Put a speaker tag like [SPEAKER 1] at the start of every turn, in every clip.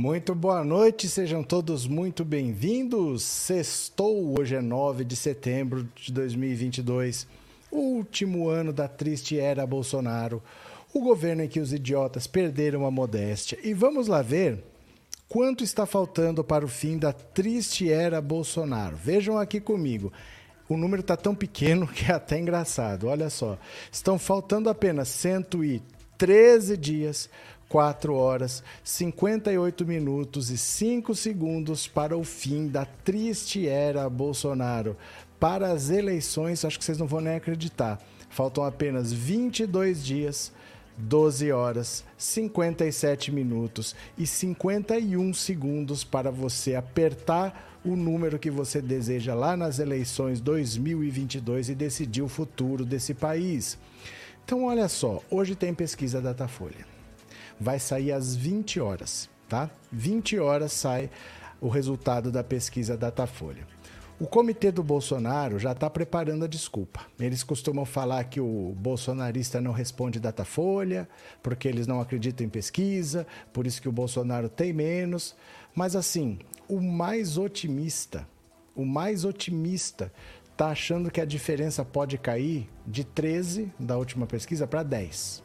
[SPEAKER 1] Muito boa noite, sejam todos muito bem-vindos. Sextou, hoje é 9 de setembro de 2022, último ano da triste era Bolsonaro, o governo em que os idiotas perderam a modéstia. E vamos lá ver quanto está faltando para o fim da triste era Bolsonaro. Vejam aqui comigo. O número está tão pequeno que é até engraçado. Olha só. Estão faltando apenas 113 dias 4 horas, 58 minutos e 5 segundos para o fim da triste era Bolsonaro. Para as eleições, acho que vocês não vão nem acreditar. Faltam apenas 22 dias, 12 horas, 57 minutos e 51 segundos para você apertar o número que você deseja lá nas eleições 2022 e decidir o futuro desse país. Então, olha só, hoje tem pesquisa Datafolha vai sair às 20 horas, tá? 20 horas sai o resultado da pesquisa Datafolha. O comitê do Bolsonaro já está preparando a desculpa. Eles costumam falar que o bolsonarista não responde Datafolha, porque eles não acreditam em pesquisa, por isso que o Bolsonaro tem menos. Mas assim, o mais otimista, o mais otimista está achando que a diferença pode cair de 13 da última pesquisa para 10.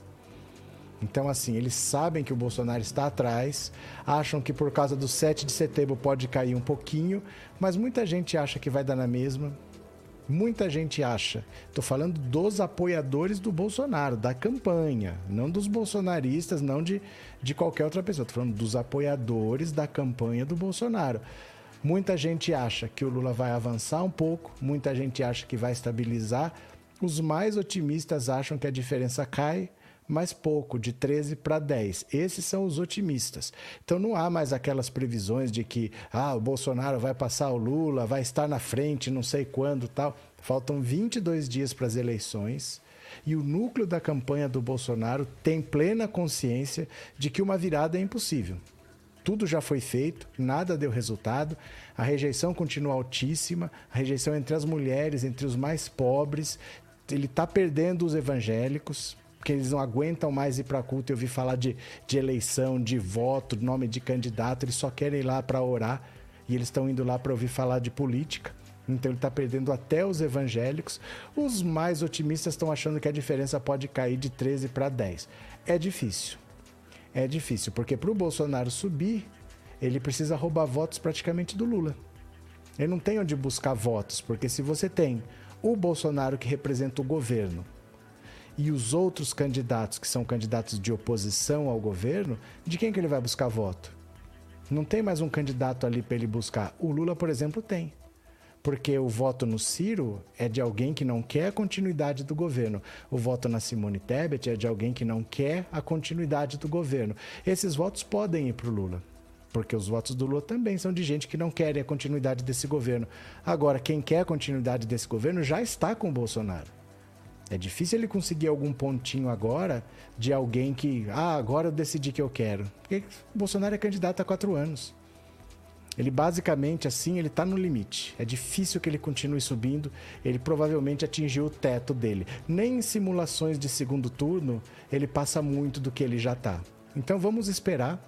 [SPEAKER 1] Então, assim, eles sabem que o Bolsonaro está atrás, acham que por causa do 7 de setembro pode cair um pouquinho, mas muita gente acha que vai dar na mesma. Muita gente acha. Estou falando dos apoiadores do Bolsonaro, da campanha, não dos bolsonaristas, não de, de qualquer outra pessoa. Estou falando dos apoiadores da campanha do Bolsonaro. Muita gente acha que o Lula vai avançar um pouco, muita gente acha que vai estabilizar. Os mais otimistas acham que a diferença cai mais pouco, de 13 para 10. Esses são os otimistas. Então não há mais aquelas previsões de que ah, o Bolsonaro vai passar o Lula, vai estar na frente, não sei quando, tal. Faltam 22 dias para as eleições. E o núcleo da campanha do Bolsonaro tem plena consciência de que uma virada é impossível. Tudo já foi feito, nada deu resultado, a rejeição continua altíssima, a rejeição entre as mulheres, entre os mais pobres. Ele está perdendo os evangélicos, porque eles não aguentam mais ir para culto e ouvir falar de, de eleição, de voto, nome de candidato, eles só querem ir lá para orar e eles estão indo lá para ouvir falar de política. Então ele está perdendo até os evangélicos. Os mais otimistas estão achando que a diferença pode cair de 13 para 10. É difícil. É difícil, porque para o Bolsonaro subir, ele precisa roubar votos praticamente do Lula. Ele não tem onde buscar votos, porque se você tem o Bolsonaro que representa o governo e os outros candidatos, que são candidatos de oposição ao governo, de quem que ele vai buscar voto? Não tem mais um candidato ali para ele buscar. O Lula, por exemplo, tem. Porque o voto no Ciro é de alguém que não quer a continuidade do governo. O voto na Simone Tebet é de alguém que não quer a continuidade do governo. Esses votos podem ir para o Lula. Porque os votos do Lula também são de gente que não quer a continuidade desse governo. Agora, quem quer a continuidade desse governo já está com o Bolsonaro. É difícil ele conseguir algum pontinho agora de alguém que, ah, agora eu decidi que eu quero. Porque Bolsonaro é candidato há quatro anos. Ele basicamente, assim, ele está no limite. É difícil que ele continue subindo. Ele provavelmente atingiu o teto dele. Nem em simulações de segundo turno ele passa muito do que ele já está. Então vamos esperar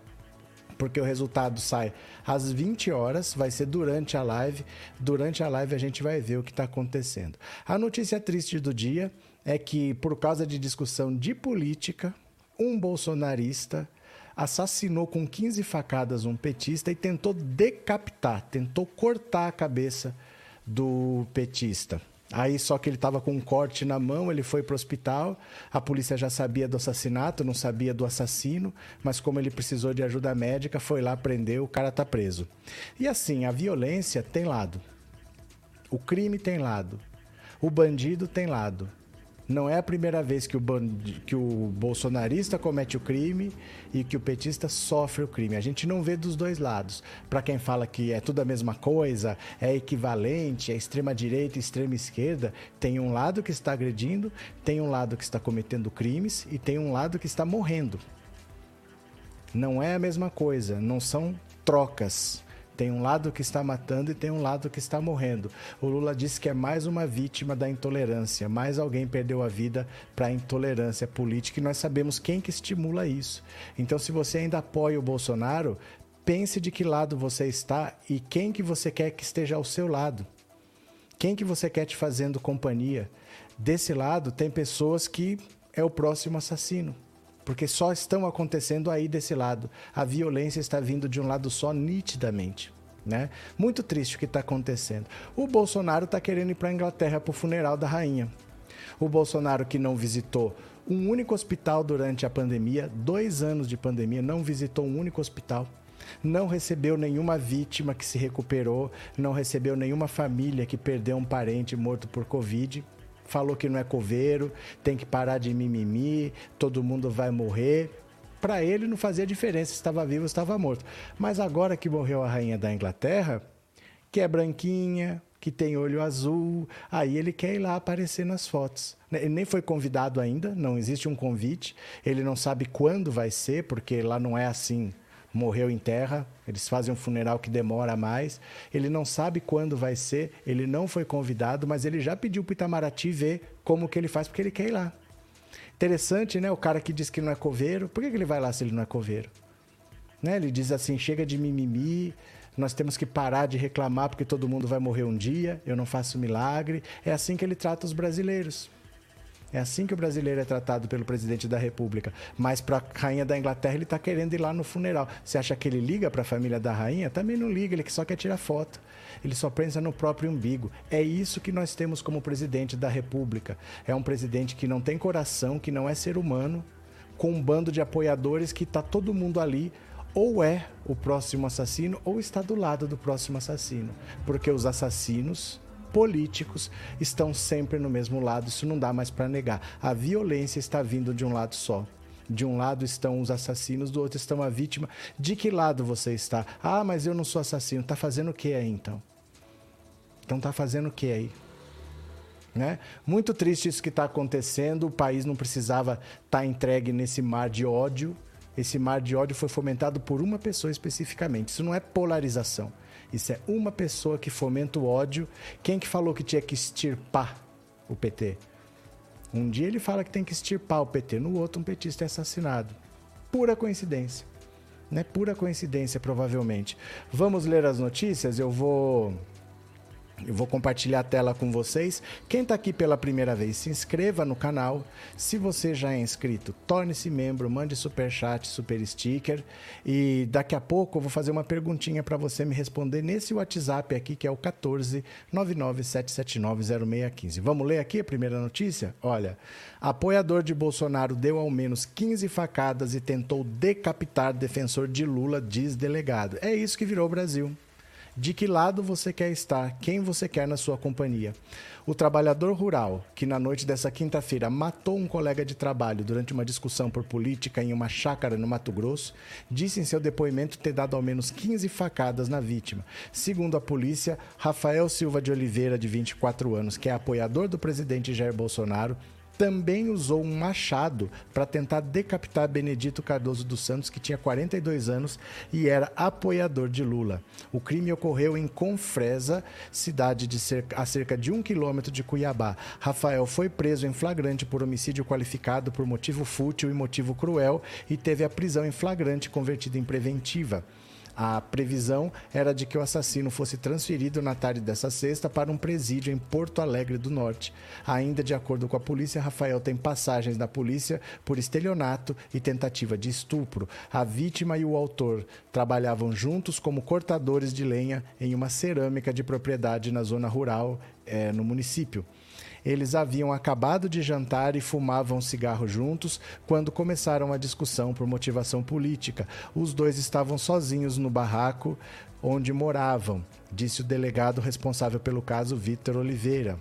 [SPEAKER 1] porque o resultado sai às 20 horas, vai ser durante a live. Durante a live a gente vai ver o que está acontecendo. A notícia triste do dia é que, por causa de discussão de política, um bolsonarista assassinou com 15 facadas um petista e tentou decapitar, tentou cortar a cabeça do petista. Aí só que ele estava com um corte na mão, ele foi para o hospital. A polícia já sabia do assassinato, não sabia do assassino, mas como ele precisou de ajuda médica, foi lá prendeu, o cara está preso. E assim, a violência tem lado. O crime tem lado. O bandido tem lado. Não é a primeira vez que o, que o bolsonarista comete o crime e que o petista sofre o crime. A gente não vê dos dois lados. Para quem fala que é tudo a mesma coisa, é equivalente, é extrema direita e extrema esquerda, tem um lado que está agredindo, tem um lado que está cometendo crimes e tem um lado que está morrendo. Não é a mesma coisa, não são trocas. Tem um lado que está matando e tem um lado que está morrendo. O Lula disse que é mais uma vítima da intolerância, mais alguém perdeu a vida para a intolerância política e nós sabemos quem que estimula isso. Então, se você ainda apoia o Bolsonaro, pense de que lado você está e quem que você quer que esteja ao seu lado. Quem que você quer te fazendo companhia? Desse lado tem pessoas que é o próximo assassino, porque só estão acontecendo aí desse lado. A violência está vindo de um lado só nitidamente. Né? Muito triste o que está acontecendo. O Bolsonaro está querendo ir para a Inglaterra para o funeral da rainha. O Bolsonaro que não visitou um único hospital durante a pandemia, dois anos de pandemia, não visitou um único hospital. Não recebeu nenhuma vítima que se recuperou, não recebeu nenhuma família que perdeu um parente morto por Covid. Falou que não é coveiro, tem que parar de mimimi, todo mundo vai morrer. Para ele não fazia diferença se estava vivo ou estava morto. Mas agora que morreu a rainha da Inglaterra, que é branquinha, que tem olho azul, aí ele quer ir lá aparecer nas fotos. Ele nem foi convidado ainda, não existe um convite, ele não sabe quando vai ser, porque lá não é assim, morreu em terra, eles fazem um funeral que demora mais, ele não sabe quando vai ser, ele não foi convidado, mas ele já pediu para o Itamaraty ver como que ele faz, porque ele quer ir lá. Interessante, né? O cara que diz que não é coveiro, por que, que ele vai lá se ele não é coveiro? Né? Ele diz assim, chega de mimimi, nós temos que parar de reclamar porque todo mundo vai morrer um dia, eu não faço milagre. É assim que ele trata os brasileiros. É assim que o brasileiro é tratado pelo presidente da República. Mas para a rainha da Inglaterra, ele está querendo ir lá no funeral. Você acha que ele liga para a família da rainha? Também não liga, ele só quer tirar foto. Ele só pensa no próprio umbigo. É isso que nós temos como presidente da República. É um presidente que não tem coração, que não é ser humano, com um bando de apoiadores que está todo mundo ali ou é o próximo assassino ou está do lado do próximo assassino. Porque os assassinos políticos estão sempre no mesmo lado, isso não dá mais para negar. A violência está vindo de um lado só. De um lado estão os assassinos, do outro estão a vítima. De que lado você está? Ah, mas eu não sou assassino. Tá fazendo o que aí então? Então tá fazendo o que aí? Né? Muito triste isso que está acontecendo. O país não precisava estar tá entregue nesse mar de ódio esse mar de ódio foi fomentado por uma pessoa especificamente. Isso não é polarização. Isso é uma pessoa que fomenta o ódio. Quem que falou que tinha que extirpar o PT? Um dia ele fala que tem que extirpar o PT, no outro um petista é assassinado. Pura coincidência. Né? Pura coincidência, provavelmente. Vamos ler as notícias? Eu vou eu vou compartilhar a tela com vocês. Quem está aqui pela primeira vez, se inscreva no canal. Se você já é inscrito, torne-se membro, mande super chat, super sticker. E daqui a pouco eu vou fazer uma perguntinha para você me responder nesse WhatsApp aqui, que é o 14 997790615. Vamos ler aqui a primeira notícia? Olha, apoiador de Bolsonaro deu ao menos 15 facadas e tentou decapitar defensor de Lula, diz delegado. É isso que virou o Brasil de que lado você quer estar, quem você quer na sua companhia. O trabalhador rural, que na noite dessa quinta-feira matou um colega de trabalho durante uma discussão por política em uma chácara no Mato Grosso, disse em seu depoimento ter dado ao menos 15 facadas na vítima. Segundo a polícia, Rafael Silva de Oliveira, de 24 anos, que é apoiador do presidente Jair Bolsonaro, também usou um machado para tentar decapitar Benedito Cardoso dos Santos, que tinha 42 anos e era apoiador de Lula. O crime ocorreu em Confresa, cidade de cerca, a cerca de um quilômetro de Cuiabá. Rafael foi preso em flagrante por homicídio qualificado por motivo fútil e motivo cruel e teve a prisão em flagrante convertida em preventiva. A previsão era de que o assassino fosse transferido na tarde dessa sexta para um presídio em Porto Alegre do Norte. Ainda de acordo com a polícia, Rafael tem passagens da polícia por estelionato e tentativa de estupro. A vítima e o autor trabalhavam juntos como cortadores de lenha em uma cerâmica de propriedade na zona rural, é, no município. Eles haviam acabado de jantar e fumavam cigarro juntos quando começaram a discussão por motivação política. Os dois estavam sozinhos no barraco onde moravam, disse o delegado responsável pelo caso, Vitor Oliveira.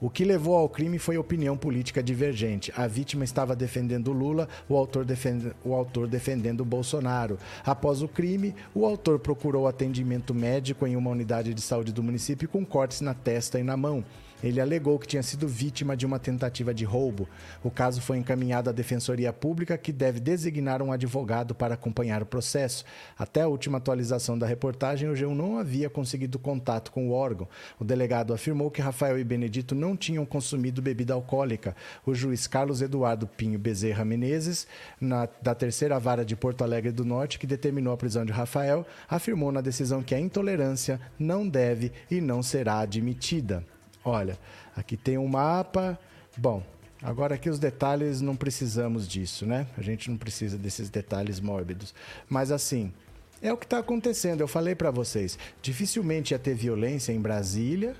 [SPEAKER 1] O que levou ao crime foi opinião política divergente. A vítima estava defendendo Lula, o autor, defend... o autor defendendo Bolsonaro. Após o crime, o autor procurou atendimento médico em uma unidade de saúde do município com cortes na testa e na mão. Ele alegou que tinha sido vítima de uma tentativa de roubo. O caso foi encaminhado à Defensoria Pública, que deve designar um advogado para acompanhar o processo. Até a última atualização da reportagem, o G1 não havia conseguido contato com o órgão. O delegado afirmou que Rafael e Benedito não tinham consumido bebida alcoólica. O juiz Carlos Eduardo Pinho Bezerra Menezes, na, da terceira vara de Porto Alegre do Norte, que determinou a prisão de Rafael, afirmou na decisão que a intolerância não deve e não será admitida. Olha, aqui tem um mapa. Bom, Agora aqui os detalhes não precisamos disso, né? A gente não precisa desses detalhes mórbidos. Mas assim, é o que está acontecendo. Eu falei para vocês, dificilmente ia ter violência em Brasília,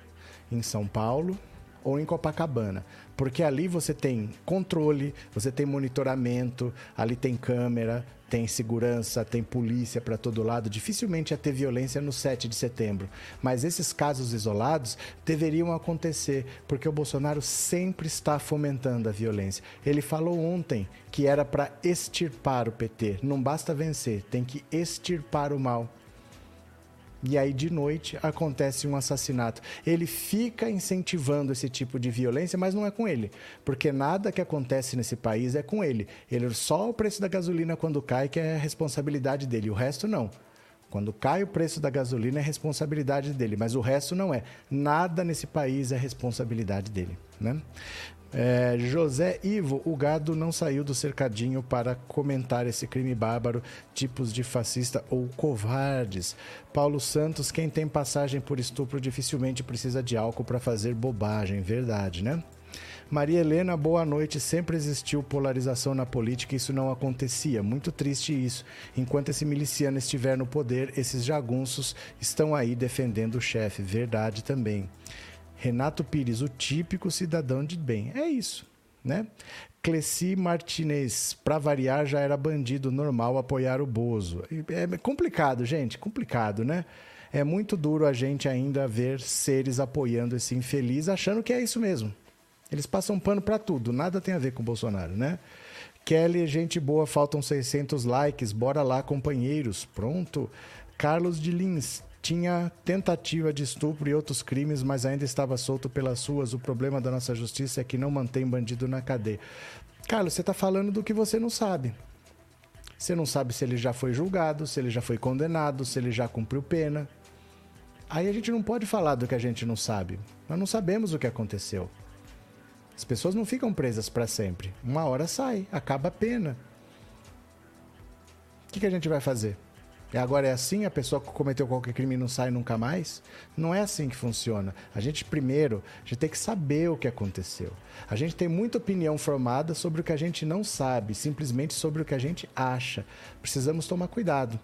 [SPEAKER 1] em São Paulo ou em Copacabana. Porque ali você tem controle, você tem monitoramento, ali tem câmera, tem segurança, tem polícia para todo lado. Dificilmente ia ter violência no 7 de setembro. Mas esses casos isolados deveriam acontecer, porque o Bolsonaro sempre está fomentando a violência. Ele falou ontem que era para extirpar o PT. Não basta vencer, tem que extirpar o mal. E aí, de noite, acontece um assassinato. Ele fica incentivando esse tipo de violência, mas não é com ele. Porque nada que acontece nesse país é com ele. Ele só o preço da gasolina quando cai, que é a responsabilidade dele. O resto não. Quando cai o preço da gasolina é responsabilidade dele, mas o resto não é. Nada nesse país é responsabilidade dele. Né? É, José Ivo, o gado não saiu do cercadinho para comentar esse crime bárbaro, tipos de fascista ou covardes. Paulo Santos, quem tem passagem por estupro dificilmente precisa de álcool para fazer bobagem, verdade, né? Maria Helena, boa noite. Sempre existiu polarização na política e isso não acontecia. Muito triste isso. Enquanto esse miliciano estiver no poder, esses jagunços estão aí defendendo o chefe. Verdade também. Renato Pires, o típico cidadão de bem. É isso, né? Cleci Martinez, para variar, já era bandido normal apoiar o Bozo. É complicado, gente, complicado, né? É muito duro a gente ainda ver seres apoiando esse infeliz, achando que é isso mesmo. Eles passam pano para tudo, nada tem a ver com o Bolsonaro, né? Kelly, gente boa, faltam 600 likes, bora lá, companheiros. Pronto. Carlos de Lins, tinha tentativa de estupro e outros crimes, mas ainda estava solto pelas ruas. O problema da nossa justiça é que não mantém bandido na cadeia. Carlos, você está falando do que você não sabe. Você não sabe se ele já foi julgado, se ele já foi condenado, se ele já cumpriu pena. Aí a gente não pode falar do que a gente não sabe. Nós não sabemos o que aconteceu. As pessoas não ficam presas para sempre. Uma hora sai, acaba a pena. O que, que a gente vai fazer? Agora é assim, a pessoa que cometeu qualquer crime não sai nunca mais? Não é assim que funciona. A gente primeiro, a gente tem que saber o que aconteceu. A gente tem muita opinião formada sobre o que a gente não sabe, simplesmente sobre o que a gente acha. Precisamos tomar cuidado.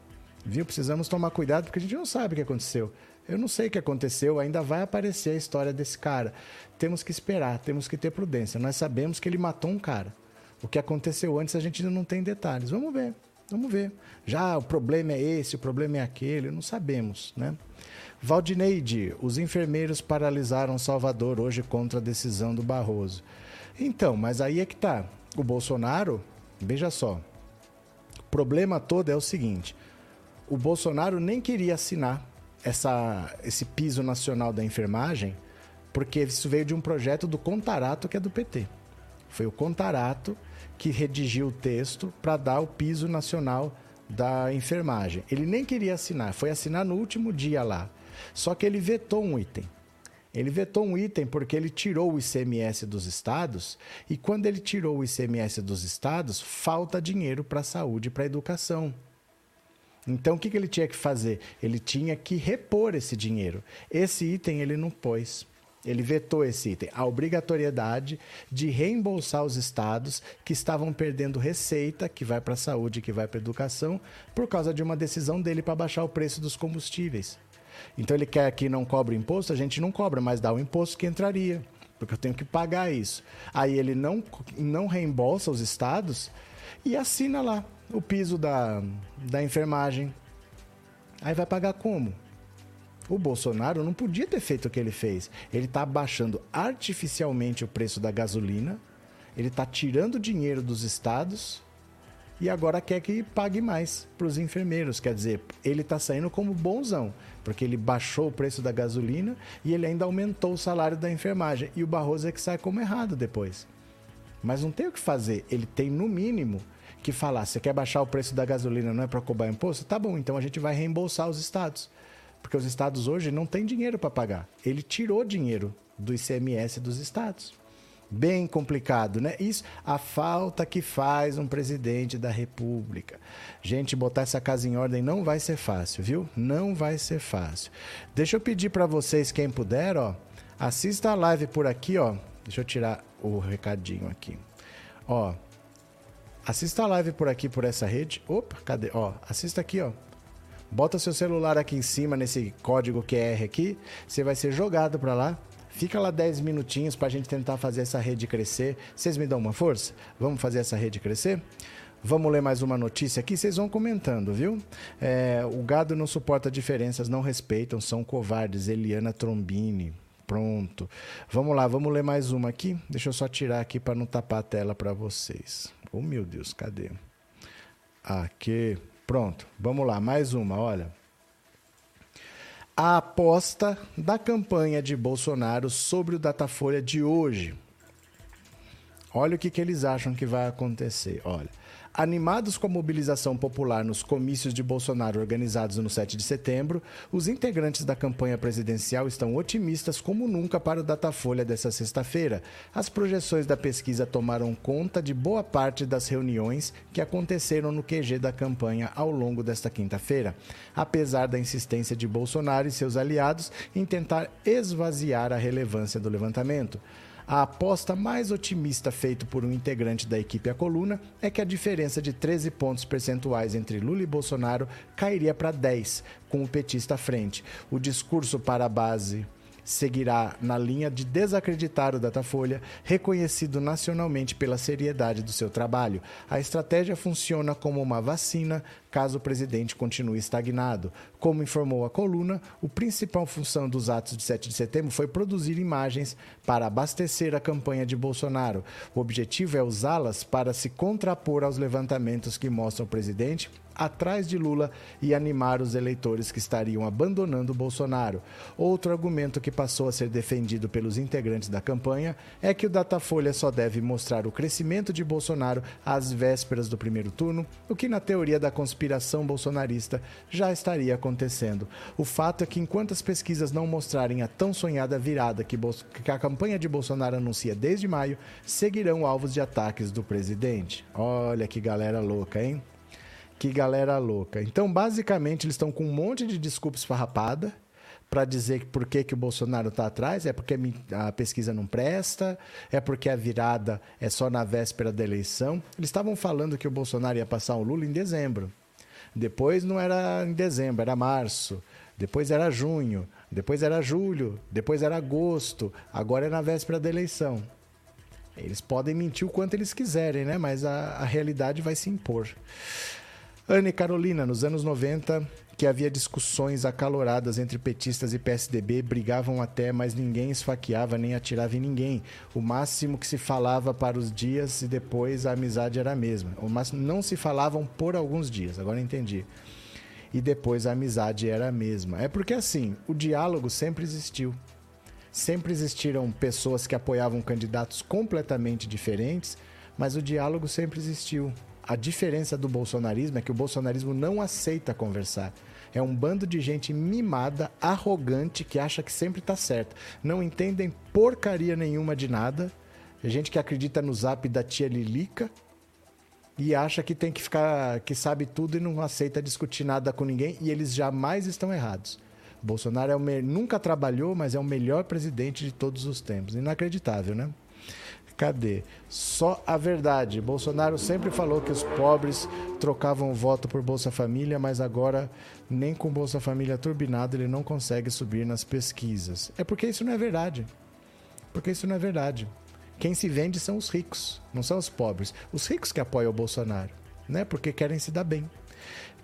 [SPEAKER 1] Viu? Precisamos tomar cuidado porque a gente não sabe o que aconteceu. Eu não sei o que aconteceu, ainda vai aparecer a história desse cara. Temos que esperar, temos que ter prudência. Nós sabemos que ele matou um cara. O que aconteceu antes a gente ainda não tem detalhes. Vamos ver. Vamos ver. Já o problema é esse, o problema é aquele, não sabemos, né? Valdineide, os enfermeiros paralisaram Salvador hoje contra a decisão do Barroso. Então, mas aí é que tá. O Bolsonaro, veja só. O problema todo é o seguinte: o Bolsonaro nem queria assinar essa, esse piso nacional da enfermagem, porque isso veio de um projeto do Contarato, que é do PT. Foi o Contarato que redigiu o texto para dar o piso nacional da enfermagem. Ele nem queria assinar, foi assinar no último dia lá. Só que ele vetou um item. Ele vetou um item porque ele tirou o ICMS dos estados e quando ele tirou o ICMS dos estados, falta dinheiro para a saúde e para a educação. Então o que, que ele tinha que fazer? Ele tinha que repor esse dinheiro. Esse item ele não pôs. Ele vetou esse item, a obrigatoriedade de reembolsar os estados que estavam perdendo receita, que vai para a saúde, que vai para a educação, por causa de uma decisão dele para baixar o preço dos combustíveis. Então ele quer que não cobre imposto, a gente não cobra, mas dá o imposto que entraria, porque eu tenho que pagar isso. Aí ele não, não reembolsa os estados e assina lá o piso da, da enfermagem. Aí vai pagar como? O Bolsonaro não podia ter feito o que ele fez. Ele está baixando artificialmente o preço da gasolina, ele está tirando dinheiro dos estados e agora quer que pague mais para os enfermeiros. Quer dizer, ele está saindo como bonzão, porque ele baixou o preço da gasolina e ele ainda aumentou o salário da enfermagem. E o Barroso é que sai como errado depois. Mas não tem o que fazer. Ele tem, no mínimo, que falar: você quer baixar o preço da gasolina, não é para cobrar imposto? Tá bom, então a gente vai reembolsar os estados. Porque os estados hoje não têm dinheiro para pagar. Ele tirou dinheiro do ICMS dos estados. Bem complicado, né? Isso, a falta que faz um presidente da República. Gente, botar essa casa em ordem não vai ser fácil, viu? Não vai ser fácil. Deixa eu pedir para vocês, quem puder, ó, assista a live por aqui, ó. Deixa eu tirar o recadinho aqui. Ó, assista a live por aqui, por essa rede. Opa, cadê? Ó, assista aqui, ó. Bota seu celular aqui em cima, nesse código QR aqui. Você vai ser jogado para lá Fica lá 10 minutinhos para a gente tentar fazer essa rede crescer. Vocês me dão uma força? Vamos fazer essa rede crescer? Vamos ler mais uma notícia aqui, vocês vão comentando, viu? É, o gado não suporta diferenças, não respeitam, são covardes. Eliana Trombini. Pronto. Vamos lá, vamos ler mais uma aqui. Deixa eu só tirar aqui para não tapar a tela para vocês. Oh, meu Deus, cadê? Aqui. Pronto. Vamos lá, mais uma, olha a aposta da campanha de Bolsonaro sobre o Datafolha de hoje. Olha o que, que eles acham que vai acontecer. Olha, Animados com a mobilização popular nos comícios de Bolsonaro organizados no 7 de setembro, os integrantes da campanha presidencial estão otimistas como nunca para o Datafolha dessa sexta-feira. As projeções da pesquisa tomaram conta de boa parte das reuniões que aconteceram no QG da campanha ao longo desta quinta-feira, apesar da insistência de Bolsonaro e seus aliados em tentar esvaziar a relevância do levantamento. A aposta mais otimista feita por um integrante da equipe A Coluna é que a diferença de 13 pontos percentuais entre Lula e Bolsonaro cairia para 10, com o petista à frente. O discurso para a base seguirá na linha de desacreditar o Datafolha, reconhecido nacionalmente pela seriedade do seu trabalho. A estratégia funciona como uma vacina caso o presidente continue estagnado. Como informou a coluna, a principal função dos atos de 7 de setembro foi produzir imagens para abastecer a campanha de Bolsonaro. O objetivo é usá-las para se contrapor aos levantamentos que mostram o presidente atrás de Lula e animar os eleitores que estariam abandonando Bolsonaro. Outro argumento que passou a ser defendido pelos integrantes da campanha é que o Datafolha só deve mostrar o crescimento de Bolsonaro às vésperas do primeiro turno, o que na teoria da conspiração bolsonarista já estaria acontecendo. O fato é que enquanto as pesquisas não mostrarem a tão sonhada virada que, que a campanha de Bolsonaro anuncia desde maio, seguirão alvos de ataques do presidente. Olha que galera louca, hein? Que galera louca. Então, basicamente, eles estão com um monte de desculpas farrapada para dizer por que, que o Bolsonaro está atrás, é porque a pesquisa não presta, é porque a virada é só na véspera da eleição. Eles estavam falando que o Bolsonaro ia passar o Lula em dezembro. Depois não era em dezembro, era março. Depois era junho. Depois era julho. Depois era agosto. Agora é na véspera da eleição. Eles podem mentir o quanto eles quiserem, né? Mas a, a realidade vai se impor. Anne Carolina, nos anos 90, que havia discussões acaloradas entre petistas e PSDB, brigavam até, mas ninguém esfaqueava nem atirava em ninguém. O máximo que se falava para os dias e depois a amizade era a mesma. O máximo não se falavam por alguns dias, agora entendi. E depois a amizade era a mesma. É porque assim, o diálogo sempre existiu. Sempre existiram pessoas que apoiavam candidatos completamente diferentes, mas o diálogo sempre existiu. A diferença do bolsonarismo é que o bolsonarismo não aceita conversar. É um bando de gente mimada, arrogante, que acha que sempre está certo. Não entendem porcaria nenhuma de nada. É gente que acredita no zap da tia Lilica e acha que tem que ficar, que sabe tudo e não aceita discutir nada com ninguém. E eles jamais estão errados. Bolsonaro é o nunca trabalhou, mas é o melhor presidente de todos os tempos. Inacreditável, né? Cadê? Só a verdade. Bolsonaro sempre falou que os pobres trocavam voto por Bolsa Família, mas agora nem com Bolsa Família turbinado ele não consegue subir nas pesquisas. É porque isso não é verdade. Porque isso não é verdade. Quem se vende são os ricos, não são os pobres. Os ricos que apoiam o Bolsonaro, né? Porque querem se dar bem.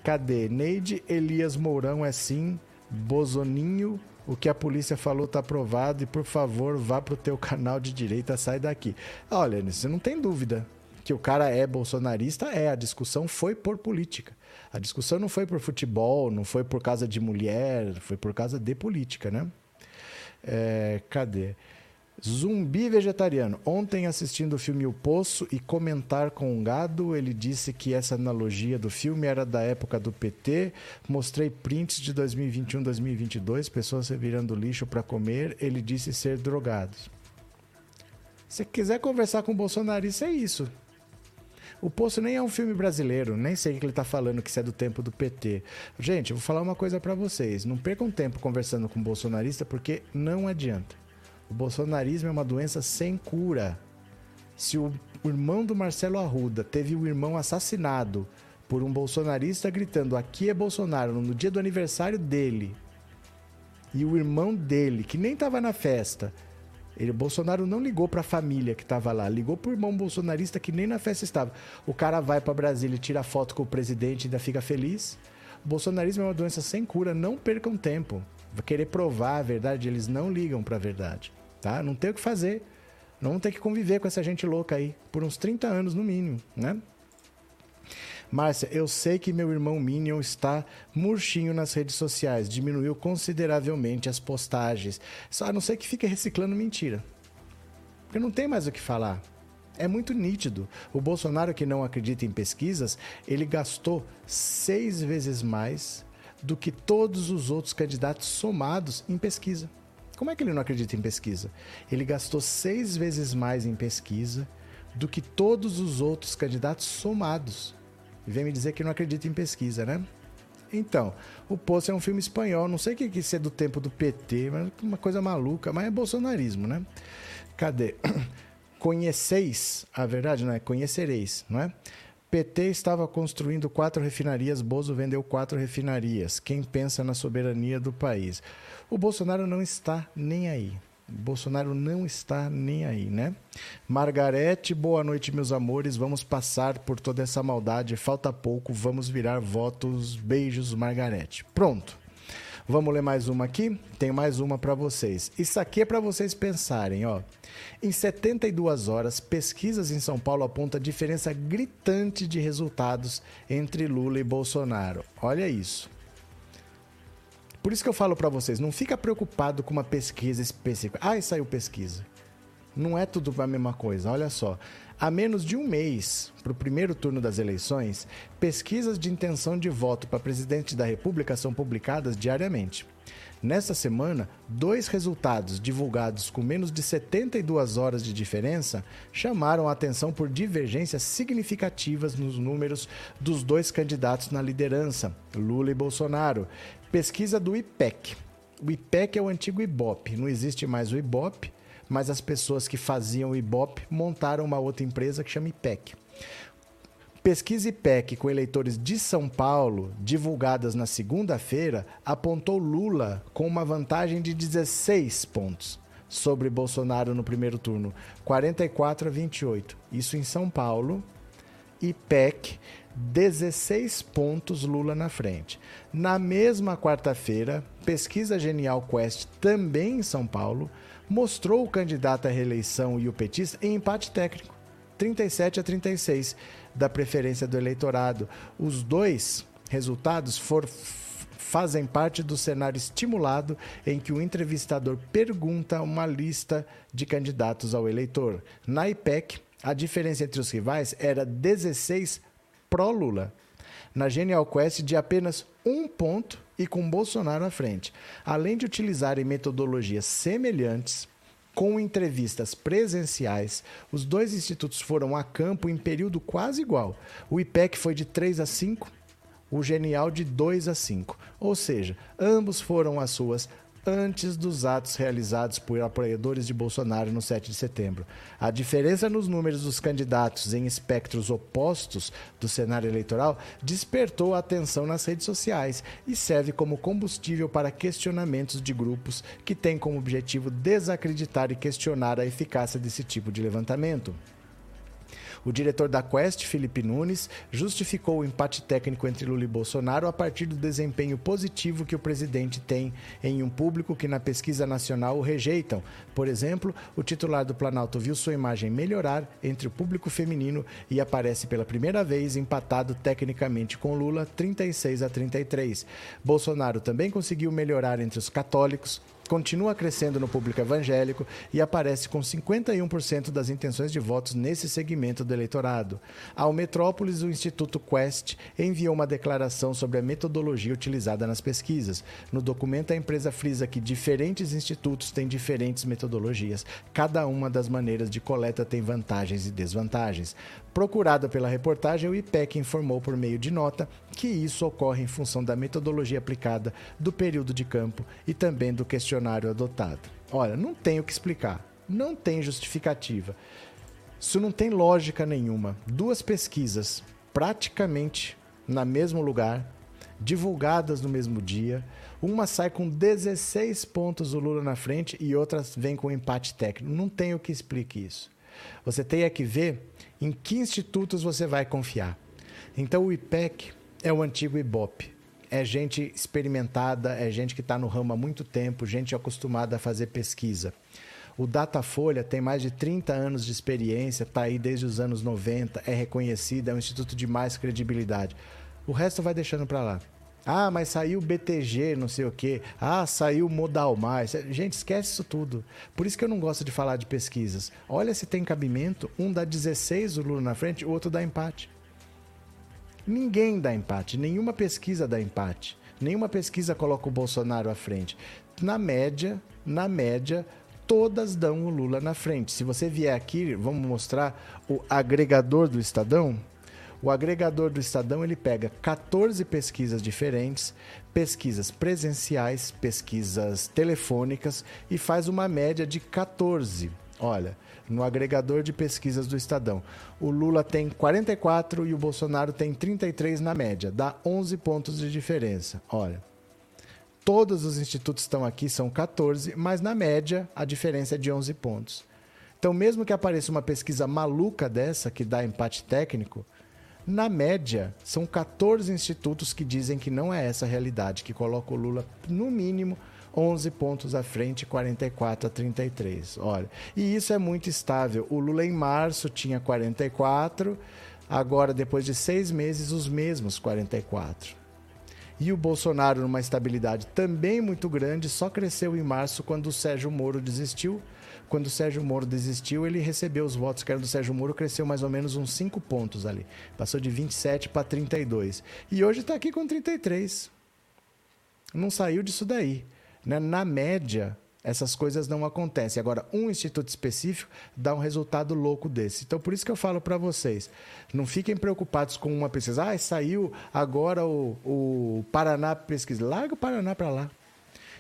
[SPEAKER 1] Cadê? Neide Elias Mourão é sim, Bozoninho o que a polícia falou está aprovado e por favor vá para o teu canal de direita, sai daqui. Olha, você não tem dúvida que o cara é bolsonarista, é. A discussão foi por política. A discussão não foi por futebol, não foi por causa de mulher, foi por causa de política, né? É, cadê? Zumbi vegetariano. Ontem, assistindo o filme O Poço e comentar com um gado, ele disse que essa analogia do filme era da época do PT. Mostrei prints de 2021, 2022, pessoas virando lixo para comer. Ele disse ser drogados. Se quiser conversar com o bolsonarista, é isso. O Poço nem é um filme brasileiro, nem sei o que ele está falando que isso é do tempo do PT. Gente, eu vou falar uma coisa para vocês. Não percam tempo conversando com bolsonarista, porque não adianta. O bolsonarismo é uma doença sem cura. Se o irmão do Marcelo Arruda teve o irmão assassinado por um bolsonarista gritando aqui é Bolsonaro no dia do aniversário dele, e o irmão dele, que nem estava na festa, ele, Bolsonaro não ligou para a família que estava lá, ligou para o irmão bolsonarista que nem na festa estava. O cara vai para Brasília tira foto com o presidente e ainda fica feliz. O bolsonarismo é uma doença sem cura, não percam tempo. Vai querer provar a verdade, eles não ligam para a verdade tá? Não tem o que fazer. Não ter que conviver com essa gente louca aí por uns 30 anos no mínimo, né? Márcia, eu sei que meu irmão Minion está murchinho nas redes sociais, diminuiu consideravelmente as postagens. Só a não ser que fique reciclando mentira. Porque não tem mais o que falar. É muito nítido. O Bolsonaro, que não acredita em pesquisas, ele gastou seis vezes mais do que todos os outros candidatos somados em pesquisa. Como é que ele não acredita em pesquisa? Ele gastou seis vezes mais em pesquisa do que todos os outros candidatos somados. E vem me dizer que não acredita em pesquisa, né? Então, o Poço é um filme espanhol, não sei o que é isso é do tempo do PT, mas uma coisa maluca, mas é bolsonarismo, né? Cadê? Conheceis, a verdade não é conhecereis, não é? PT estava construindo quatro refinarias, Bozo vendeu quatro refinarias. Quem pensa na soberania do país? O Bolsonaro não está nem aí. Bolsonaro não está nem aí, né? Margarete, boa noite, meus amores. Vamos passar por toda essa maldade. Falta pouco, vamos virar votos. Beijos, Margarete. Pronto. Vamos ler mais uma aqui? Tem mais uma para vocês. Isso aqui é para vocês pensarem, ó. Em 72 horas, pesquisas em São Paulo apontam diferença gritante de resultados entre Lula e Bolsonaro. Olha isso. Por isso que eu falo para vocês, não fica preocupado com uma pesquisa específica. Ah, saiu pesquisa. Não é tudo a mesma coisa. Olha só, há menos de um mês para o primeiro turno das eleições, pesquisas de intenção de voto para presidente da República são publicadas diariamente. Nesta semana, dois resultados divulgados com menos de 72 horas de diferença chamaram a atenção por divergências significativas nos números dos dois candidatos na liderança, Lula e Bolsonaro, Pesquisa do IPEC. O IPEC é o antigo IBOP. Não existe mais o IBOP, mas as pessoas que faziam o IBOP montaram uma outra empresa que chama IPEC. Pesquisa IPEC com eleitores de São Paulo, divulgadas na segunda-feira, apontou Lula com uma vantagem de 16 pontos sobre Bolsonaro no primeiro turno, 44 a 28. Isso em São Paulo. IPEC 16 pontos Lula na frente. Na mesma quarta-feira, pesquisa Genial Quest, também em São Paulo, mostrou o candidato à reeleição e o petista em empate técnico, 37 a 36 da preferência do eleitorado. Os dois resultados for, fazem parte do cenário estimulado em que o entrevistador pergunta uma lista de candidatos ao eleitor. Na IPEC, a diferença entre os rivais era 16 pró-Lula. Na Genial Quest, de apenas um ponto e com Bolsonaro à frente. Além de utilizarem metodologias semelhantes, com entrevistas presenciais, os dois institutos foram a campo em período quase igual. O IPEC foi de 3 a 5, o Genial de 2 a 5. Ou seja, ambos foram às suas antes dos atos realizados por apoiadores de Bolsonaro no 7 de setembro. A diferença nos números dos candidatos em espectros opostos do cenário eleitoral despertou a atenção nas redes sociais e serve como combustível para questionamentos de grupos que têm como objetivo desacreditar e questionar a eficácia desse tipo de levantamento. O diretor da Quest, Felipe Nunes, justificou o empate técnico entre Lula e Bolsonaro a partir do desempenho positivo que o presidente tem em um público que na pesquisa nacional o rejeitam. Por exemplo, o titular do Planalto viu sua imagem melhorar entre o público feminino e aparece pela primeira vez empatado tecnicamente com Lula, 36 a 33. Bolsonaro também conseguiu melhorar entre os católicos continua crescendo no público evangélico e aparece com 51% das intenções de votos nesse segmento do eleitorado. Ao Metrópolis, o Instituto Quest enviou uma declaração sobre a metodologia utilizada nas pesquisas. No documento, a empresa frisa que diferentes institutos têm diferentes metodologias. Cada uma das maneiras de coleta tem vantagens e desvantagens. Procurado pela reportagem, o IPEC informou por meio de nota que isso ocorre em função da metodologia aplicada, do período de campo e também do questionário adotado. Olha, não tem o que explicar, não tem justificativa. Isso não tem lógica nenhuma. Duas pesquisas praticamente no mesmo lugar, divulgadas no mesmo dia. Uma sai com 16 pontos o Lula na frente e outra vem com empate técnico. Não tem o que explique isso. Você tem é que ver em que institutos você vai confiar. Então, o IPEC é o antigo IBOP. É gente experimentada, é gente que está no ramo há muito tempo, gente acostumada a fazer pesquisa. O Datafolha tem mais de 30 anos de experiência, está aí desde os anos 90, é reconhecido, é um instituto de mais credibilidade. O resto vai deixando para lá. Ah, mas saiu BTG, não sei o quê. Ah, saiu Modal Mais. Gente, esquece isso tudo. Por isso que eu não gosto de falar de pesquisas. Olha se tem cabimento. Um dá 16, o Lula na frente, o outro dá empate. Ninguém dá empate. Nenhuma pesquisa dá empate. Nenhuma pesquisa coloca o Bolsonaro à frente. Na média, na média, todas dão o Lula na frente. Se você vier aqui, vamos mostrar o agregador do Estadão. O agregador do Estadão ele pega 14 pesquisas diferentes, pesquisas presenciais, pesquisas telefônicas e faz uma média de 14. Olha, no agregador de pesquisas do Estadão, o Lula tem 44 e o Bolsonaro tem 33 na média, dá 11 pontos de diferença. Olha, todos os institutos estão aqui, são 14, mas na média a diferença é de 11 pontos. Então, mesmo que apareça uma pesquisa maluca dessa, que dá empate técnico, na média, são 14 institutos que dizem que não é essa a realidade, que coloca o Lula, no mínimo, 11 pontos à frente, 44 a 33. Olha, e isso é muito estável. O Lula, em março, tinha 44, agora, depois de seis meses, os mesmos 44. E o Bolsonaro, numa estabilidade também muito grande, só cresceu em março quando o Sérgio Moro desistiu quando o Sérgio Moro desistiu, ele recebeu os votos que eram do Sérgio Moro, cresceu mais ou menos uns 5 pontos ali. Passou de 27 para 32. E hoje está aqui com 33. Não saiu disso daí. Né? Na média, essas coisas não acontecem. Agora, um instituto específico dá um resultado louco desse. Então, por isso que eu falo para vocês, não fiquem preocupados com uma pesquisa. Ah, saiu agora o, o Paraná pesquisa. Larga o Paraná para lá.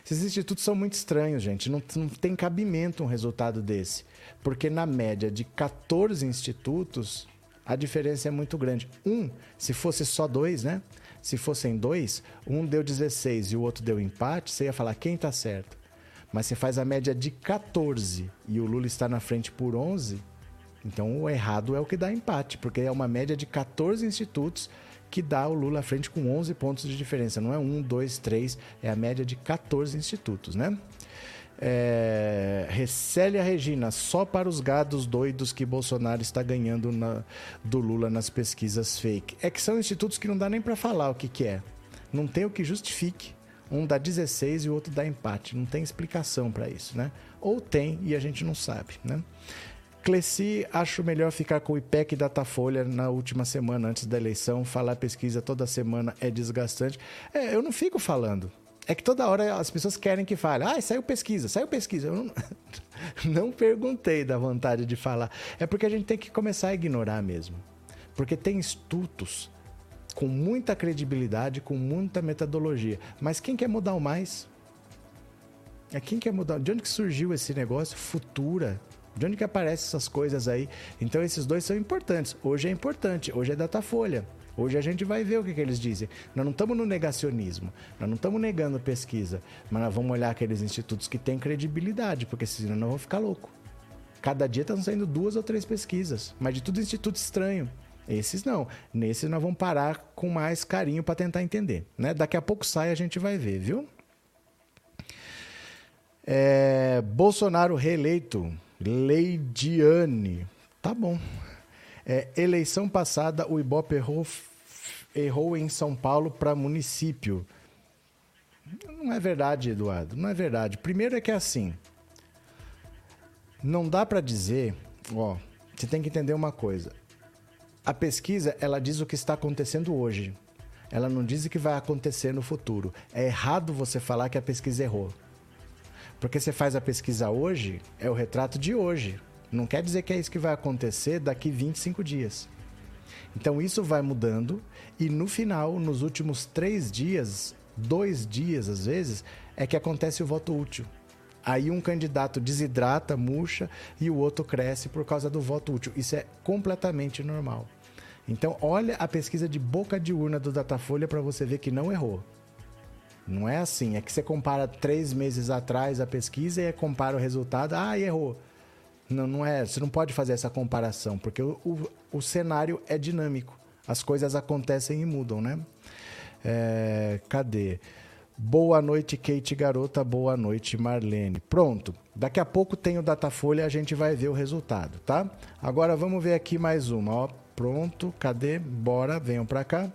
[SPEAKER 1] Esses institutos são muito estranhos, gente. Não, não tem cabimento um resultado desse. Porque na média de 14 institutos, a diferença é muito grande. Um, se fosse só dois, né? Se fossem dois, um deu 16 e o outro deu empate, você ia falar quem está certo. Mas você faz a média de 14 e o Lula está na frente por 11, então o errado é o que dá empate, porque é uma média de 14 institutos que dá o Lula à frente com 11 pontos de diferença. Não é um, dois, três, é a média de 14 institutos, né? É, Recélia Regina, só para os gados doidos que Bolsonaro está ganhando na, do Lula nas pesquisas fake. É que são institutos que não dá nem para falar o que, que é. Não tem o que justifique. Um dá 16 e o outro dá empate. Não tem explicação para isso, né? Ou tem e a gente não sabe, né? Cleci, acho melhor ficar com o IPEC e Datafolha na última semana antes da eleição. Falar pesquisa toda semana é desgastante. É, eu não fico falando. É que toda hora as pessoas querem que fale. Ah, saiu pesquisa, saiu pesquisa. Eu não, não perguntei da vontade de falar. É porque a gente tem que começar a ignorar mesmo. Porque tem institutos com muita credibilidade, com muita metodologia. Mas quem quer mudar o mais? É quem quer mudar? De onde que surgiu esse negócio? Futura. De onde que aparecem essas coisas aí? Então esses dois são importantes. Hoje é importante, hoje é Datafolha. Hoje a gente vai ver o que, que eles dizem. Nós não estamos no negacionismo, nós não estamos negando pesquisa, mas nós vamos olhar aqueles institutos que têm credibilidade, porque senão nós vamos ficar louco. Cada dia estão saindo duas ou três pesquisas, mas de tudo instituto estranho. Esses não. Nesses nós vamos parar com mais carinho para tentar entender. Né? Daqui a pouco sai a gente vai ver, viu? É, Bolsonaro reeleito. Leidiane. Tá bom. É, eleição passada, o Ibope errou, errou em São Paulo para município. Não é verdade, Eduardo. Não é verdade. Primeiro é que é assim. Não dá para dizer, ó, você tem que entender uma coisa. A pesquisa, ela diz o que está acontecendo hoje. Ela não diz o que vai acontecer no futuro. É errado você falar que a pesquisa errou. Porque você faz a pesquisa hoje, é o retrato de hoje. Não quer dizer que é isso que vai acontecer daqui 25 dias. Então isso vai mudando e no final, nos últimos três dias, dois dias às vezes, é que acontece o voto útil. Aí um candidato desidrata, murcha e o outro cresce por causa do voto útil. Isso é completamente normal. Então, olha a pesquisa de boca de urna do Datafolha para você ver que não errou. Não é assim. É que você compara três meses atrás a pesquisa e compara o resultado. Ah, errou. Não, não é. Você não pode fazer essa comparação, porque o, o, o cenário é dinâmico. As coisas acontecem e mudam, né? É, cadê? Boa noite, Kate Garota. Boa noite, Marlene. Pronto. Daqui a pouco tem o Datafolha, a gente vai ver o resultado, tá? Agora vamos ver aqui mais uma, ó. Pronto, cadê? Bora, venham para cá.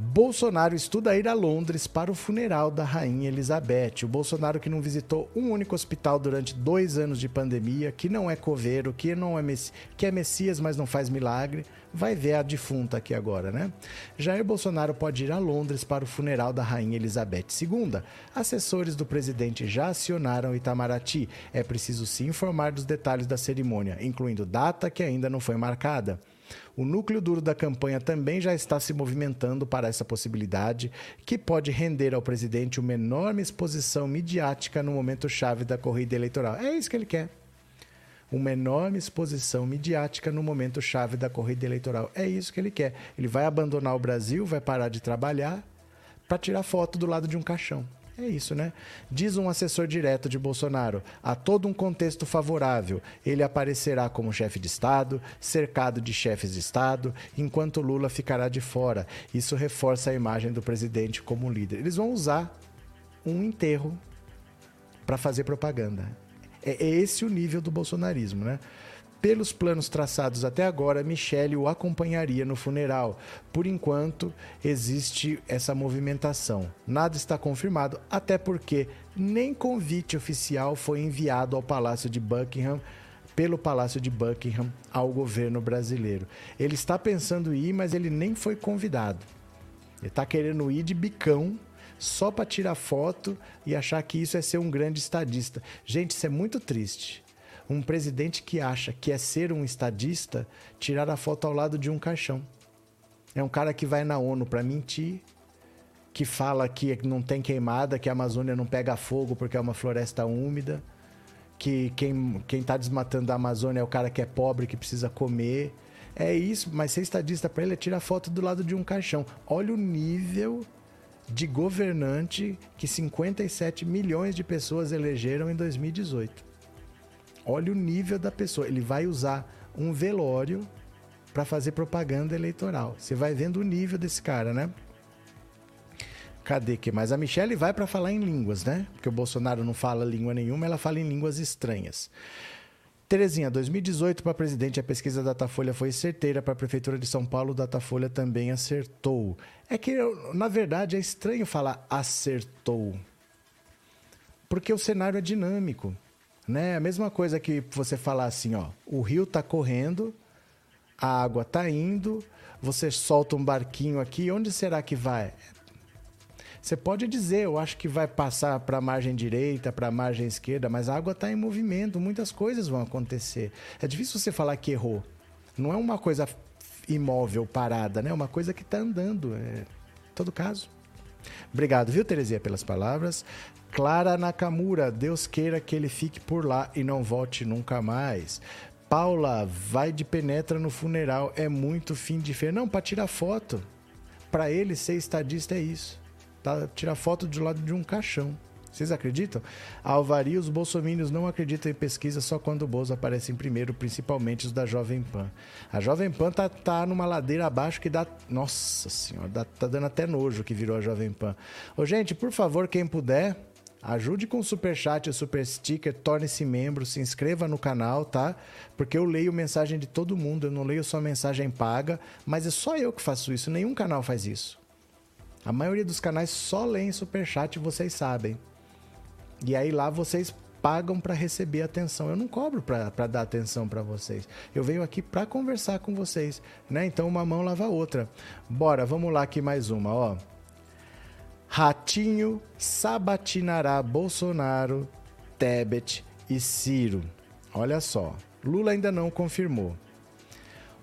[SPEAKER 1] Bolsonaro estuda ir a Londres para o funeral da Rainha Elizabeth. O Bolsonaro que não visitou um único hospital durante dois anos de pandemia, que não é coveiro, que não é, que é Messias, mas não faz milagre, vai ver a defunta aqui agora, né? Jair Bolsonaro pode ir a Londres para o funeral da Rainha Elizabeth II. Assessores do presidente já acionaram Itamaraty. É preciso se informar dos detalhes da cerimônia, incluindo data que ainda não foi marcada. O núcleo duro da campanha também já está se movimentando para essa possibilidade, que pode render ao presidente uma enorme exposição midiática no momento chave da corrida eleitoral. É isso que ele quer. Uma enorme exposição midiática no momento chave da corrida eleitoral. É isso que ele quer. Ele vai abandonar o Brasil, vai parar de trabalhar para tirar foto do lado de um caixão. É isso, né? Diz um assessor direto de Bolsonaro: há todo um contexto favorável. Ele aparecerá como chefe de Estado, cercado de chefes de Estado, enquanto Lula ficará de fora. Isso reforça a imagem do presidente como líder. Eles vão usar um enterro para fazer propaganda. É, é esse o nível do bolsonarismo, né? Pelos planos traçados até agora, Michele o acompanharia no funeral. Por enquanto, existe essa movimentação. Nada está confirmado, até porque nem convite oficial foi enviado ao Palácio de Buckingham pelo Palácio de Buckingham ao governo brasileiro. Ele está pensando em ir, mas ele nem foi convidado. Ele está querendo ir de bicão só para tirar foto e achar que isso é ser um grande estadista. Gente, isso é muito triste um presidente que acha que é ser um estadista tirar a foto ao lado de um caixão. É um cara que vai na ONU para mentir, que fala que não tem queimada, que a Amazônia não pega fogo porque é uma floresta úmida, que quem está desmatando a Amazônia é o cara que é pobre, que precisa comer. É isso, mas ser estadista para ele é tirar foto do lado de um caixão. Olha o nível de governante que 57 milhões de pessoas elegeram em 2018. Olha o nível da pessoa. Ele vai usar um velório para fazer propaganda eleitoral. Você vai vendo o nível desse cara, né? Cadê que mais? A Michelle vai para falar em línguas, né? Porque o Bolsonaro não fala língua nenhuma, ela fala em línguas estranhas. Terezinha, 2018 para presidente, a pesquisa Datafolha foi certeira. Para a Prefeitura de São Paulo, Datafolha também acertou. É que, na verdade, é estranho falar acertou. Porque o cenário é dinâmico. Né? A mesma coisa que você falar assim, ó, o rio está correndo, a água está indo, você solta um barquinho aqui, onde será que vai? Você pode dizer, eu acho que vai passar para a margem direita, para a margem esquerda, mas a água está em movimento, muitas coisas vão acontecer. É difícil você falar que errou. Não é uma coisa imóvel, parada, né? É uma coisa que está andando. É... Em todo caso. Obrigado, viu, Terezinha, pelas palavras. Clara Nakamura, Deus queira que ele fique por lá e não volte nunca mais. Paula, vai de penetra no funeral, é muito fim de feira. Não, para tirar foto. Para ele ser estadista é isso. Tá? Tirar foto do lado de um caixão. Vocês acreditam? Alvari, os bolsomínios não acreditam em pesquisa só quando o Bozo aparece em primeiro, principalmente os da Jovem Pan. A Jovem Pan tá, tá numa ladeira abaixo que dá. Nossa senhora, dá, tá dando até nojo que virou a Jovem Pan. Ô, gente, por favor, quem puder, Ajude com o super chat, o super sticker, torne-se membro, se inscreva no canal, tá? Porque eu leio mensagem de todo mundo, eu não leio só mensagem paga, mas é só eu que faço isso, nenhum canal faz isso. A maioria dos canais só leem superchat, vocês sabem. E aí lá vocês pagam para receber atenção. Eu não cobro para dar atenção para vocês. Eu venho aqui para conversar com vocês, né? Então uma mão lava a outra. Bora, vamos lá aqui mais uma, ó. Ratinho sabatinará Bolsonaro, Tebet e Ciro. Olha só, Lula ainda não confirmou.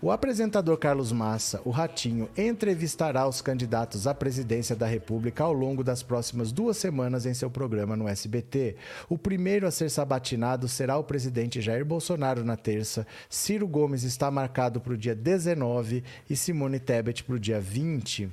[SPEAKER 1] O apresentador Carlos Massa, o Ratinho, entrevistará os candidatos à presidência da República ao longo das próximas duas semanas em seu programa no SBT. O primeiro a ser sabatinado será o presidente Jair Bolsonaro na terça, Ciro Gomes está marcado para o dia 19 e Simone Tebet para o dia 20.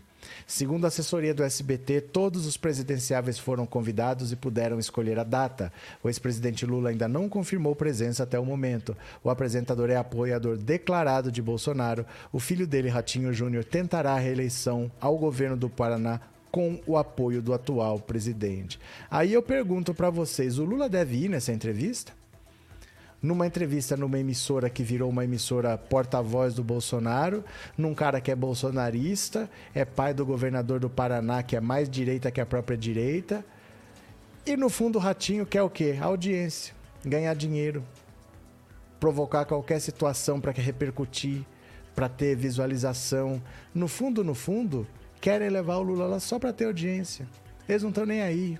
[SPEAKER 1] Segundo a assessoria do SBT, todos os presidenciáveis foram convidados e puderam escolher a data. O ex-presidente Lula ainda não confirmou presença até o momento. O apresentador é apoiador declarado de Bolsonaro. O filho dele, Ratinho Júnior, tentará a reeleição ao governo do Paraná com o apoio do atual presidente. Aí eu pergunto para vocês: o Lula deve ir nessa entrevista? Numa entrevista numa emissora que virou uma emissora porta-voz do Bolsonaro, num cara que é bolsonarista, é pai do governador do Paraná, que é mais direita que a própria direita. E no fundo o Ratinho quer o quê? audiência, ganhar dinheiro, provocar qualquer situação para repercutir, para ter visualização. No fundo, no fundo, querem levar o Lula lá só para ter audiência. Eles não estão nem aí.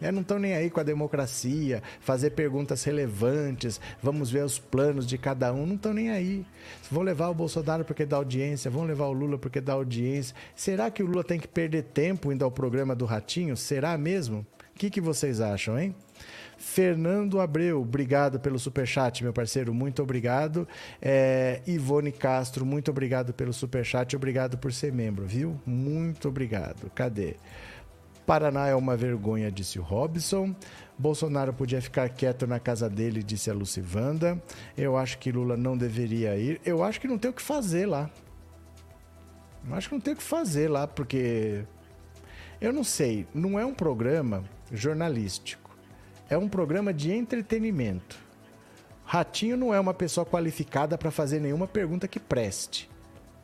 [SPEAKER 1] É, não estão nem aí com a democracia, fazer perguntas relevantes, vamos ver os planos de cada um, não estão nem aí. Vão levar o Bolsonaro porque dá audiência, vão levar o Lula porque dá audiência. Será que o Lula tem que perder tempo indo ao programa do Ratinho? Será mesmo? O que, que vocês acham, hein? Fernando Abreu, obrigado pelo superchat, meu parceiro, muito obrigado. É, Ivone Castro, muito obrigado pelo superchat, obrigado por ser membro, viu? Muito obrigado. Cadê? Paraná é uma vergonha, disse o Robson. Bolsonaro podia ficar quieto na casa dele, disse a Lucivanda. Eu acho que Lula não deveria ir. Eu acho que não tem o que fazer lá. Eu acho que não tem o que fazer lá, porque. Eu não sei, não é um programa jornalístico. É um programa de entretenimento. Ratinho não é uma pessoa qualificada para fazer nenhuma pergunta que preste.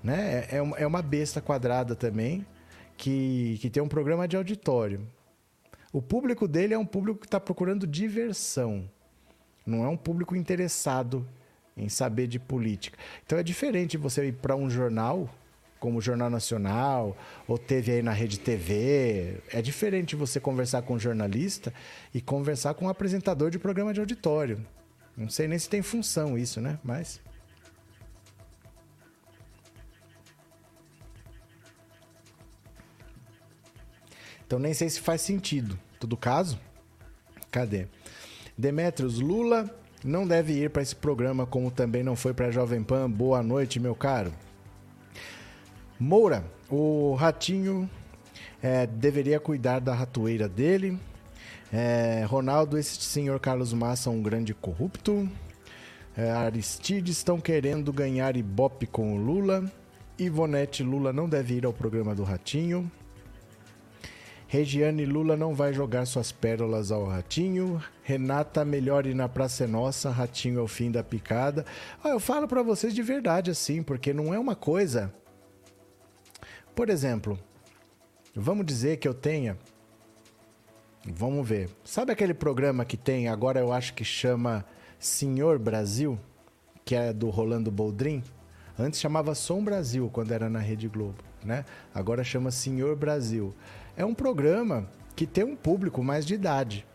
[SPEAKER 1] Né? É, é uma besta quadrada também que, que tem um programa de auditório. O público dele é um público que está procurando diversão. Não é um público interessado em saber de política. Então é diferente você ir para um jornal, como o Jornal Nacional, ou teve aí na Rede TV. É diferente você conversar com um jornalista e conversar com um apresentador de programa de auditório. Não sei nem se tem função isso, né? Mas. Então nem sei se faz sentido. Todo caso, cadê? Demetrios Lula não deve ir para esse programa, como também não foi para a Jovem Pan. Boa noite, meu caro. Moura, o ratinho é, deveria cuidar da ratoeira dele. É, Ronaldo, esse senhor Carlos Massa, um grande corrupto. É, Aristides estão querendo ganhar Ibope com o Lula. Ivonete Lula não deve ir ao programa do Ratinho. Regiane Lula não vai jogar suas pérolas ao Ratinho. Renata, melhore na Praça é Nossa. Ratinho é o fim da picada. Ah, eu falo para vocês de verdade assim, porque não é uma coisa. Por exemplo, vamos dizer que eu tenha. Vamos ver. Sabe aquele programa que tem, agora eu acho que chama Senhor Brasil, que é do Rolando Boldrin? Antes chamava Som Brasil, quando era na Rede Globo, né? Agora chama Senhor Brasil é um programa que tem um público mais de idade,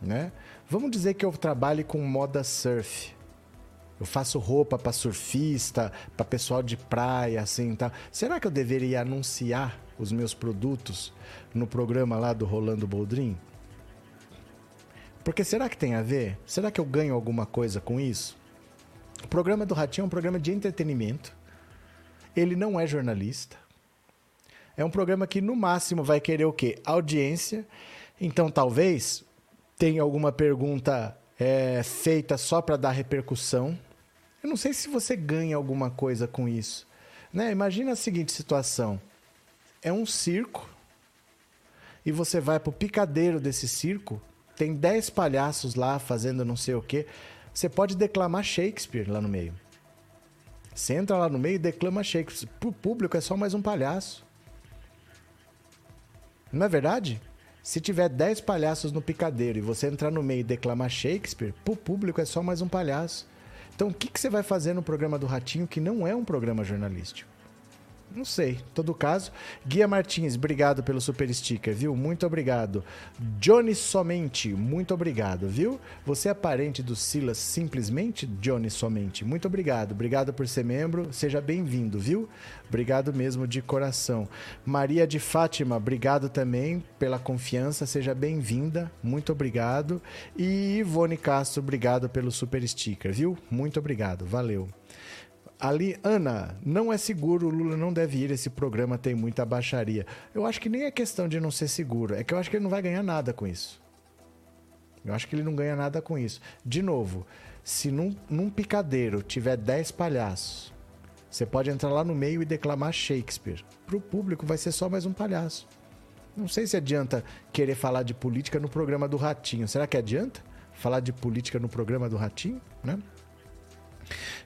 [SPEAKER 1] né? Vamos dizer que eu trabalhe com moda surf. Eu faço roupa para surfista, para pessoal de praia, assim, tá? Será que eu deveria anunciar os meus produtos no programa lá do Rolando Boldrin? Porque será que tem a ver? Será que eu ganho alguma coisa com isso? O programa do Ratinho é um programa de entretenimento. Ele não é jornalista. É um programa que no máximo vai querer o quê? Audiência. Então talvez tenha alguma pergunta é, feita só para dar repercussão. Eu não sei se você ganha alguma coisa com isso. Né? Imagina a seguinte situação: é um circo e você vai para o picadeiro desse circo, tem 10 palhaços lá fazendo não sei o quê. Você pode declamar Shakespeare lá no meio. Você entra lá no meio e declama Shakespeare. Para o público é só mais um palhaço. Não é verdade? Se tiver 10 palhaços no picadeiro e você entrar no meio e declamar Shakespeare, pro público é só mais um palhaço. Então o que, que você vai fazer no programa do Ratinho que não é um programa jornalístico? Não sei. Em todo caso, Guia Martins, obrigado pelo super sticker, viu? Muito obrigado. Johnny Somente, muito obrigado, viu? Você é parente do Silas simplesmente? Johnny Somente, muito obrigado. Obrigado por ser membro. Seja bem-vindo, viu? Obrigado mesmo de coração. Maria de Fátima, obrigado também pela confiança. Seja bem-vinda. Muito obrigado. E Ivone Castro, obrigado pelo super sticker, viu? Muito obrigado. Valeu. Ali, Ana, não é seguro, o Lula não deve ir, esse programa tem muita baixaria. Eu acho que nem é questão de não ser seguro, é que eu acho que ele não vai ganhar nada com isso. Eu acho que ele não ganha nada com isso. De novo, se num, num picadeiro tiver 10 palhaços, você pode entrar lá no meio e declamar Shakespeare. Para o público vai ser só mais um palhaço. Não sei se adianta querer falar de política no programa do Ratinho. Será que adianta falar de política no programa do Ratinho? Né?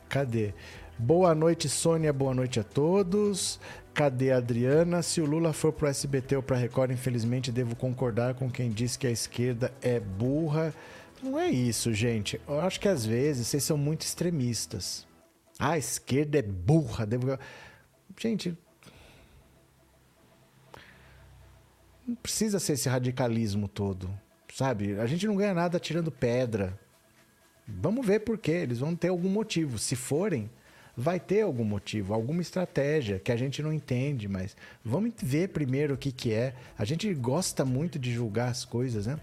[SPEAKER 1] Cadê? Boa noite, Sônia. Boa noite a todos. Cadê a Adriana? Se o Lula for pro SBT ou pra Record, infelizmente devo concordar com quem diz que a esquerda é burra. Não é isso, gente. Eu acho que às vezes vocês são muito extremistas. Ah, a esquerda é burra. Devo... Gente. Não precisa ser esse radicalismo todo. Sabe? A gente não ganha nada tirando pedra. Vamos ver por quê. Eles vão ter algum motivo. Se forem, vai ter algum motivo, alguma estratégia que a gente não entende, mas vamos ver primeiro o que, que é. A gente gosta muito de julgar as coisas, né?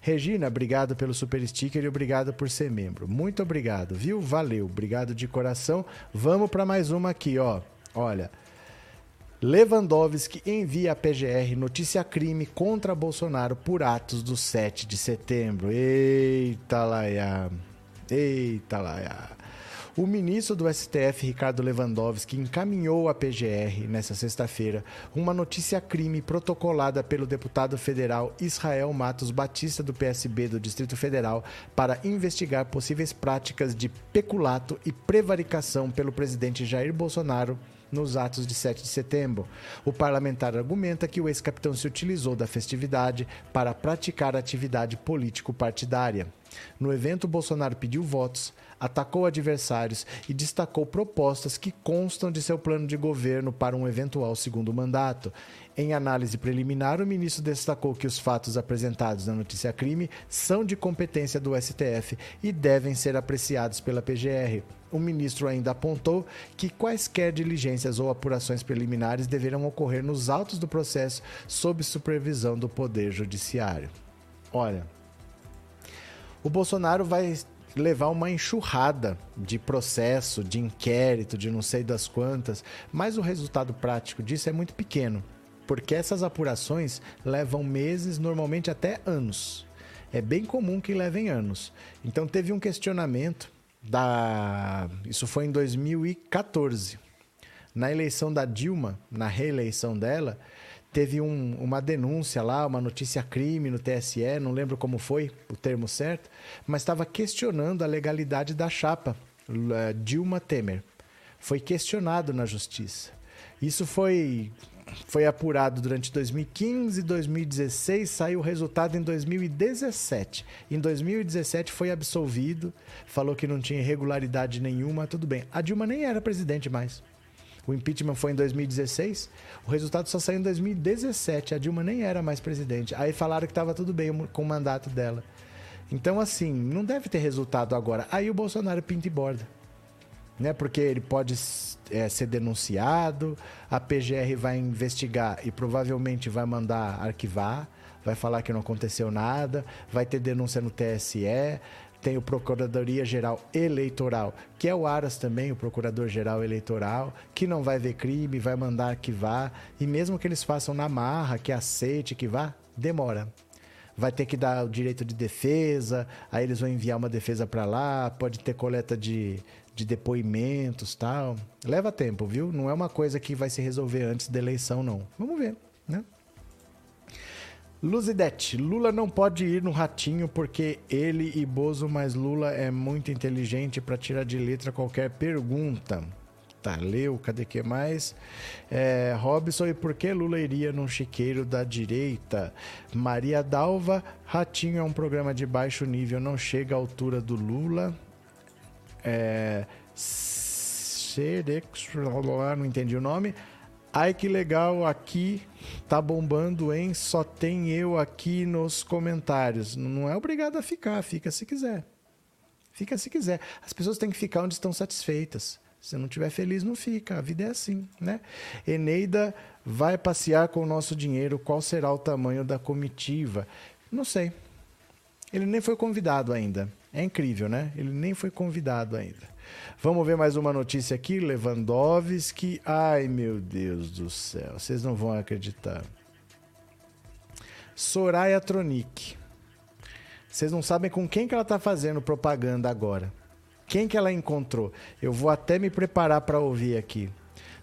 [SPEAKER 1] Regina, obrigado pelo super sticker e obrigado por ser membro. Muito obrigado, viu? Valeu, obrigado de coração. Vamos para mais uma aqui, ó. Olha. Lewandowski envia a PGR notícia crime contra Bolsonaro por atos do 7 de setembro. Eita laia. Eita laia. O ministro do STF, Ricardo Lewandowski, encaminhou à PGR, nesta sexta-feira, uma notícia-crime protocolada pelo deputado federal Israel Matos Batista, do PSB do Distrito Federal, para investigar possíveis práticas de peculato e prevaricação pelo presidente Jair Bolsonaro nos atos de 7 de setembro. O parlamentar argumenta que o ex-capitão se utilizou da festividade para praticar atividade político-partidária. No evento, Bolsonaro pediu votos, atacou adversários e destacou propostas que constam de seu plano de governo para um eventual segundo mandato. Em análise preliminar, o ministro destacou que os fatos apresentados na notícia crime são de competência do STF e devem ser apreciados pela PGR. O ministro ainda apontou que quaisquer diligências ou apurações preliminares deverão ocorrer nos autos do processo sob supervisão do Poder Judiciário. Olha, o Bolsonaro vai levar uma enxurrada de processo, de inquérito, de não sei das quantas, mas o resultado prático disso é muito pequeno, porque essas apurações levam meses, normalmente até anos. É bem comum que levem anos. Então teve um questionamento da isso foi em 2014. Na eleição da Dilma, na reeleição dela, teve um, uma denúncia lá, uma notícia crime no TSE, não lembro como foi o termo certo, mas estava questionando a legalidade da chapa uh, Dilma Temer. Foi questionado na justiça. Isso foi foi apurado durante 2015 e 2016, saiu o resultado em 2017. Em 2017 foi absolvido, falou que não tinha irregularidade nenhuma, tudo bem. A Dilma nem era presidente mais. O impeachment foi em 2016, o resultado só saiu em 2017. A Dilma nem era mais presidente. Aí falaram que estava tudo bem com o mandato dela. Então, assim, não deve ter resultado agora. Aí o Bolsonaro pinta e borda. Né? Porque ele pode é, ser denunciado, a PGR vai investigar e provavelmente vai mandar arquivar, vai falar que não aconteceu nada, vai ter denúncia no TSE, tem o Procuradoria Geral Eleitoral, que é o Aras também, o Procurador Geral Eleitoral, que não vai ver crime, vai mandar que vá, e mesmo que eles façam na marra, que aceite, que vá, demora. Vai ter que dar o direito de defesa, aí eles vão enviar uma defesa para lá, pode ter coleta de, de depoimentos tal. Leva tempo, viu? Não é uma coisa que vai se resolver antes da eleição, não. Vamos ver, né? Luzidete, Lula não pode ir no ratinho porque ele e Bozo, mas Lula é muito inteligente para tirar de letra qualquer pergunta. Tá, leu, cadê que mais? É, Robson, e por que Lula iria num chiqueiro da direita? Maria Dalva, Ratinho é um programa de baixo nível, não chega à altura do Lula. É, Serex, não entendi o nome. Ai que legal, aqui tá bombando, hein? Só tem eu aqui nos comentários. Não é obrigado a ficar, fica se quiser. Fica se quiser. As pessoas têm que ficar onde estão satisfeitas. Se não estiver feliz, não fica. A vida é assim, né? Eneida vai passear com o nosso dinheiro. Qual será o tamanho da comitiva? Não sei. Ele nem foi convidado ainda. É incrível, né? Ele nem foi convidado ainda. Vamos ver mais uma notícia aqui. Lewandowski. Ai, meu Deus do céu. Vocês não vão acreditar. Soraya Tronic. Vocês não sabem com quem que ela está fazendo propaganda agora. Quem que ela encontrou? Eu vou até me preparar para ouvir aqui.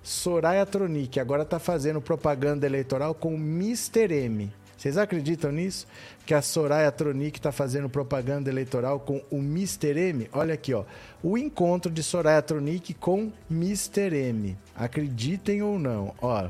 [SPEAKER 1] Soraya Tronic agora está fazendo propaganda eleitoral com Mr. M. Vocês acreditam nisso? Que a Soraya Tronic está fazendo propaganda eleitoral com o Mr. M? Olha aqui, ó. O encontro de Soraya Tronic com Mr. M. Acreditem ou não, ó.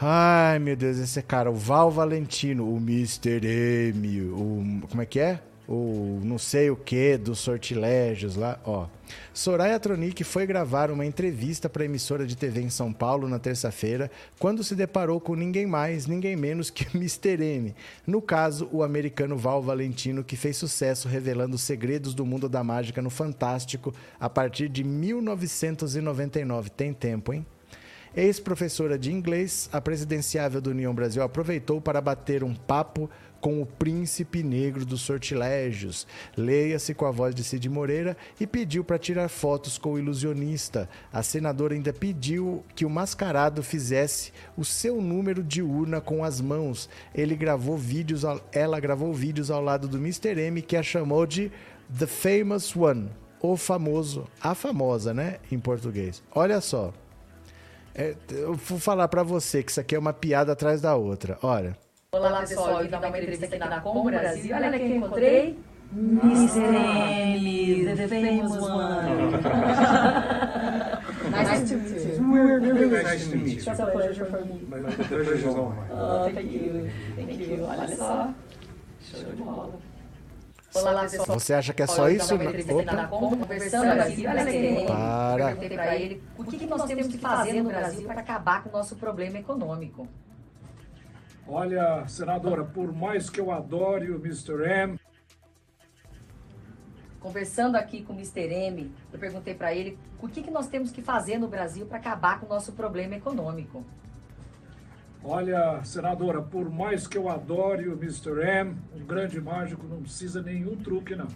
[SPEAKER 1] Ai, meu Deus, esse cara, o Val Valentino, o Mr. M, o. Como é que é? O não sei o que dos sortilégios lá, ó. Soraya Tronic foi gravar uma entrevista para emissora de TV em São Paulo na terça-feira, quando se deparou com ninguém mais, ninguém menos que Mr. M. No caso, o americano Val Valentino, que fez sucesso revelando segredos do mundo da mágica no Fantástico a partir de 1999. Tem tempo, hein? Ex-professora de inglês, a presidenciável do União Brasil aproveitou para bater um papo com o príncipe negro dos sortilégios. Leia-se com a voz de Cid Moreira e pediu para tirar fotos com o ilusionista. A senadora ainda pediu que o mascarado fizesse o seu número de urna com as mãos. Ele gravou vídeos, ela gravou vídeos ao lado do Mr. M que a chamou de The Famous One, o famoso, a famosa, né, em português. Olha só. É, eu vou falar para você que isso aqui é uma piada atrás da outra. Olha.
[SPEAKER 2] Olá, pessoal. Eu vim dar uma entrevista aqui na Com Brasil. Olha quem encontrei. Mr. M, the famous one. nice to meet you. We're really nice to meet you. It's a pleasure for me. The pleasure is all mine. Oh, thank you. Thank you. Olha só. Show de bola.
[SPEAKER 1] Olá, pessoal. Você acha que é só isso?
[SPEAKER 2] Opa. Conversando aqui, olha aqui. Para. Perguntei para ele o que, que nós temos que fazer no Brasil para acabar com o nosso problema econômico.
[SPEAKER 3] Olha, senadora, por mais que eu adore o Mr. M.
[SPEAKER 2] Conversando aqui com o Mr. M, eu perguntei para ele o que, que nós temos que fazer no Brasil para acabar com o nosso problema econômico.
[SPEAKER 3] Olha, senadora, por mais que eu adore o Mr. M, um grande mágico não precisa nenhum truque, não.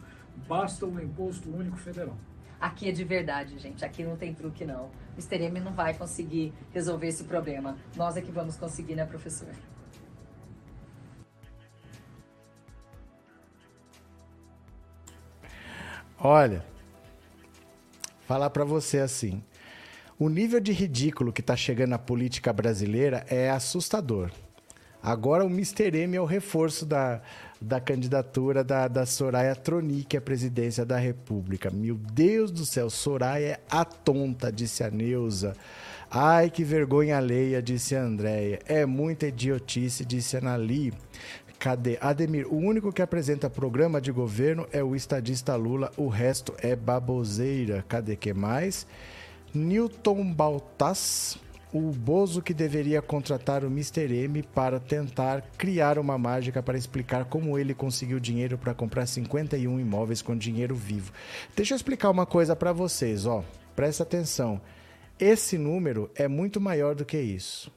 [SPEAKER 3] Basta um imposto único federal.
[SPEAKER 2] Aqui é de verdade, gente. Aqui não tem truque, não. O Mr. M não vai conseguir resolver esse problema. Nós é que vamos conseguir, né, professor?
[SPEAKER 1] Olha, falar para você assim. O nível de ridículo que está chegando na política brasileira é assustador. Agora o Mr. M é o reforço da, da candidatura da, da Soraya Tronic à presidência da República. Meu Deus do céu, Soraya é a tonta, disse a Neuza. Ai, que vergonha alheia, disse a Andréia. É muita idiotice, disse a Nali. Cadê? Ademir, o único que apresenta programa de governo é o estadista Lula, o resto é baboseira. Cadê que mais? Newton Baltas, o Bozo que deveria contratar o Mr. M para tentar criar uma mágica para explicar como ele conseguiu dinheiro para comprar 51 imóveis com dinheiro vivo. Deixa eu explicar uma coisa para vocês, ó. Presta atenção. Esse número é muito maior do que isso.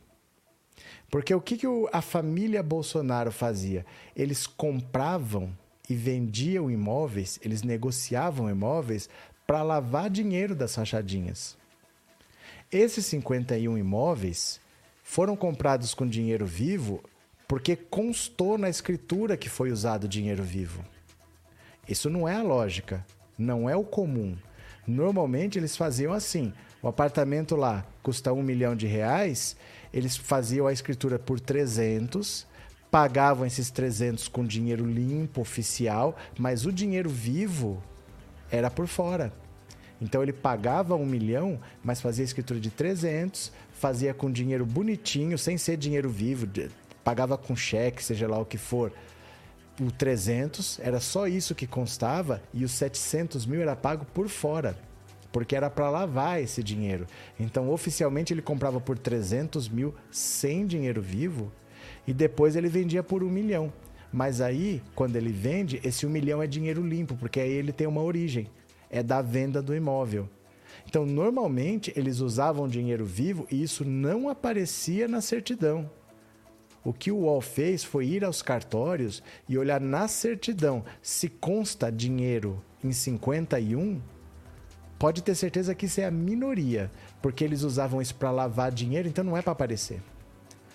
[SPEAKER 1] Porque o que, que a família Bolsonaro fazia? Eles compravam e vendiam imóveis, eles negociavam imóveis para lavar dinheiro das rachadinhas. Esses 51 imóveis foram comprados com dinheiro vivo porque constou na escritura que foi usado dinheiro vivo. Isso não é a lógica, não é o comum. Normalmente eles faziam assim: o apartamento lá custa um milhão de reais, eles faziam a escritura por 300, pagavam esses 300 com dinheiro limpo, oficial, mas o dinheiro vivo era por fora. Então ele pagava um milhão, mas fazia escritura de 300, fazia com dinheiro bonitinho, sem ser dinheiro vivo, pagava com cheque, seja lá o que for. O 300 era só isso que constava e os 700 mil era pago por fora, porque era para lavar esse dinheiro. Então, oficialmente, ele comprava por 300 mil sem dinheiro vivo e depois ele vendia por um milhão. Mas aí, quando ele vende, esse um milhão é dinheiro limpo, porque aí ele tem uma origem. É da venda do imóvel. Então, normalmente, eles usavam dinheiro vivo e isso não aparecia na certidão. O que o UOL fez foi ir aos cartórios e olhar na certidão se consta dinheiro em 51. Pode ter certeza que isso é a minoria, porque eles usavam isso para lavar dinheiro, então não é para aparecer.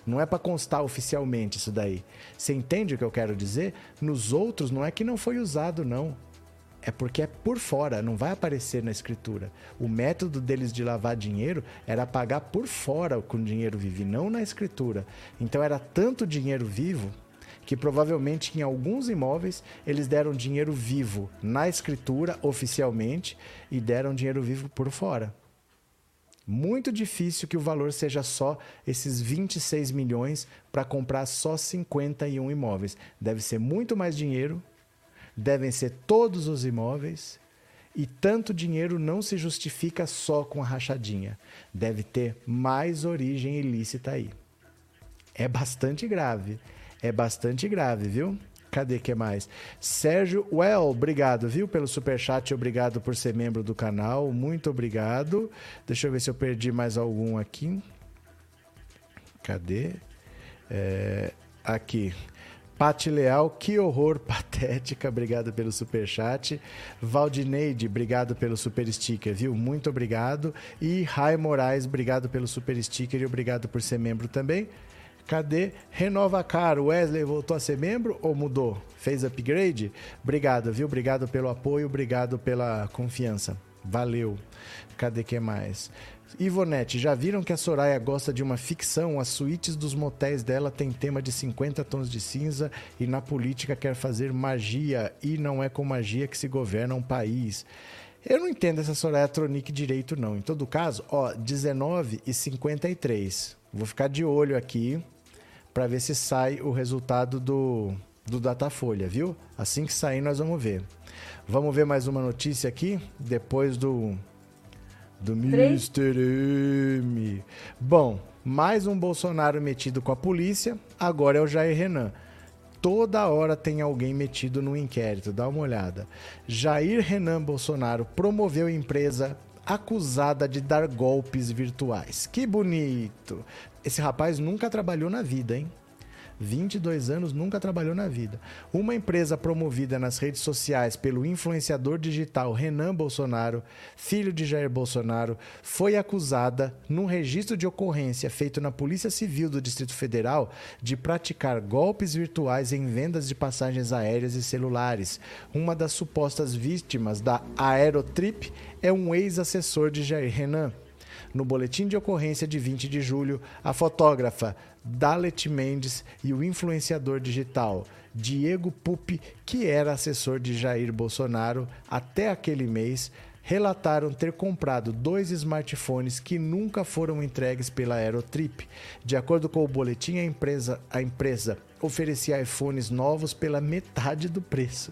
[SPEAKER 1] Não é para constar oficialmente isso daí. Você entende o que eu quero dizer? Nos outros não é que não foi usado, não. É porque é por fora, não vai aparecer na escritura. O método deles de lavar dinheiro era pagar por fora com dinheiro vivo, não na escritura. Então era tanto dinheiro vivo que provavelmente em alguns imóveis eles deram dinheiro vivo na escritura oficialmente e deram dinheiro vivo por fora. Muito difícil que o valor seja só esses 26 milhões para comprar só 51 imóveis. Deve ser muito mais dinheiro, devem ser todos os imóveis, e tanto dinheiro não se justifica só com a rachadinha. Deve ter mais origem ilícita aí. É bastante grave. É bastante grave, viu? Cadê que mais? Sérgio Well, obrigado, viu, pelo super chat, obrigado por ser membro do canal, muito obrigado. Deixa eu ver se eu perdi mais algum aqui. Cadê? É, aqui. Pati Leal, que horror, patética, obrigado pelo super chat. Valdineide, obrigado pelo super sticker, viu? Muito obrigado. E Rai Moraes, obrigado pelo super sticker e obrigado por ser membro também. Cadê? Renova Caro. Wesley voltou a ser membro ou mudou? Fez upgrade? Obrigado, viu? Obrigado pelo apoio, obrigado pela confiança. Valeu. Cadê que mais? Ivonete, já viram que a Soraya gosta de uma ficção? As suítes dos motéis dela tem tema de 50 tons de cinza e na política quer fazer magia e não é com magia que se governa um país. Eu não entendo essa Soraya Tronic direito, não. Em todo caso, ó, 19 e 53. Vou ficar de olho aqui para ver se sai o resultado do, do Datafolha, viu? Assim que sair, nós vamos ver. Vamos ver mais uma notícia aqui, depois do. Do Mr. M. Bom, mais um Bolsonaro metido com a polícia, agora é o Jair Renan. Toda hora tem alguém metido no inquérito, dá uma olhada. Jair Renan Bolsonaro promoveu empresa acusada de dar golpes virtuais. Que bonito! Esse rapaz nunca trabalhou na vida, hein? 22 anos, nunca trabalhou na vida. Uma empresa promovida nas redes sociais pelo influenciador digital Renan Bolsonaro, filho de Jair Bolsonaro, foi acusada, num registro de ocorrência feito na Polícia Civil do Distrito Federal, de praticar golpes virtuais em vendas de passagens aéreas e celulares. Uma das supostas vítimas da Aerotrip é um ex-assessor de Jair Renan. No boletim de ocorrência de 20 de julho, a fotógrafa Dalet Mendes e o influenciador digital Diego Pupi, que era assessor de Jair Bolsonaro até aquele mês, relataram ter comprado dois smartphones que nunca foram entregues pela Aerotrip. De acordo com o boletim, a empresa, a empresa oferecia iPhones novos pela metade do preço.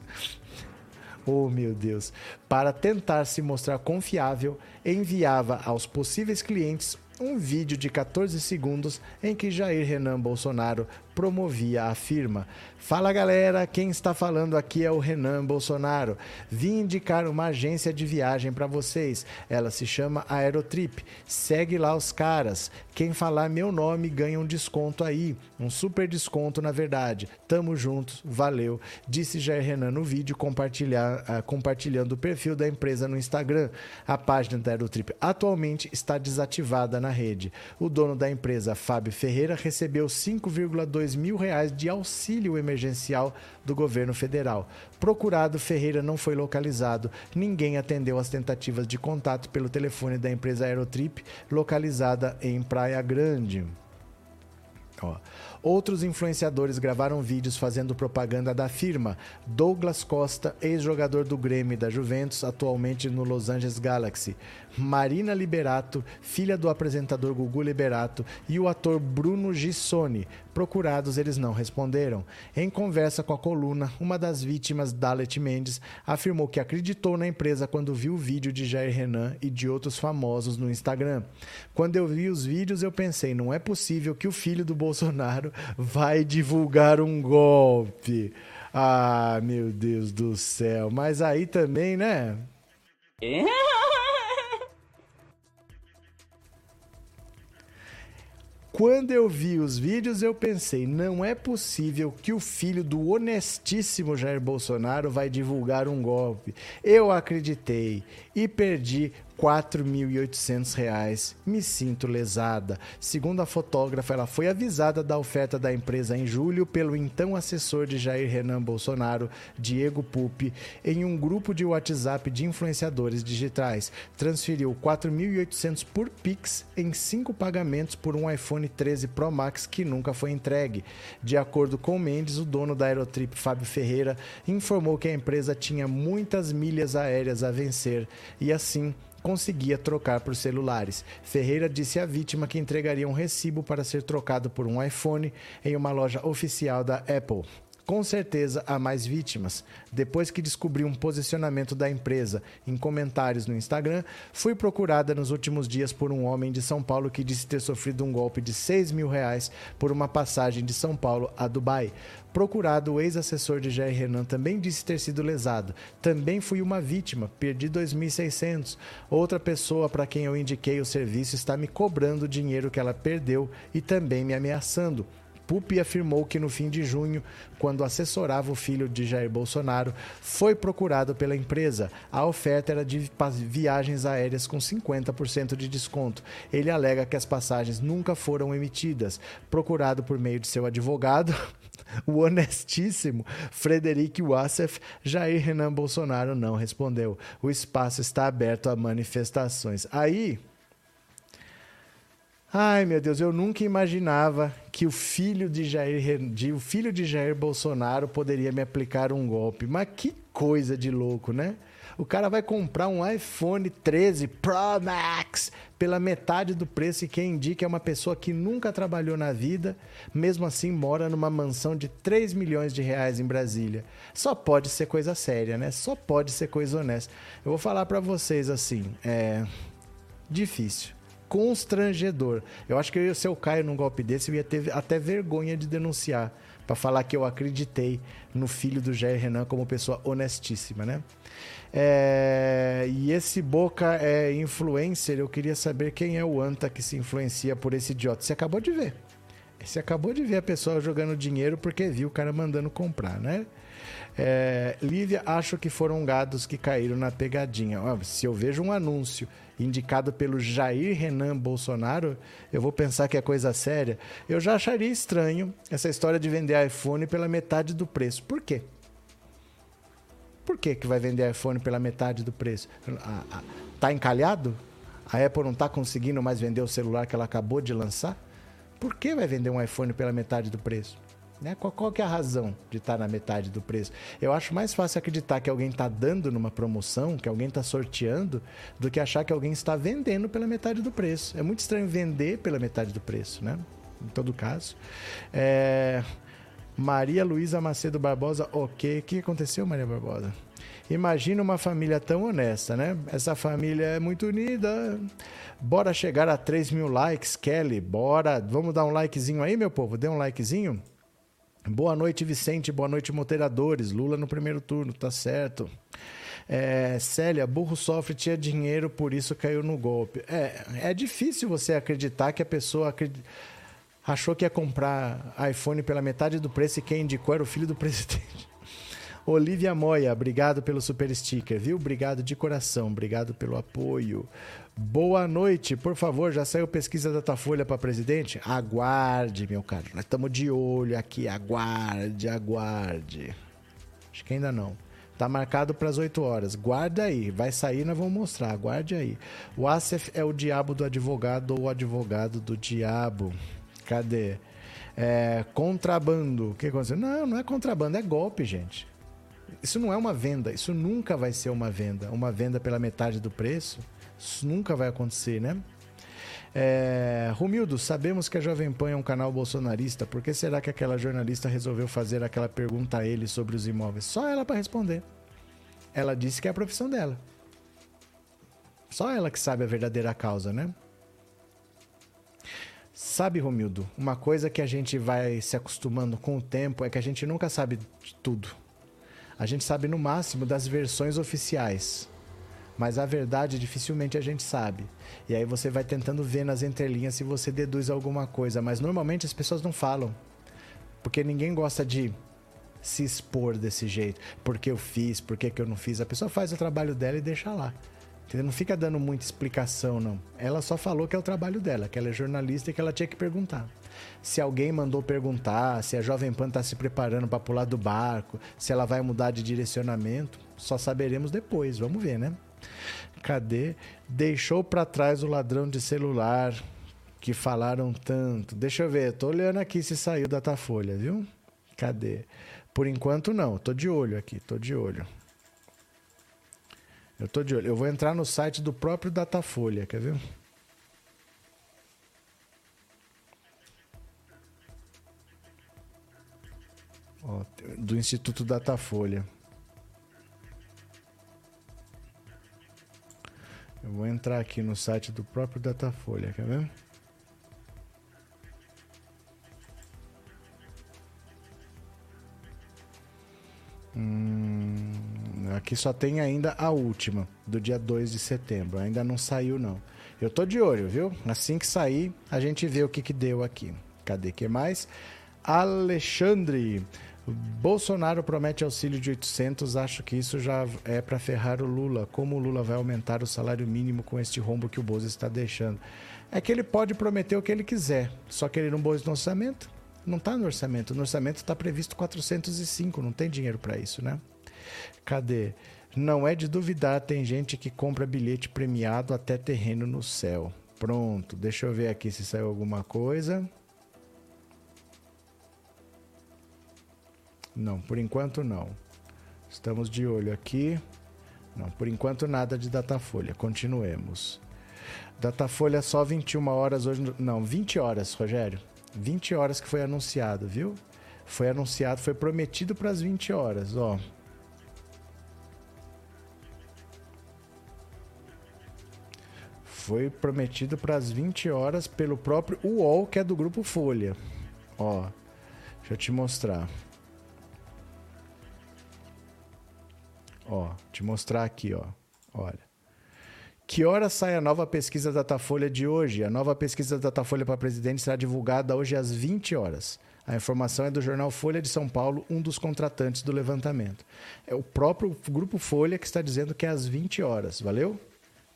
[SPEAKER 1] Oh, meu Deus! Para tentar se mostrar confiável, enviava aos possíveis clientes um vídeo de 14 segundos em que Jair Renan Bolsonaro promovia a firma. Fala galera, quem está falando aqui é o Renan Bolsonaro. Vim indicar uma agência de viagem para vocês. Ela se chama Aerotrip. Segue lá os caras. Quem falar meu nome ganha um desconto aí. Um super desconto, na verdade. Tamo juntos, valeu. Disse Jair Renan no vídeo, compartilhar, uh, compartilhando o perfil da empresa no Instagram. A página da Aerotrip atualmente está desativada na rede. O dono da empresa, Fábio Ferreira, recebeu 5,2 2 mil reais de auxílio emergencial do governo federal. Procurado, Ferreira não foi localizado. Ninguém atendeu às tentativas de contato pelo telefone da empresa Aerotrip, localizada em Praia Grande. Ó. Outros influenciadores gravaram vídeos fazendo propaganda da firma. Douglas Costa, ex-jogador do Grêmio e da Juventus, atualmente no Los Angeles Galaxy. Marina Liberato, filha do apresentador Gugu Liberato, e o ator Bruno Gissoni. Procurados, eles não responderam. Em conversa com a coluna, uma das vítimas, Dalet Mendes, afirmou que acreditou na empresa quando viu o vídeo de Jair Renan e de outros famosos no Instagram. Quando eu vi os vídeos, eu pensei, não é possível que o filho do Bolsonaro vai divulgar um golpe. Ah, meu Deus do céu. Mas aí também, né? Quando eu vi os vídeos, eu pensei: não é possível que o filho do honestíssimo Jair Bolsonaro vai divulgar um golpe. Eu acreditei e perdi 4.800 reais. Me sinto lesada. Segundo a fotógrafa, ela foi avisada da oferta da empresa em julho pelo então assessor de Jair Renan Bolsonaro, Diego Pupi, em um grupo de WhatsApp de influenciadores digitais. Transferiu 4.800 por Pix em cinco pagamentos por um iPhone 13 Pro Max que nunca foi entregue. De acordo com Mendes, o dono da Aerotrip, Fábio Ferreira, informou que a empresa tinha muitas milhas aéreas a vencer e assim conseguia trocar por celulares. Ferreira disse à vítima que entregaria um recibo para ser trocado por um iPhone em uma loja oficial da Apple. Com certeza há mais vítimas. Depois que descobri um posicionamento da empresa em comentários no Instagram, fui procurada nos últimos dias por um homem de São Paulo que disse ter sofrido um golpe de 6 mil reais por uma passagem de São Paulo a Dubai. Procurado, o ex-assessor de Jair Renan também disse ter sido lesado. Também fui uma vítima, perdi 2.600. Outra pessoa para quem eu indiquei o serviço está me cobrando o dinheiro que ela perdeu e também me ameaçando. Pupi afirmou que no fim de junho, quando assessorava o filho de Jair Bolsonaro, foi procurado pela empresa. A oferta era de viagens aéreas com 50% de desconto. Ele alega que as passagens nunca foram emitidas. Procurado por meio de seu advogado, o honestíssimo Frederic Wassef, Jair Renan Bolsonaro não respondeu. O espaço está aberto a manifestações. Aí. Ai, meu Deus, eu nunca imaginava que o filho de Jair, de, o filho de Jair Bolsonaro poderia me aplicar um golpe. Mas que coisa de louco, né? O cara vai comprar um iPhone 13 Pro Max pela metade do preço e quem indica é uma pessoa que nunca trabalhou na vida, mesmo assim mora numa mansão de 3 milhões de reais em Brasília. Só pode ser coisa séria, né? Só pode ser coisa honesta. Eu vou falar para vocês assim, é difícil constrangedor. Eu acho que se eu caio num golpe desse, eu ia ter até vergonha de denunciar, para falar que eu acreditei no filho do Jair Renan como pessoa honestíssima, né? É, e esse Boca é influencer, eu queria saber quem é o Anta que se influencia por esse idiota. Você acabou de ver. Você acabou de ver a pessoa jogando dinheiro porque viu o cara mandando comprar, né? É, Lívia, acho que foram gados que caíram na pegadinha. Se eu vejo um anúncio indicado pelo Jair Renan Bolsonaro, eu vou pensar que é coisa séria. Eu já acharia estranho essa história de vender iPhone pela metade do preço. Por quê? Por que, que vai vender iPhone pela metade do preço? Tá encalhado? A Apple não está conseguindo mais vender o celular que ela acabou de lançar? Por que vai vender um iPhone pela metade do preço? Né? Qual, qual que é a razão de estar tá na metade do preço? Eu acho mais fácil acreditar que alguém está dando numa promoção, que alguém está sorteando, do que achar que alguém está vendendo pela metade do preço. É muito estranho vender pela metade do preço, né? Em todo caso. É... Maria Luísa Macedo Barbosa, ok. O que aconteceu, Maria Barbosa? Imagina uma família tão honesta, né? Essa família é muito unida. Bora chegar a 3 mil likes, Kelly. Bora. Vamos dar um likezinho aí, meu povo? Dê um likezinho. Boa noite, Vicente. Boa noite, moderadores. Lula no primeiro turno, tá certo. É, Célia, burro sofre, tinha dinheiro, por isso caiu no golpe. É, é difícil você acreditar que a pessoa achou que ia comprar iPhone pela metade do preço e quem indicou era o filho do presidente. Olivia Moya, obrigado pelo super sticker, viu? Obrigado de coração, obrigado pelo apoio. Boa noite, por favor, já saiu pesquisa da Datafolha para presidente? Aguarde, meu caro. Nós estamos de olho aqui, aguarde, aguarde. Acho que ainda não. Tá marcado para as 8 horas. Guarda aí, vai sair, nós vamos mostrar. Aguarde aí. O Asef é o diabo do advogado ou o advogado do diabo. Cadê? É, contrabando. O que aconteceu? Não, não é contrabando, é golpe, gente. Isso não é uma venda, isso nunca vai ser uma venda. Uma venda pela metade do preço, isso nunca vai acontecer, né? É, Romildo, sabemos que a Jovem Pan é um canal bolsonarista. Por que será que aquela jornalista resolveu fazer aquela pergunta a ele sobre os imóveis? Só ela para responder. Ela disse que é a profissão dela. Só ela que sabe a verdadeira causa, né? Sabe, Romildo, uma coisa que a gente vai se acostumando com o tempo é que a gente nunca sabe de tudo. A gente sabe no máximo das versões oficiais. Mas a verdade dificilmente a gente sabe. E aí você vai tentando ver nas entrelinhas se você deduz alguma coisa. Mas normalmente as pessoas não falam. Porque ninguém gosta de se expor desse jeito. Porque eu fiz, porque que eu não fiz. A pessoa faz o trabalho dela e deixa lá. Entendeu? Não fica dando muita explicação, não. Ela só falou que é o trabalho dela, que ela é jornalista e que ela tinha que perguntar. Se alguém mandou perguntar, se a Jovem Pan está se preparando para pular do barco, se ela vai mudar de direcionamento, só saberemos depois. Vamos ver, né? Cadê? Deixou para trás o ladrão de celular que falaram tanto. Deixa eu ver, tô olhando aqui se saiu Datafolha, viu? Cadê? Por enquanto não, tô de olho aqui, tô de olho. Eu tô de olho. Eu vou entrar no site do próprio Datafolha, quer ver? Do Instituto Datafolha. Eu vou entrar aqui no site do próprio Datafolha, quer ver? Hum, aqui só tem ainda a última, do dia 2 de setembro. Ainda não saiu, não. Eu tô de olho, viu? Assim que sair, a gente vê o que, que deu aqui. Cadê que mais? Alexandre. Bolsonaro promete auxílio de 800, acho que isso já é para ferrar o Lula. Como o Lula vai aumentar o salário mínimo com este rombo que o Bozo está deixando? É que ele pode prometer o que ele quiser, só que ele não pôs no orçamento. Não está no orçamento. No orçamento está previsto 405, não tem dinheiro para isso, né? Cadê? Não é de duvidar, tem gente que compra bilhete premiado até terreno no céu. Pronto, deixa eu ver aqui se saiu alguma coisa. Não, por enquanto não. Estamos de olho aqui. Não, por enquanto nada de Datafolha. Continuemos. Datafolha só 21 horas hoje. Não, 20 horas, Rogério. 20 horas que foi anunciado, viu? Foi anunciado, foi prometido para as 20 horas, ó. Foi prometido para as 20 horas pelo próprio UOL, que é do grupo Folha. Ó, deixa eu te mostrar. Ó, te mostrar aqui, ó. Olha. Que hora sai a nova pesquisa da Datafolha de hoje? A nova pesquisa da Datafolha para presidente será divulgada hoje às 20 horas. A informação é do jornal Folha de São Paulo, um dos contratantes do levantamento. É o próprio grupo Folha que está dizendo que é às 20 horas. Valeu?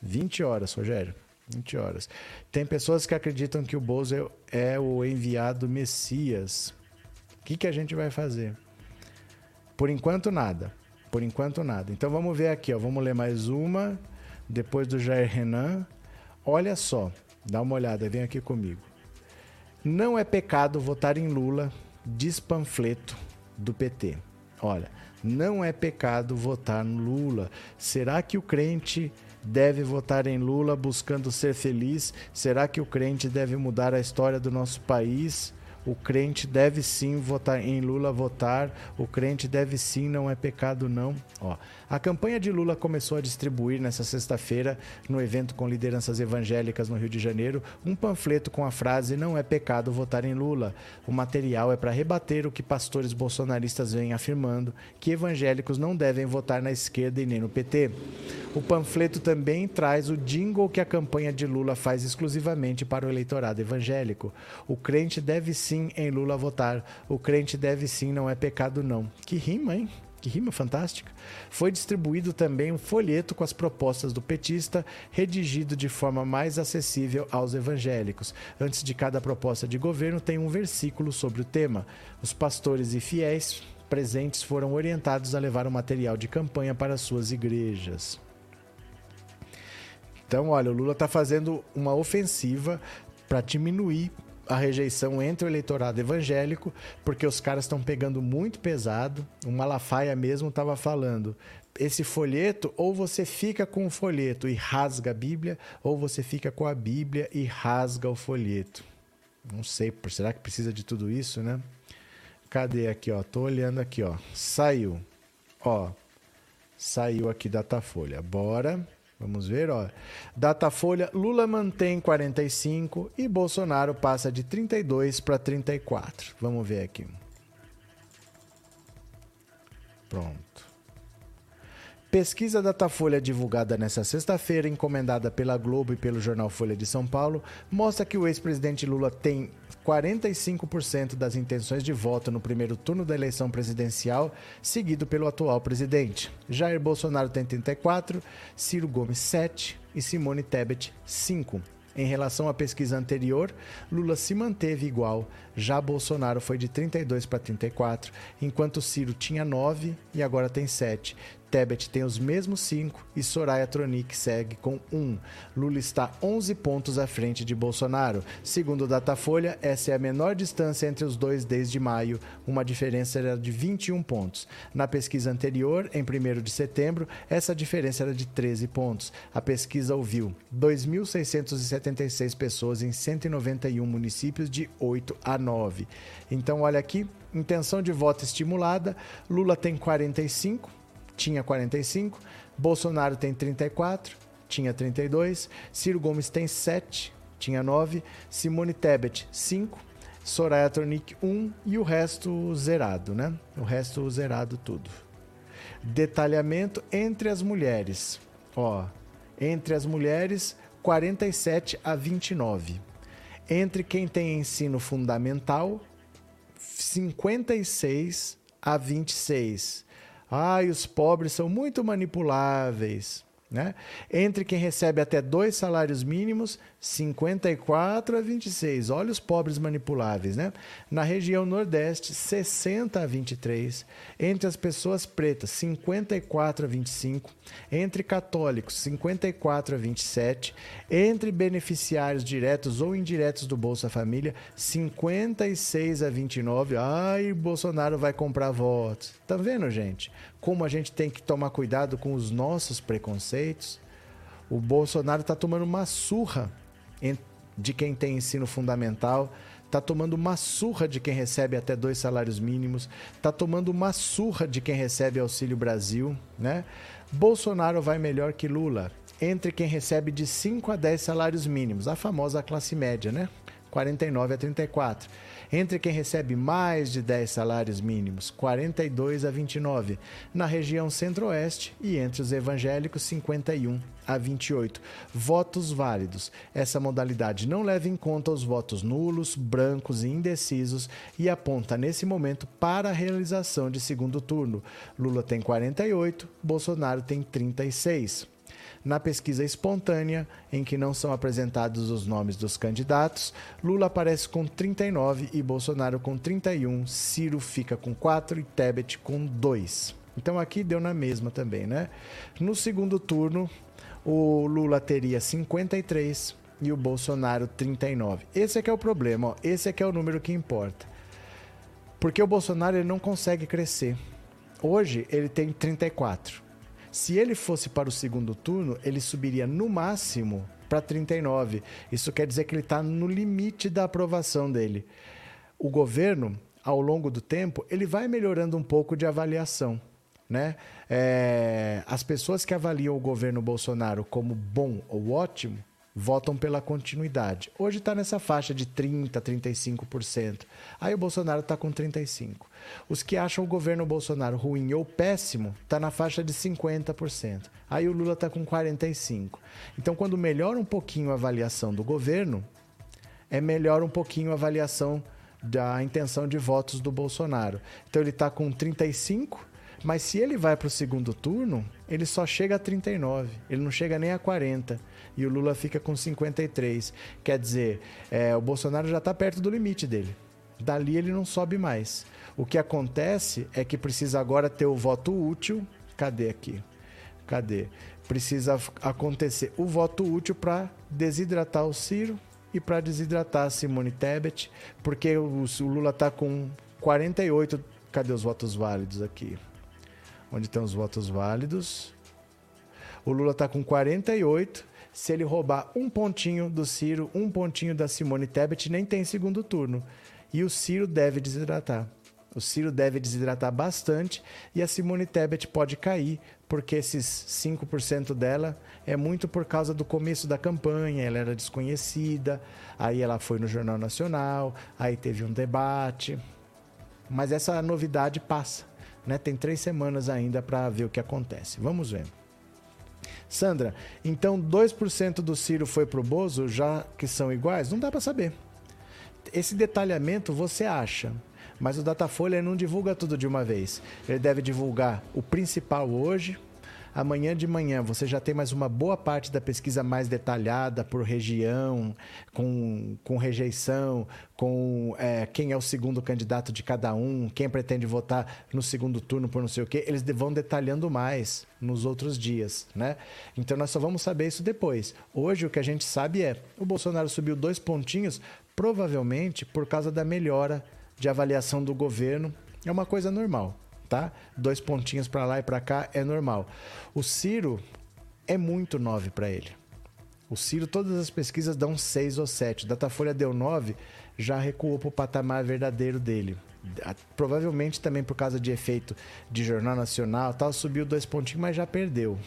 [SPEAKER 1] 20 horas, Rogério. 20 horas. Tem pessoas que acreditam que o Bozo é o enviado Messias. O que, que a gente vai fazer? Por enquanto, nada. Por enquanto, nada. Então vamos ver aqui, ó. Vamos ler mais uma. Depois do Jair Renan. Olha só, dá uma olhada, vem aqui comigo. Não é pecado votar em Lula, diz panfleto do PT. Olha, não é pecado votar no Lula. Será que o crente deve votar em Lula buscando ser feliz? Será que o crente deve mudar a história do nosso país? O crente deve sim votar em Lula votar. O crente deve sim, não é pecado não. Ó, a campanha de Lula começou a distribuir nessa sexta-feira, no evento com lideranças evangélicas no Rio de Janeiro, um panfleto com a frase "Não é pecado votar em Lula". O material é para rebater o que pastores bolsonaristas vêm afirmando, que evangélicos não devem votar na esquerda e nem no PT. O panfleto também traz o jingle que a campanha de Lula faz exclusivamente para o eleitorado evangélico. O crente deve sim em Lula votar. O crente deve sim, não é pecado não. Que rima, hein? Que rima fantástica. Foi distribuído também um folheto com as propostas do petista, redigido de forma mais acessível aos evangélicos. Antes de cada proposta de governo, tem um versículo sobre o tema. Os pastores e fiéis presentes foram orientados a levar o material de campanha para suas igrejas. Então, olha, o Lula está fazendo uma ofensiva para diminuir a rejeição entre o eleitorado evangélico, porque os caras estão pegando muito pesado. O Malafaia mesmo estava falando. Esse folheto, ou você fica com o folheto e rasga a Bíblia, ou você fica com a Bíblia e rasga o folheto. Não sei, será que precisa de tudo isso, né? Cadê aqui, ó? Tô olhando aqui, ó. Saiu. Ó. Saiu aqui Datafolha. Bora. Vamos ver, ó. Datafolha, Lula mantém 45 e Bolsonaro passa de 32 para 34. Vamos ver aqui. Pronto. Pesquisa Datafolha divulgada nesta sexta-feira, encomendada pela Globo e pelo jornal Folha de São Paulo, mostra que o ex-presidente Lula tem 45% das intenções de voto no primeiro turno da eleição presidencial, seguido pelo atual presidente. Jair Bolsonaro tem 34, Ciro Gomes 7 e Simone Tebet 5. Em relação à pesquisa anterior, Lula se manteve igual, já Bolsonaro foi de 32 para 34, enquanto Ciro tinha 9 e agora tem 7. Tebet tem os mesmos 5 e Soraya Tronic segue com 1. Um. Lula está 11 pontos à frente de Bolsonaro. Segundo o Datafolha, essa é a menor distância entre os dois desde maio, uma diferença era de 21 pontos. Na pesquisa anterior, em 1 de setembro, essa diferença era de 13 pontos. A pesquisa ouviu 2.676 pessoas em 191 municípios de 8 a 9. Então, olha aqui, intenção de voto estimulada, Lula tem 45, tinha 45, Bolsonaro tem 34, tinha 32, Ciro Gomes tem 7, tinha 9, Simone Tebet 5, Soraya Tronic 1 e o resto zerado, né? O resto zerado tudo. Detalhamento entre as mulheres. Ó, entre as mulheres 47 a 29. Entre quem tem ensino fundamental 56 a 26. Ai, os pobres são muito manipuláveis. Né? Entre quem recebe até dois salários mínimos, 54 a 26. Olha os pobres manipuláveis. Né? Na região Nordeste, 60 a 23. Entre as pessoas pretas, 54 a 25. Entre católicos, 54 a 27. Entre beneficiários diretos ou indiretos do Bolsa Família, 56 a 29. Ai, Bolsonaro vai comprar votos. Tá vendo, gente? Como a gente tem que tomar cuidado com os nossos preconceitos. O Bolsonaro está tomando uma surra de quem tem ensino fundamental, está tomando uma surra de quem recebe até dois salários mínimos, está tomando uma surra de quem recebe Auxílio Brasil, né? Bolsonaro vai melhor que Lula entre quem recebe de 5 a 10 salários mínimos, a famosa classe média, né? 49 a 34 entre quem recebe mais de 10 salários mínimos, 42 a 29, na região centro-oeste, e entre os evangélicos, 51 a 28. Votos válidos. Essa modalidade não leva em conta os votos nulos, brancos e indecisos e aponta nesse momento para a realização de segundo turno. Lula tem 48, Bolsonaro tem 36. Na pesquisa espontânea, em que não são apresentados os nomes dos candidatos, Lula aparece com 39 e Bolsonaro com 31, Ciro fica com 4 e Tebet com 2. Então aqui deu na mesma também, né? No segundo turno, o Lula teria 53 e o Bolsonaro 39. Esse é que é o problema, ó. esse é que é o número que importa. Porque o Bolsonaro ele não consegue crescer. Hoje ele tem 34. Se ele fosse para o segundo turno, ele subiria no máximo para 39. Isso quer dizer que ele está no limite da aprovação dele. O governo, ao longo do tempo, ele vai melhorando um pouco de avaliação. Né? É, as pessoas que avaliam o governo Bolsonaro como bom ou ótimo votam pela continuidade. Hoje está nessa faixa de 30%, 35%. Aí o Bolsonaro está com 35%. Os que acham o governo Bolsonaro ruim ou péssimo está na faixa de 50%. Aí o Lula está com 45%. Então, quando melhora um pouquinho a avaliação do governo, é melhor um pouquinho a avaliação da intenção de votos do Bolsonaro. Então, ele está com 35%. Mas se ele vai para o segundo turno, ele só chega a 39, ele não chega nem a 40 e o Lula fica com 53. Quer dizer, é, o Bolsonaro já está perto do limite dele. Dali ele não sobe mais. O que acontece é que precisa agora ter o voto útil. Cadê aqui? Cadê? Precisa acontecer o voto útil para desidratar o Ciro, e para desidratar a Simone Tebet, porque o, o Lula está com 48. Cadê os votos válidos aqui? Onde estão os votos válidos? O Lula está com 48. Se ele roubar um pontinho do Ciro, um pontinho da Simone Tebet, nem tem segundo turno. E o Ciro deve desidratar. O Ciro deve desidratar bastante e a Simone Tebet pode cair, porque esses 5% dela é muito por causa do começo da campanha, ela era desconhecida, aí ela foi no Jornal Nacional, aí teve um debate. Mas essa novidade passa, né? Tem três semanas ainda para ver o que acontece. Vamos ver. Sandra, então 2% do Ciro foi pro Bozo, já que são iguais? Não dá para saber. Esse detalhamento você acha, mas o Datafolha não divulga tudo de uma vez. Ele deve divulgar o principal hoje. Amanhã de manhã você já tem mais uma boa parte da pesquisa mais detalhada por região, com, com rejeição, com é, quem é o segundo candidato de cada um, quem pretende votar no segundo turno por não sei o quê. Eles vão detalhando mais nos outros dias, né? Então nós só vamos saber isso depois. Hoje o que a gente sabe é o Bolsonaro subiu dois pontinhos, provavelmente por causa da melhora de avaliação do governo. É uma coisa normal, tá? Dois pontinhos para lá e para cá é normal. O Ciro é muito 9 para ele. O Ciro, todas as pesquisas dão 6 ou 7. Datafolha deu 9, já recuou para o patamar verdadeiro dele. Provavelmente também por causa de efeito de Jornal Nacional, tal, subiu dois pontinhos, mas já perdeu.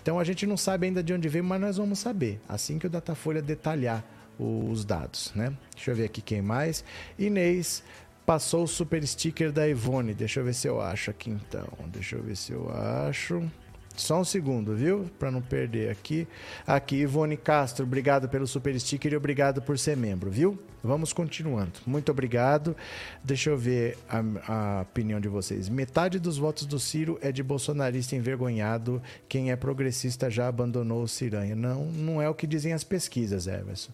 [SPEAKER 1] Então a gente não sabe ainda de onde veio, mas nós vamos saber assim que o Datafolha detalhar os dados, né? Deixa eu ver aqui quem mais. Inês passou o super sticker da Ivone. Deixa eu ver se eu acho aqui então. Deixa eu ver se eu acho. Só um segundo, viu? Para não perder aqui. Aqui, Ivone Castro, obrigado pelo super sticker e obrigado por ser membro, viu? Vamos continuando. Muito obrigado. Deixa eu ver a, a, opinião de vocês. Metade dos votos do Ciro é de bolsonarista envergonhado. Quem é progressista já abandonou o Ciranha. Não, não é o que dizem as pesquisas, Everson.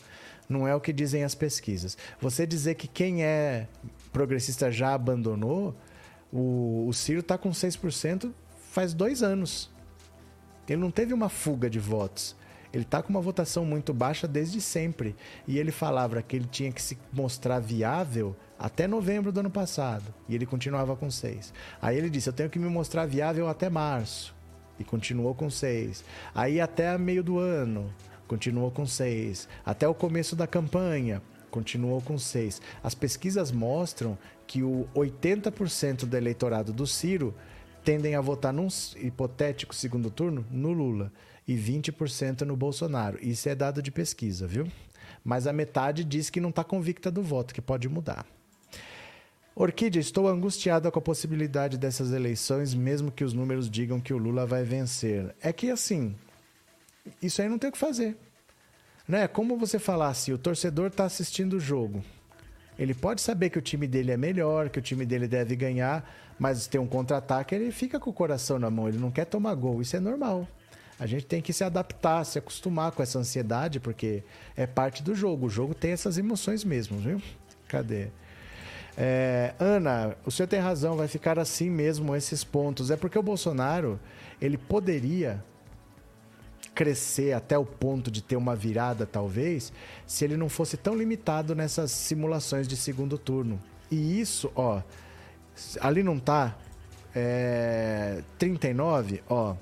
[SPEAKER 1] Não é o que dizem as pesquisas. Você dizer que quem é progressista já abandonou, o, o Ciro está com 6% faz dois anos. Ele não teve uma fuga de votos. Ele está com uma votação muito baixa desde sempre. E ele falava que ele tinha que se mostrar viável até novembro do ano passado. E ele continuava com 6. Aí ele disse: Eu tenho que me mostrar viável até março. E continuou com 6. Aí até meio do ano continuou com 6. Até o começo da campanha, continuou com 6. As pesquisas mostram que o 80% do eleitorado do Ciro tendem a votar num hipotético segundo turno no Lula e 20% no Bolsonaro. Isso é dado de pesquisa, viu? Mas a metade diz que não está convicta do voto, que pode mudar. Orquídea, estou angustiada com a possibilidade dessas eleições, mesmo que os números digam que o Lula vai vencer. É que assim, isso aí não tem o que fazer. Né? Como você falasse, o torcedor está assistindo o jogo. Ele pode saber que o time dele é melhor, que o time dele deve ganhar, mas tem um contra-ataque, ele fica com o coração na mão, ele não quer tomar gol. Isso é normal. A gente tem que se adaptar, se acostumar com essa ansiedade, porque é parte do jogo. O jogo tem essas emoções mesmo, viu? Cadê? É, Ana, o senhor tem razão, vai ficar assim mesmo esses pontos. É porque o Bolsonaro, ele poderia crescer até o ponto de ter uma virada, talvez, se ele não fosse tão limitado nessas simulações de segundo turno. E isso, ó, ali não tá é, 39, ó.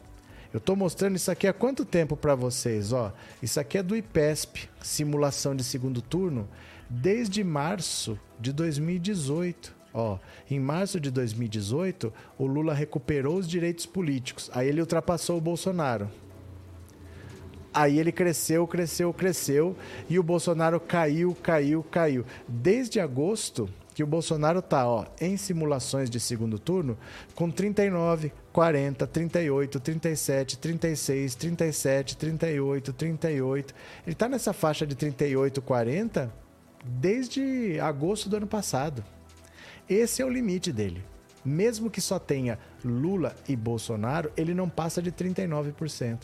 [SPEAKER 1] Eu estou mostrando isso aqui há quanto tempo para vocês, ó. Isso aqui é do IPESP, simulação de segundo turno, desde março de 2018. Ó, em março de 2018, o Lula recuperou os direitos políticos. Aí ele ultrapassou o Bolsonaro. Aí ele cresceu, cresceu, cresceu e o Bolsonaro caiu, caiu, caiu. Desde agosto que o Bolsonaro tá, ó, em simulações de segundo turno com 39, 40, 38, 37, 36, 37, 38, 38. Ele tá nessa faixa de 38, 40 desde agosto do ano passado. Esse é o limite dele. Mesmo que só tenha Lula e Bolsonaro, ele não passa de 39%.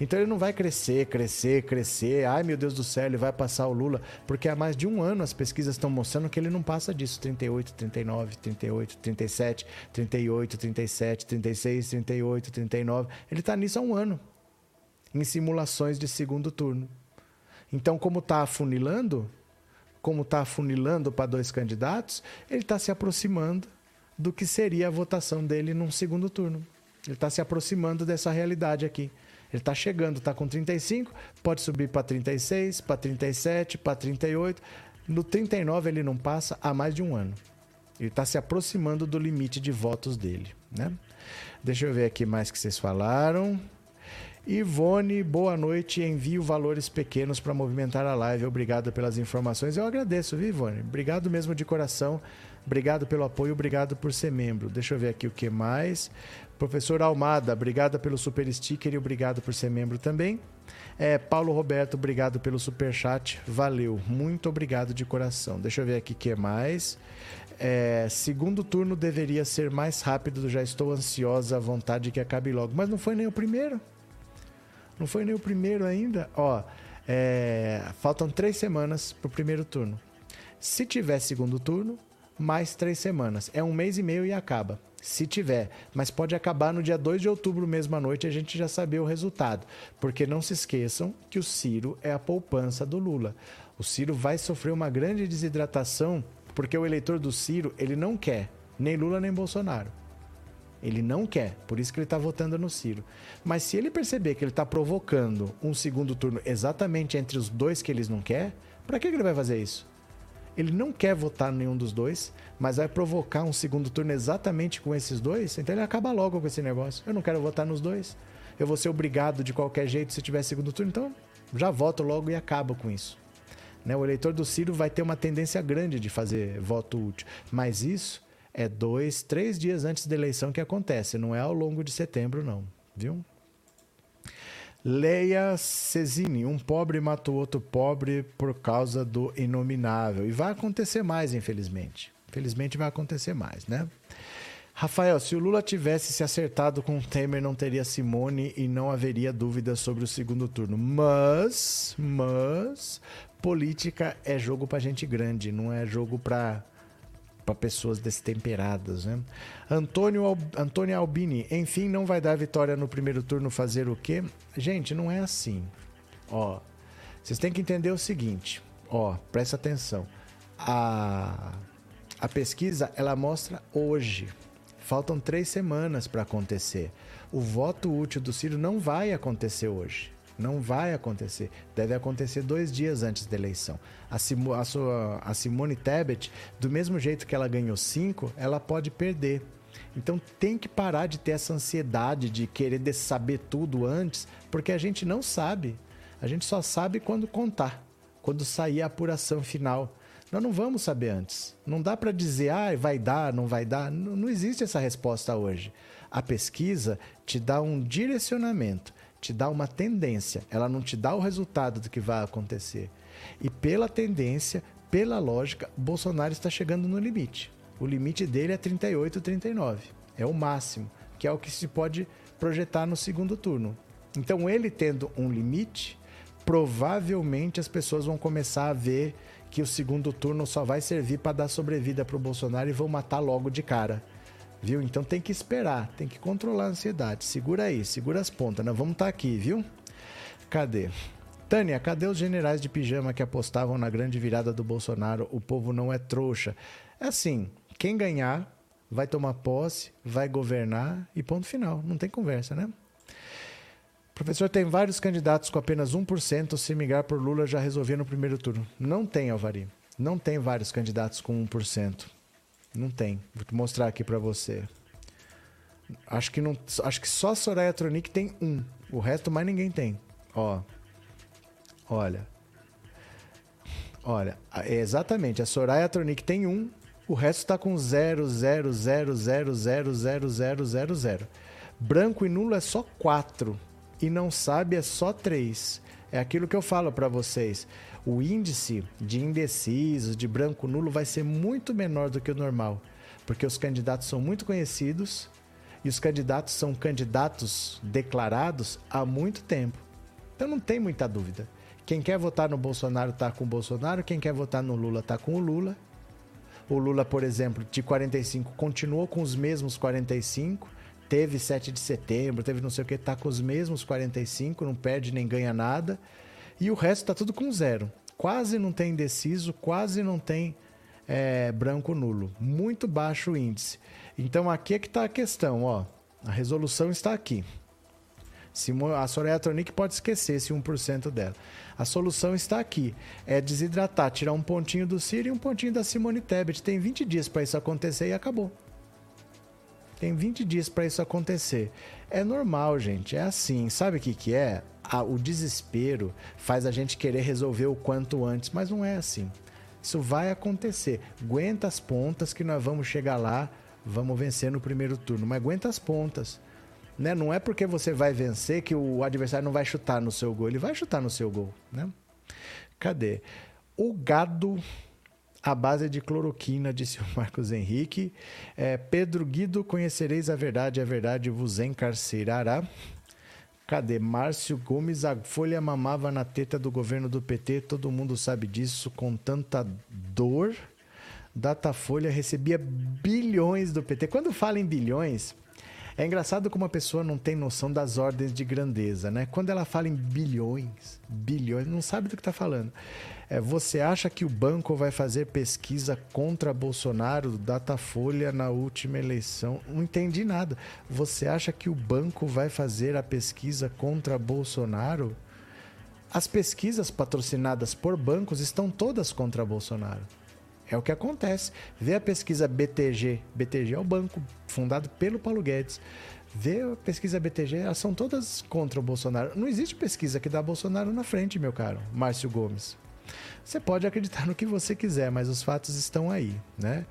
[SPEAKER 1] Então ele não vai crescer, crescer, crescer. Ai meu Deus do céu, ele vai passar o Lula. Porque há mais de um ano as pesquisas estão mostrando que ele não passa disso: 38, 39, 38, 37, 38, 37, 36, 38, 39. Ele está nisso há um ano em simulações de segundo turno. Então, como está afunilando, como está afunilando para dois candidatos, ele está se aproximando do que seria a votação dele num segundo turno. Ele está se aproximando dessa realidade aqui. Ele está chegando, está com 35, pode subir para 36, para 37, para 38. No 39 ele não passa há mais de um ano. Ele está se aproximando do limite de votos dele. Né? Deixa eu ver aqui mais que vocês falaram. Ivone, boa noite. Envio valores pequenos para movimentar a live. Obrigado pelas informações. Eu agradeço, viu, Ivone? Obrigado mesmo de coração. Obrigado pelo apoio, obrigado por ser membro. Deixa eu ver aqui o que mais. Professor Almada, obrigado pelo super sticker e obrigado por ser membro também. É, Paulo Roberto, obrigado pelo super chat. Valeu, muito obrigado de coração. Deixa eu ver aqui o que mais. É, segundo turno deveria ser mais rápido, já estou ansiosa, à vontade que acabe logo. Mas não foi nem o primeiro. Não foi nem o primeiro ainda. Ó, é, faltam três semanas para o primeiro turno. Se tiver segundo turno, mais três semanas. É um mês e meio e acaba. Se tiver, mas pode acabar no dia 2 de outubro, mesmo à noite, a gente já saber o resultado. Porque não se esqueçam que o Ciro é a poupança do Lula. O Ciro vai sofrer uma grande desidratação, porque o eleitor do Ciro, ele não quer nem Lula nem Bolsonaro. Ele não quer, por isso que ele está votando no Ciro. Mas se ele perceber que ele está provocando um segundo turno exatamente entre os dois que eles não quer, para que ele vai fazer isso? Ele não quer votar nenhum dos dois, mas vai provocar um segundo turno exatamente com esses dois, então ele acaba logo com esse negócio. Eu não quero votar nos dois. Eu vou ser obrigado de qualquer jeito se tiver segundo turno, então já voto logo e acabo com isso. Né? O eleitor do Ciro vai ter uma tendência grande de fazer voto útil, mas isso é dois, três dias antes da eleição que acontece, não é ao longo de setembro, não, viu? Leia Cesini, um pobre mata o outro pobre por causa do inominável. E vai acontecer mais, infelizmente. Infelizmente vai acontecer mais, né? Rafael, se o Lula tivesse se acertado com o Temer, não teria Simone e não haveria dúvidas sobre o segundo turno. Mas, mas, política é jogo para gente grande, não é jogo para para pessoas destemperadas, né? Antônio, Antônio Albini, enfim, não vai dar vitória no primeiro turno fazer o quê? Gente, não é assim. Ó, vocês têm que entender o seguinte, ó, presta atenção. A, a pesquisa, ela mostra hoje. Faltam três semanas para acontecer. O voto útil do Ciro não vai acontecer hoje. Não vai acontecer. Deve acontecer dois dias antes da eleição. A, Simo, a, sua, a Simone Tebet, do mesmo jeito que ela ganhou cinco, ela pode perder. Então tem que parar de ter essa ansiedade de querer saber tudo antes, porque a gente não sabe. A gente só sabe quando contar, quando sair a apuração final. Nós não vamos saber antes. Não dá para dizer, ah, vai dar, não vai dar. Não, não existe essa resposta hoje. A pesquisa te dá um direcionamento te dá uma tendência, ela não te dá o resultado do que vai acontecer. E pela tendência, pela lógica, Bolsonaro está chegando no limite. O limite dele é 38, 39. É o máximo, que é o que se pode projetar no segundo turno. Então, ele tendo um limite, provavelmente as pessoas vão começar a ver que o segundo turno só vai servir para dar sobrevida para o Bolsonaro e vão matar logo de cara. Viu? Então tem que esperar, tem que controlar a ansiedade. Segura aí, segura as pontas. Nós vamos estar tá aqui, viu? Cadê? Tânia, cadê os generais de pijama que apostavam na grande virada do Bolsonaro? O povo não é trouxa. É assim, quem ganhar vai tomar posse, vai governar e ponto final. Não tem conversa, né? Professor, tem vários candidatos com apenas 1%. Se migrar por Lula, já resolvia no primeiro turno. Não tem, Alvari. Não tem vários candidatos com 1%. Não tem. Vou mostrar aqui para você. Acho que não, acho que só a Soraya Tronic tem um. O resto mais ninguém tem. Ó. Olha. Olha, é exatamente, a Soraya Tronic tem um, o resto está com 0, 0, 0, 0, 0, 0, 0, 0, 0. Branco e nulo é só 4 e não sabe é só 3. É aquilo que eu falo para vocês o índice de indecisos, de branco nulo, vai ser muito menor do que o normal, porque os candidatos são muito conhecidos e os candidatos são candidatos declarados há muito tempo. Então não tem muita dúvida. Quem quer votar no Bolsonaro está com o Bolsonaro, quem quer votar no Lula está com o Lula. O Lula, por exemplo, de 45 continuou com os mesmos 45, teve 7 de setembro, teve não sei o que, está com os mesmos 45, não perde nem ganha nada. E o resto está tudo com zero. Quase não tem indeciso, quase não tem é, branco nulo. Muito baixo o índice. Então aqui é que está a questão, ó. A resolução está aqui. A Soraya Tronic pode esquecer esse 1% dela. A solução está aqui. É desidratar, tirar um pontinho do Ciro e um pontinho da Simone Tebet. Tem 20 dias para isso acontecer e acabou. Tem 20 dias para isso acontecer. É normal, gente. É assim. Sabe o que, que é? O desespero faz a gente querer resolver o quanto antes, mas não é assim. Isso vai acontecer. Aguenta as pontas que nós vamos chegar lá, vamos vencer no primeiro turno. Mas aguenta as pontas. Né? Não é porque você vai vencer que o adversário não vai chutar no seu gol. Ele vai chutar no seu gol. Né? Cadê? O gado à base de cloroquina, disse o Marcos Henrique. É, Pedro Guido, conhecereis a verdade, a verdade vos encarcerará. Cadê? Márcio Gomes, a Folha mamava na teta do governo do PT, todo mundo sabe disso, com tanta dor. Datafolha recebia bilhões do PT. Quando fala em bilhões, é engraçado como a pessoa não tem noção das ordens de grandeza, né? Quando ela fala em bilhões, bilhões, não sabe do que está falando. É, você acha que o banco vai fazer pesquisa contra Bolsonaro, Datafolha, na última eleição? Não entendi nada. Você acha que o banco vai fazer a pesquisa contra Bolsonaro? As pesquisas patrocinadas por bancos estão todas contra Bolsonaro. É o que acontece. Vê a pesquisa BTG. BTG é o banco fundado pelo Paulo Guedes. Vê a pesquisa BTG, elas são todas contra o Bolsonaro. Não existe pesquisa que dá Bolsonaro na frente, meu caro Márcio Gomes. Você pode acreditar no que você quiser, mas os fatos estão aí, né?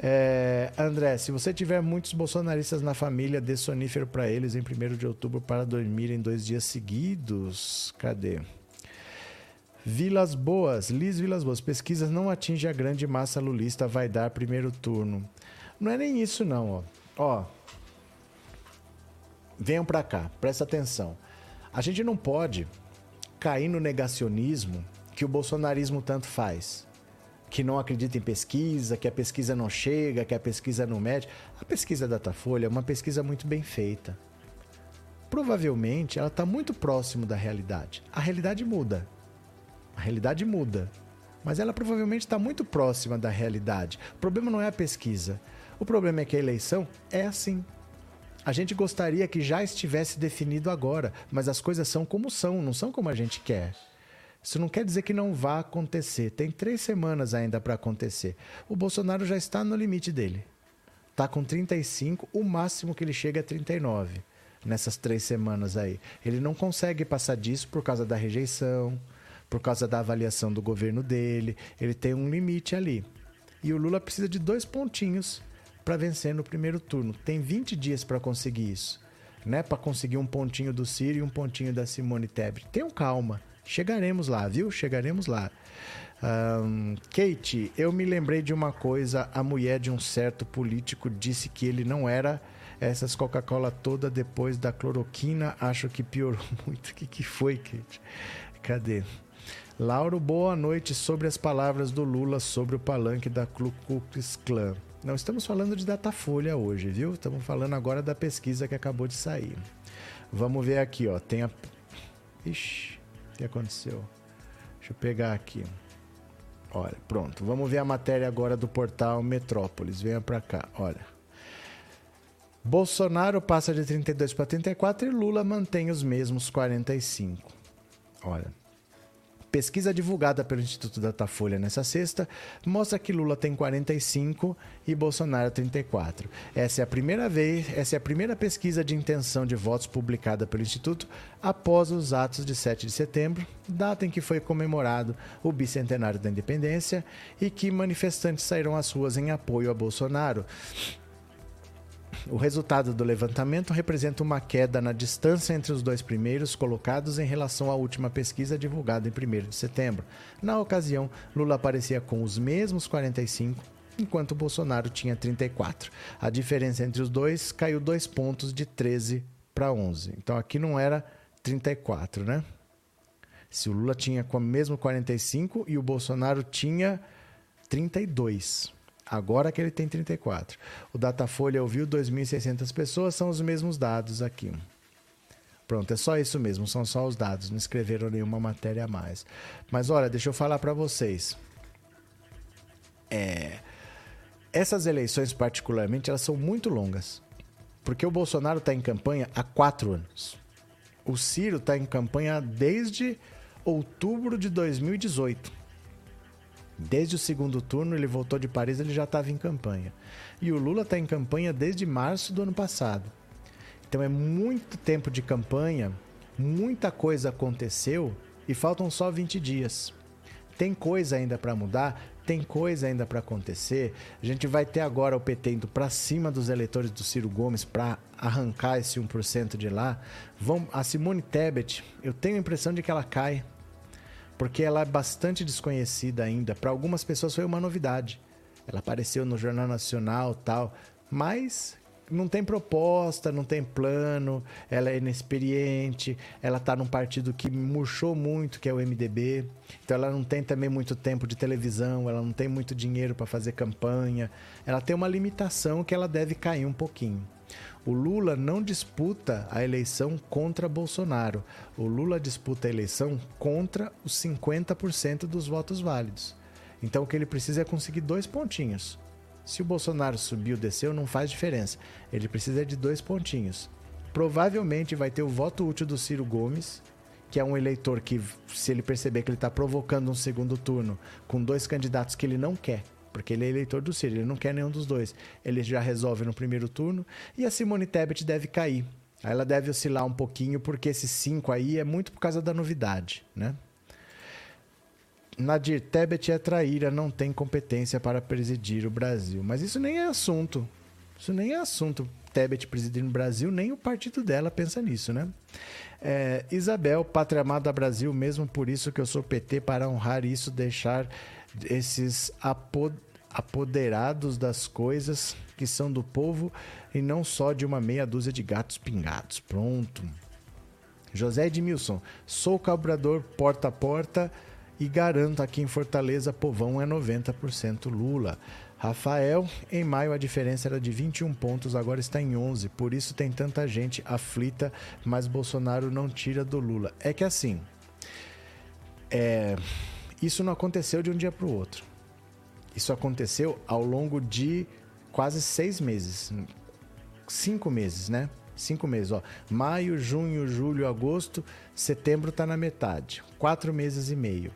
[SPEAKER 1] É, André, se você tiver muitos bolsonaristas na família, dê sonífero para eles em 1 de outubro para dormir em dois dias seguidos. Cadê? Vilas Boas, Liz Vilas Boas, pesquisas não atinge a grande massa lulista, vai dar primeiro turno. Não é nem isso não, ó. Ó, venham para cá, presta atenção. A gente não pode cair no negacionismo que o bolsonarismo tanto faz. Que não acredita em pesquisa, que a pesquisa não chega, que a pesquisa não mede. A pesquisa Datafolha é uma pesquisa muito bem feita. Provavelmente ela está muito próximo da realidade. A realidade muda. A realidade muda. Mas ela provavelmente está muito próxima da realidade. O problema não é a pesquisa. O problema é que a eleição é assim. A gente gostaria que já estivesse definido agora, mas as coisas são como são, não são como a gente quer. Isso não quer dizer que não vá acontecer. Tem três semanas ainda para acontecer. O Bolsonaro já está no limite dele. Está com 35, o máximo que ele chega é 39 nessas três semanas aí. Ele não consegue passar disso por causa da rejeição, por causa da avaliação do governo dele. Ele tem um limite ali. E o Lula precisa de dois pontinhos para vencer no primeiro turno. Tem 20 dias para conseguir isso. Né, para conseguir um pontinho do Ciro e um pontinho da Simone Tebet. Tenham calma. Chegaremos lá, viu? Chegaremos lá. Um, Kate, eu me lembrei de uma coisa. A mulher de um certo político disse que ele não era essas Coca-Cola toda depois da cloroquina. Acho que piorou muito. O que, que foi, Kate? Cadê? Lauro, boa noite sobre as palavras do Lula sobre o palanque da Ku Klux Klan. Não estamos falando de Datafolha hoje, viu? Estamos falando agora da pesquisa que acabou de sair. Vamos ver aqui, ó. Tem a. Ixi que aconteceu? Deixa eu pegar aqui. Olha, pronto. Vamos ver a matéria agora do portal Metrópolis. Venha para cá, olha. Bolsonaro passa de 32 para 34 e Lula mantém os mesmos 45. Olha. Pesquisa divulgada pelo Instituto Datafolha nessa sexta mostra que Lula tem 45 e Bolsonaro 34. Essa é a primeira vez, essa é a primeira pesquisa de intenção de votos publicada pelo Instituto após os atos de 7 de setembro, data em que foi comemorado o bicentenário da independência e que manifestantes saíram às ruas em apoio a Bolsonaro. O resultado do levantamento representa uma queda na distância entre os dois primeiros colocados em relação à última pesquisa divulgada em 1 de setembro. Na ocasião, Lula aparecia com os mesmos 45, enquanto Bolsonaro tinha 34. A diferença entre os dois caiu dois pontos de 13 para 11. Então aqui não era 34, né? Se o Lula tinha o mesmo 45 e o Bolsonaro tinha 32. Agora que ele tem 34. O Datafolha ouviu 2.600 pessoas, são os mesmos dados aqui. Pronto, é só isso mesmo, são só os dados, não escreveram nenhuma matéria a mais. Mas olha, deixa eu falar para vocês. É, essas eleições, particularmente, elas são muito longas. Porque o Bolsonaro está em campanha há quatro anos. O Ciro está em campanha desde outubro de 2018. Desde o segundo turno, ele voltou de Paris, ele já estava em campanha. E o Lula está em campanha desde março do ano passado. Então é muito tempo de campanha, muita coisa aconteceu e faltam só 20 dias. Tem coisa ainda para mudar, tem coisa ainda para acontecer. A gente vai ter agora o PT indo para cima dos eleitores do Ciro Gomes para arrancar esse 1% de lá. Vão, a Simone Tebet, eu tenho a impressão de que ela cai, porque ela é bastante desconhecida ainda. Para algumas pessoas foi uma novidade. Ela apareceu no Jornal Nacional tal, mas não tem proposta, não tem plano, ela é inexperiente, ela está num partido que murchou muito, que é o MDB. Então ela não tem também muito tempo de televisão, ela não tem muito dinheiro para fazer campanha. Ela tem uma limitação que ela deve cair um pouquinho. O Lula não disputa a eleição contra Bolsonaro. O Lula disputa a eleição contra os 50% dos votos válidos. Então o que ele precisa é conseguir dois pontinhos. Se o Bolsonaro subiu ou desceu, não faz diferença. Ele precisa de dois pontinhos. Provavelmente vai ter o voto útil do Ciro Gomes, que é um eleitor que, se ele perceber que ele está provocando um segundo turno com dois candidatos que ele não quer, porque ele é eleitor do Ciro, ele não quer nenhum dos dois, ele já resolve no primeiro turno. E a Simone Tebet deve cair. Aí ela deve oscilar um pouquinho, porque esses cinco aí é muito por causa da novidade, né? Nadir Tebet é traíra, não tem competência para presidir o Brasil. Mas isso nem é assunto. Isso nem é assunto. Tebet presidir no Brasil, nem o partido dela pensa nisso, né? É, Isabel, pátria amada Brasil, mesmo por isso que eu sou PT, para honrar isso, deixar esses apoderados das coisas que são do povo e não só de uma meia dúzia de gatos pingados. Pronto. José Edmilson, sou cobrador porta a porta e garanto aqui em Fortaleza, povão é 90% Lula. Rafael, em maio a diferença era de 21 pontos, agora está em 11. Por isso tem tanta gente aflita, mas Bolsonaro não tira do Lula. É que assim, é, isso não aconteceu de um dia para o outro. Isso aconteceu ao longo de quase seis meses, cinco meses, né? Cinco meses, ó. Maio, junho, julho, agosto, setembro está na metade. Quatro meses e meio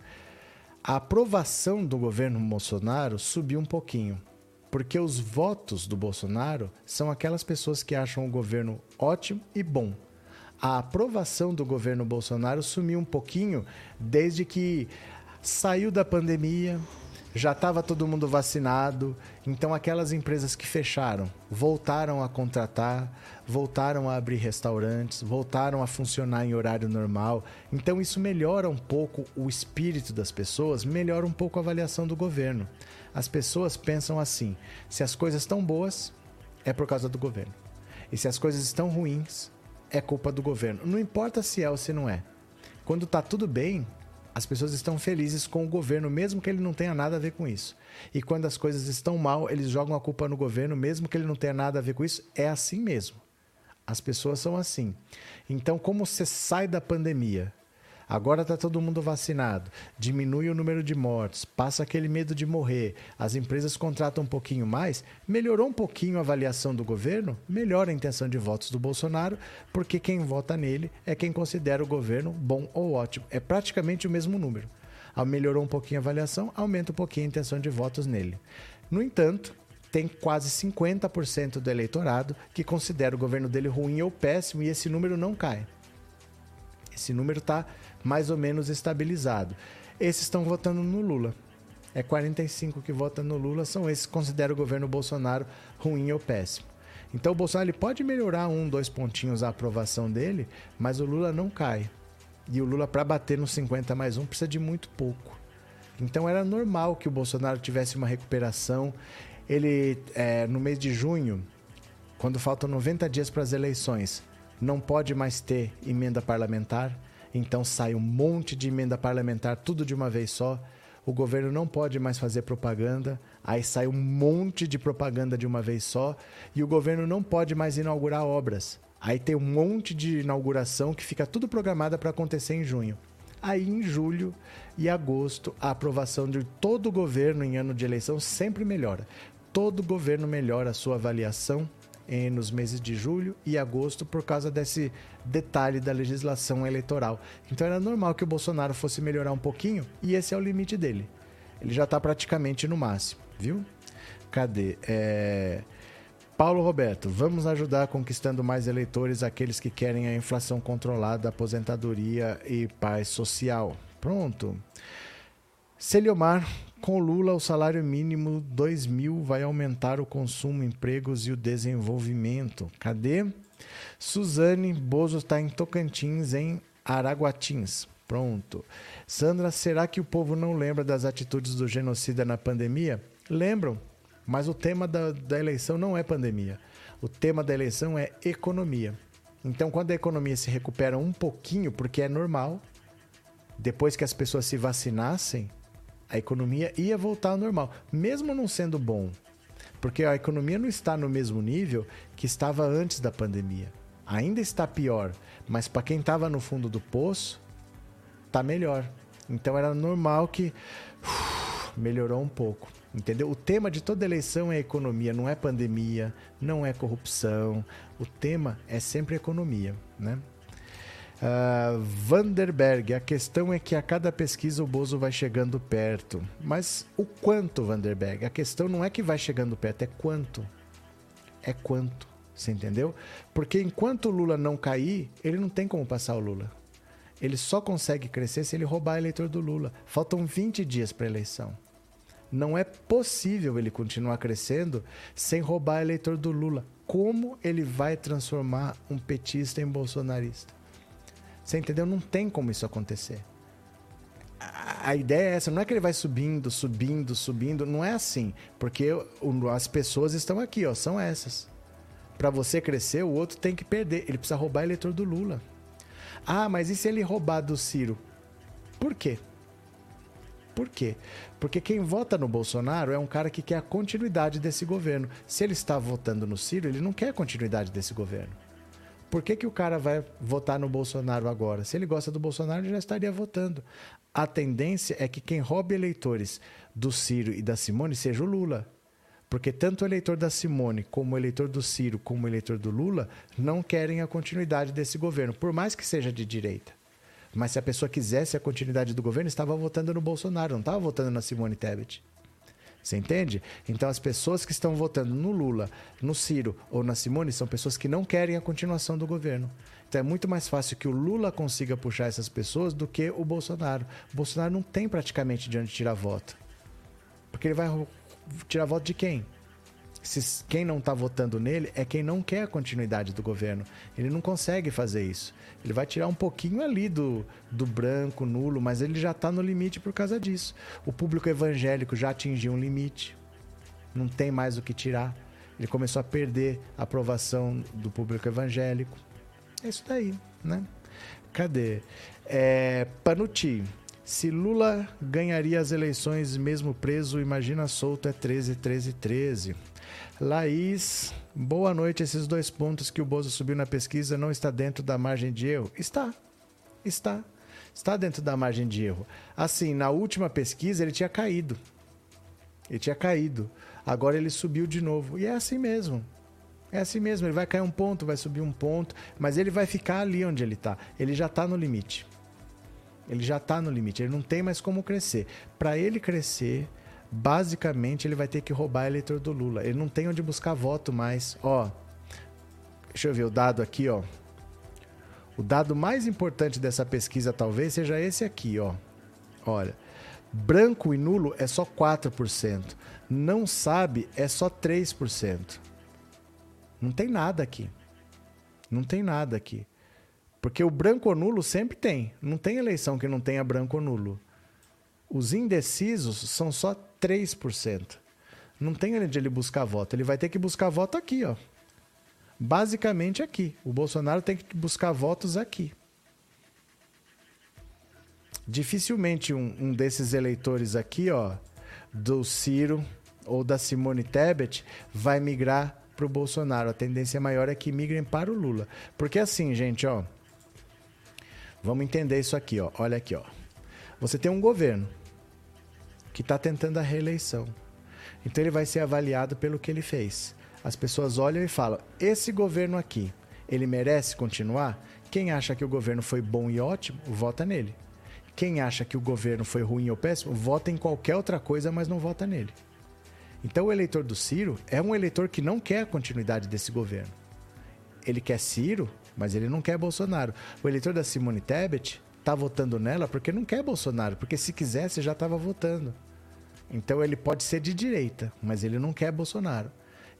[SPEAKER 1] a aprovação do governo Bolsonaro subiu um pouquinho, porque os votos do Bolsonaro são aquelas pessoas que acham o governo ótimo e bom. A aprovação do governo Bolsonaro sumiu um pouquinho desde que saiu da pandemia, já estava todo mundo vacinado, então aquelas empresas que fecharam voltaram a contratar, voltaram a abrir restaurantes, voltaram a funcionar em horário normal. Então isso melhora um pouco o espírito das pessoas, melhora um pouco a avaliação do governo. As pessoas pensam assim: se as coisas estão boas, é por causa do governo. E se as coisas estão ruins, é culpa do governo. Não importa se é ou se não é. Quando está tudo bem, as pessoas estão felizes com o governo, mesmo que ele não tenha nada a ver com isso. E quando as coisas estão mal, eles jogam a culpa no governo, mesmo que ele não tenha nada a ver com isso. É assim mesmo. As pessoas são assim. Então, como você sai da pandemia Agora está todo mundo vacinado, diminui o número de mortes, passa aquele medo de morrer, as empresas contratam um pouquinho mais, melhorou um pouquinho a avaliação do governo, melhora a intenção de votos do Bolsonaro, porque quem vota nele é quem considera o governo bom ou ótimo. É praticamente o mesmo número. Melhorou um pouquinho a avaliação, aumenta um pouquinho a intenção de votos nele. No entanto, tem quase 50% do eleitorado que considera o governo dele ruim ou péssimo e esse número não cai. Esse número está mais ou menos estabilizado. Esses estão votando no Lula. É 45 que votam no Lula, são esses que consideram o governo Bolsonaro ruim ou péssimo. Então o Bolsonaro ele pode melhorar um, dois pontinhos a aprovação dele, mas o Lula não cai. E o Lula, para bater no 50 mais um, precisa de muito pouco. Então era normal que o Bolsonaro tivesse uma recuperação. Ele, é, no mês de junho, quando faltam 90 dias para as eleições, não pode mais ter emenda parlamentar. Então sai um monte de emenda parlamentar, tudo de uma vez só. O governo não pode mais fazer propaganda, aí sai um monte de propaganda de uma vez só, e o governo não pode mais inaugurar obras. Aí tem um monte de inauguração que fica tudo programada para acontecer em junho. Aí em julho e agosto, a aprovação de todo o governo em ano de eleição sempre melhora. Todo governo melhora a sua avaliação eh, nos meses de julho e agosto por causa desse detalhe da legislação eleitoral. Então era normal que o Bolsonaro fosse melhorar um pouquinho e esse é o limite dele. Ele já está praticamente no máximo, viu? Cadê? É... Paulo Roberto, vamos ajudar conquistando mais eleitores, aqueles que querem a inflação controlada, aposentadoria e paz social. Pronto. Celiomar, com Lula, o salário mínimo 2 mil vai aumentar o consumo, empregos e o desenvolvimento. Cadê? Suzane, Bozo está em Tocantins, em Araguatins. Pronto. Sandra, será que o povo não lembra das atitudes do genocida na pandemia? Lembram, mas o tema da, da eleição não é pandemia. O tema da eleição é economia. Então, quando a economia se recupera um pouquinho, porque é normal, depois que as pessoas se vacinassem, a economia ia voltar ao normal, mesmo não sendo bom. Porque a economia não está no mesmo nível que estava antes da pandemia. Ainda está pior, mas para quem estava no fundo do poço, tá melhor. Então era normal que uf, melhorou um pouco. Entendeu? O tema de toda eleição é economia, não é pandemia, não é corrupção. O tema é sempre economia, né? Uh, Vanderberg, a questão é que a cada pesquisa o Bozo vai chegando perto. Mas o quanto, Vanderberg? A questão não é que vai chegando perto, é quanto. É quanto. Você entendeu? Porque enquanto o Lula não cair, ele não tem como passar o Lula. Ele só consegue crescer se ele roubar eleitor do Lula. Faltam 20 dias para a eleição. Não é possível ele continuar crescendo sem roubar eleitor do Lula. Como ele vai transformar um petista em bolsonarista? Você entendeu? Não tem como isso acontecer. A ideia é essa, não é que ele vai subindo, subindo, subindo, não é assim, porque as pessoas estão aqui, ó, são essas. Para você crescer, o outro tem que perder, ele precisa roubar eleitor do Lula. Ah, mas e se ele roubar do Ciro? Por quê? Por quê? Porque quem vota no Bolsonaro é um cara que quer a continuidade desse governo. Se ele está votando no Ciro, ele não quer a continuidade desse governo. Por que, que o cara vai votar no Bolsonaro agora? Se ele gosta do Bolsonaro, já estaria votando. A tendência é que quem roube eleitores do Ciro e da Simone seja o Lula. Porque tanto o eleitor da Simone, como o eleitor do Ciro, como o eleitor do Lula, não querem a continuidade desse governo, por mais que seja de direita. Mas se a pessoa quisesse a continuidade do governo, estava votando no Bolsonaro, não estava votando na Simone Tebet. Você entende? Então as pessoas que estão votando no Lula, no Ciro ou na Simone são pessoas que não querem a continuação do governo. Então é muito mais fácil que o Lula consiga puxar essas pessoas do que o Bolsonaro. O Bolsonaro não tem praticamente de onde tirar voto. Porque ele vai tirar voto de quem? Se quem não está votando nele é quem não quer a continuidade do governo. Ele não consegue fazer isso. Ele vai tirar um pouquinho ali do, do branco, nulo, mas ele já está no limite por causa disso. O público evangélico já atingiu um limite. Não tem mais o que tirar. Ele começou a perder a aprovação do público evangélico. É isso daí, né? Cadê? É, Panuti. Se Lula ganharia as eleições mesmo preso, imagina solto é 13, 13, 13. Laís, boa noite. Esses dois pontos que o Bozo subiu na pesquisa não está dentro da margem de erro? Está. Está. Está dentro da margem de erro. Assim, na última pesquisa ele tinha caído. Ele tinha caído. Agora ele subiu de novo. E é assim mesmo. É assim mesmo. Ele vai cair um ponto, vai subir um ponto, mas ele vai ficar ali onde ele está. Ele já está no limite. Ele já está no limite. Ele não tem mais como crescer. Para ele crescer, basicamente ele vai ter que roubar eleitor do Lula. Ele não tem onde buscar voto mais. Ó, deixa eu ver o dado aqui, ó. O dado mais importante dessa pesquisa talvez seja esse aqui, ó. Olha, branco e nulo é só 4%. Não sabe é só 3%. Não tem nada aqui. Não tem nada aqui. Porque o branco ou nulo sempre tem. Não tem eleição que não tenha branco ou nulo. Os indecisos são só 3%. Não tem onde ele buscar voto. Ele vai ter que buscar voto aqui, ó. Basicamente aqui. O Bolsonaro tem que buscar votos aqui. Dificilmente um, um desses eleitores aqui, ó, do Ciro ou da Simone Tebet, vai migrar para o Bolsonaro. A tendência maior é que migrem para o Lula. Porque assim, gente, ó. Vamos entender isso aqui, ó. Olha aqui, ó. Você tem um governo que está tentando a reeleição. Então ele vai ser avaliado pelo que ele fez. As pessoas olham e falam: esse governo aqui, ele merece continuar? Quem acha que o governo foi bom e ótimo, vota nele. Quem acha que o governo foi ruim ou péssimo, vota em qualquer outra coisa, mas não vota nele. Então o eleitor do Ciro é um eleitor que não quer a continuidade desse governo. Ele quer Ciro, mas ele não quer Bolsonaro. O eleitor da Simone Tebet está votando nela porque não quer Bolsonaro, porque se quisesse já estava votando. Então ele pode ser de direita, mas ele não quer Bolsonaro.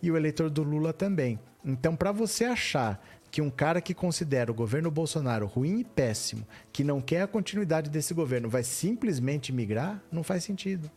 [SPEAKER 1] E o eleitor do Lula também. Então, para você achar que um cara que considera o governo Bolsonaro ruim e péssimo, que não quer a continuidade desse governo, vai simplesmente migrar, não faz sentido.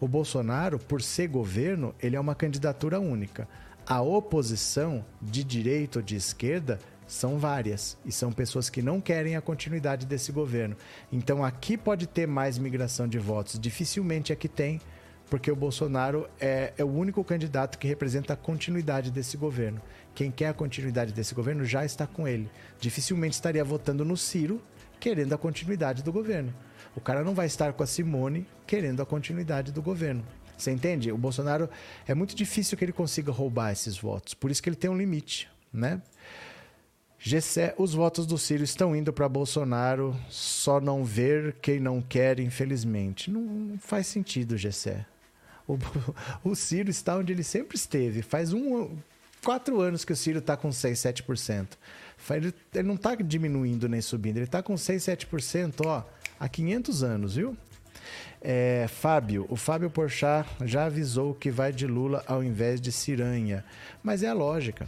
[SPEAKER 1] O Bolsonaro, por ser governo, ele é uma candidatura única. A oposição, de direita ou de esquerda, são várias e são pessoas que não querem a continuidade desse governo. Então aqui pode ter mais migração de votos, dificilmente aqui tem, porque o Bolsonaro é, é, o único candidato que representa a continuidade desse governo. Quem quer a continuidade desse governo já está com ele. Dificilmente estaria votando no Ciro querendo a continuidade do governo. O cara não vai estar com a Simone querendo a continuidade do governo. Você entende? O Bolsonaro é muito difícil que ele consiga roubar esses votos. Por isso que ele tem um limite, né? Gessé, os votos do Ciro estão indo para Bolsonaro, só não ver quem não quer, infelizmente. Não faz sentido, Gessé. O, o Ciro está onde ele sempre esteve. Faz um, quatro anos que o Ciro está com 6, 7%. Ele, ele não está diminuindo nem subindo, ele está com 6, 7% ó, há 500 anos, viu? É, Fábio, o Fábio Porchat já avisou que vai de Lula ao invés de Ciranha. Mas é a lógica.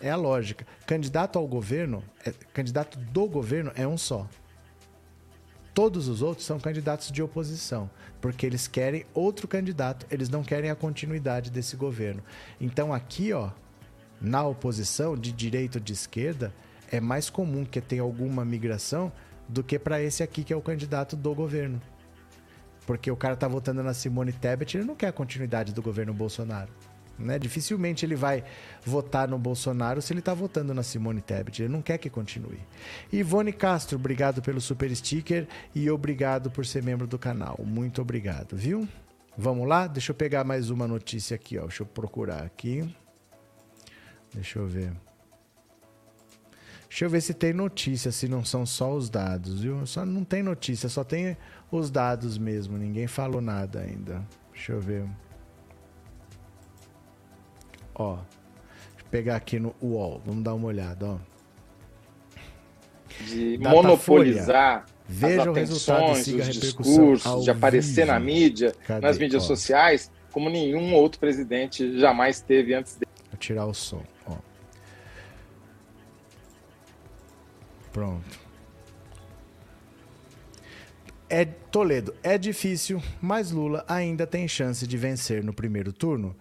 [SPEAKER 1] É a lógica. Candidato ao governo, é, candidato do governo é um só. Todos os outros são candidatos de oposição, porque eles querem outro candidato, eles não querem a continuidade desse governo. Então aqui, ó, na oposição, de direita ou de esquerda, é mais comum que tenha alguma migração do que para esse aqui que é o candidato do governo. Porque o cara tá votando na Simone Tebet, ele não quer a continuidade do governo Bolsonaro. Né? Dificilmente ele vai votar no Bolsonaro se ele está votando na Simone Tebet. Ele não quer que continue. Ivone Castro, obrigado pelo super sticker e obrigado por ser membro do canal. Muito obrigado, viu? Vamos lá? Deixa eu pegar mais uma notícia aqui, ó. Deixa eu procurar aqui. Deixa eu ver. Deixa eu ver se tem notícia, se não são só os dados, viu? Só não tem notícia, só tem os dados mesmo. Ninguém falou nada ainda. Deixa eu ver. Ó, deixa eu pegar aqui no UOL, vamos dar uma olhada, ó.
[SPEAKER 4] De Data monopolizar Veja as atenções, os discursos, de aparecer vivo. na mídia, Cadê? nas mídias ó. sociais, como nenhum outro presidente jamais teve antes dele.
[SPEAKER 1] Vou tirar o som, ó. Pronto. É Toledo, é difícil, mas Lula ainda tem chance de vencer no primeiro turno.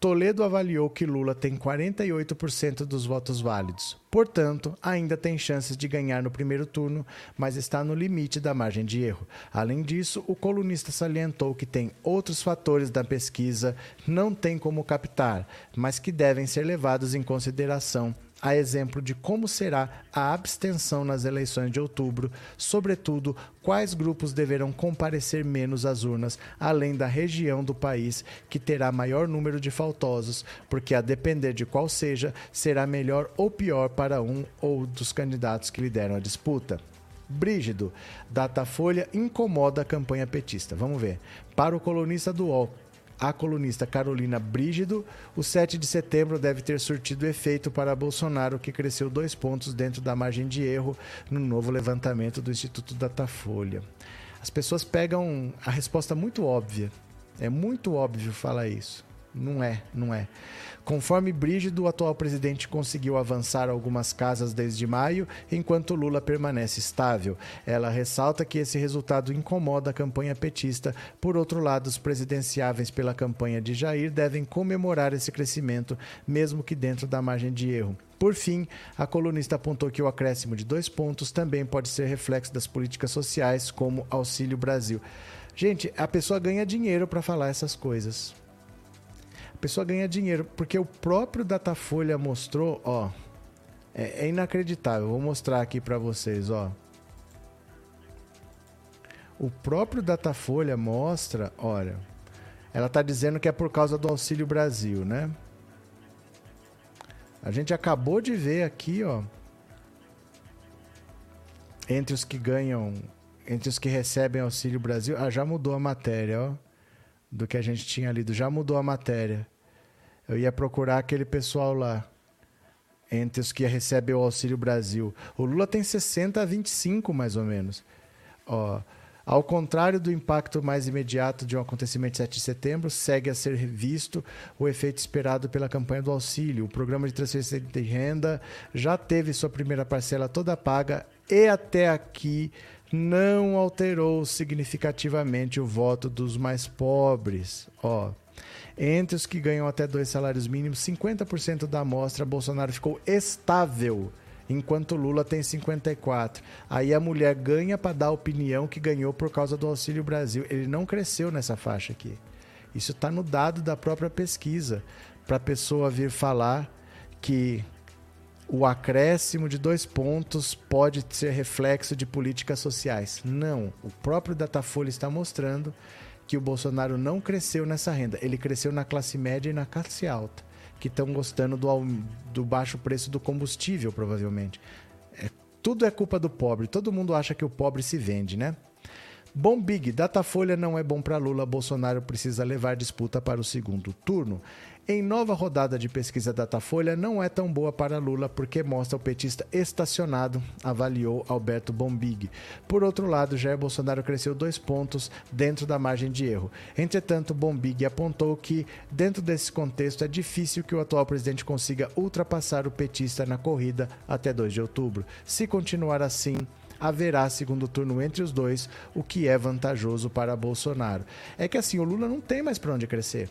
[SPEAKER 1] Toledo avaliou que Lula tem 48% dos votos válidos. Portanto, ainda tem chances de ganhar no primeiro turno, mas está no limite da margem de erro. Além disso, o colunista salientou que tem outros fatores da pesquisa não tem como captar, mas que devem ser levados em consideração a exemplo de como será a abstenção nas eleições de outubro, sobretudo quais grupos deverão comparecer menos às urnas, além da região do país que terá maior número de faltosos, porque a depender de qual seja, será melhor ou pior para um ou dos candidatos que lideram a disputa. Brígido, Datafolha incomoda a campanha petista. Vamos ver. Para o colunista do UOL, a colunista Carolina Brígido, o 7 de setembro deve ter surtido efeito para Bolsonaro, que cresceu dois pontos dentro da margem de erro no novo levantamento do Instituto Datafolha. As pessoas pegam a resposta muito óbvia. É muito óbvio falar isso. Não é, não é. Conforme Brígido, o atual presidente conseguiu avançar algumas casas desde maio, enquanto Lula permanece estável. Ela ressalta que esse resultado incomoda a campanha petista. Por outro lado, os presidenciáveis pela campanha de Jair devem comemorar esse crescimento, mesmo que dentro da margem de erro. Por fim, a colunista apontou que o acréscimo de dois pontos também pode ser reflexo das políticas sociais, como Auxílio Brasil. Gente, a pessoa ganha dinheiro para falar essas coisas A pessoa ganha dinheiro, porque o próprio Datafolha mostrou, ó, é, é inacreditável. Vou mostrar aqui para vocês, ó. O próprio Datafolha mostra, olha, ela está dizendo que é por causa do Auxílio Brasil, né? A gente acabou de ver aqui, ó, entre os que ganham, entre os que recebem Auxílio Brasil, ah, já mudou a matéria, ó, do que a gente tinha lido, já mudou a matéria. Eu ia procurar aquele pessoal lá, entre os que recebem o Auxílio Brasil. O Lula tem 60 a 25, mais ou menos. Ó, ao contrário do impacto mais imediato de um acontecimento de 7 de setembro, segue a ser visto o efeito esperado pela campanha do auxílio. O programa de transferência de renda já teve sua primeira parcela toda paga e até aqui não alterou significativamente o voto dos mais pobres. Ó, entre os que ganham até dois salários mínimos, 50% da amostra Bolsonaro ficou estável enquanto Lula tem 54. Aí a mulher ganha para dar a opinião que ganhou por causa do Auxílio Brasil. Ele não cresceu nessa faixa aqui. Isso está no dado da própria pesquisa. Para a pessoa vir falar que o acréscimo de dois pontos pode ser reflexo de políticas sociais. Não. O próprio Datafolha está mostrando que o Bolsonaro não cresceu nessa renda. Ele cresceu na classe média e na classe alta que estão gostando do, do baixo preço do combustível, provavelmente. É, tudo é culpa do pobre. Todo mundo acha que o pobre se vende, né? Bom Big, Datafolha não é bom para Lula. Bolsonaro precisa levar disputa para o segundo turno. Em nova rodada de pesquisa Datafolha, não é tão boa para Lula porque mostra o petista estacionado, avaliou Alberto Bombig. Por outro lado, Jair Bolsonaro cresceu dois pontos dentro da margem de erro. Entretanto, Bombig apontou que, dentro desse contexto, é difícil que o atual presidente consiga ultrapassar o petista na corrida até 2 de outubro. Se continuar assim, haverá segundo turno entre os dois, o que é vantajoso para Bolsonaro. É que assim, o Lula não tem mais para onde crescer.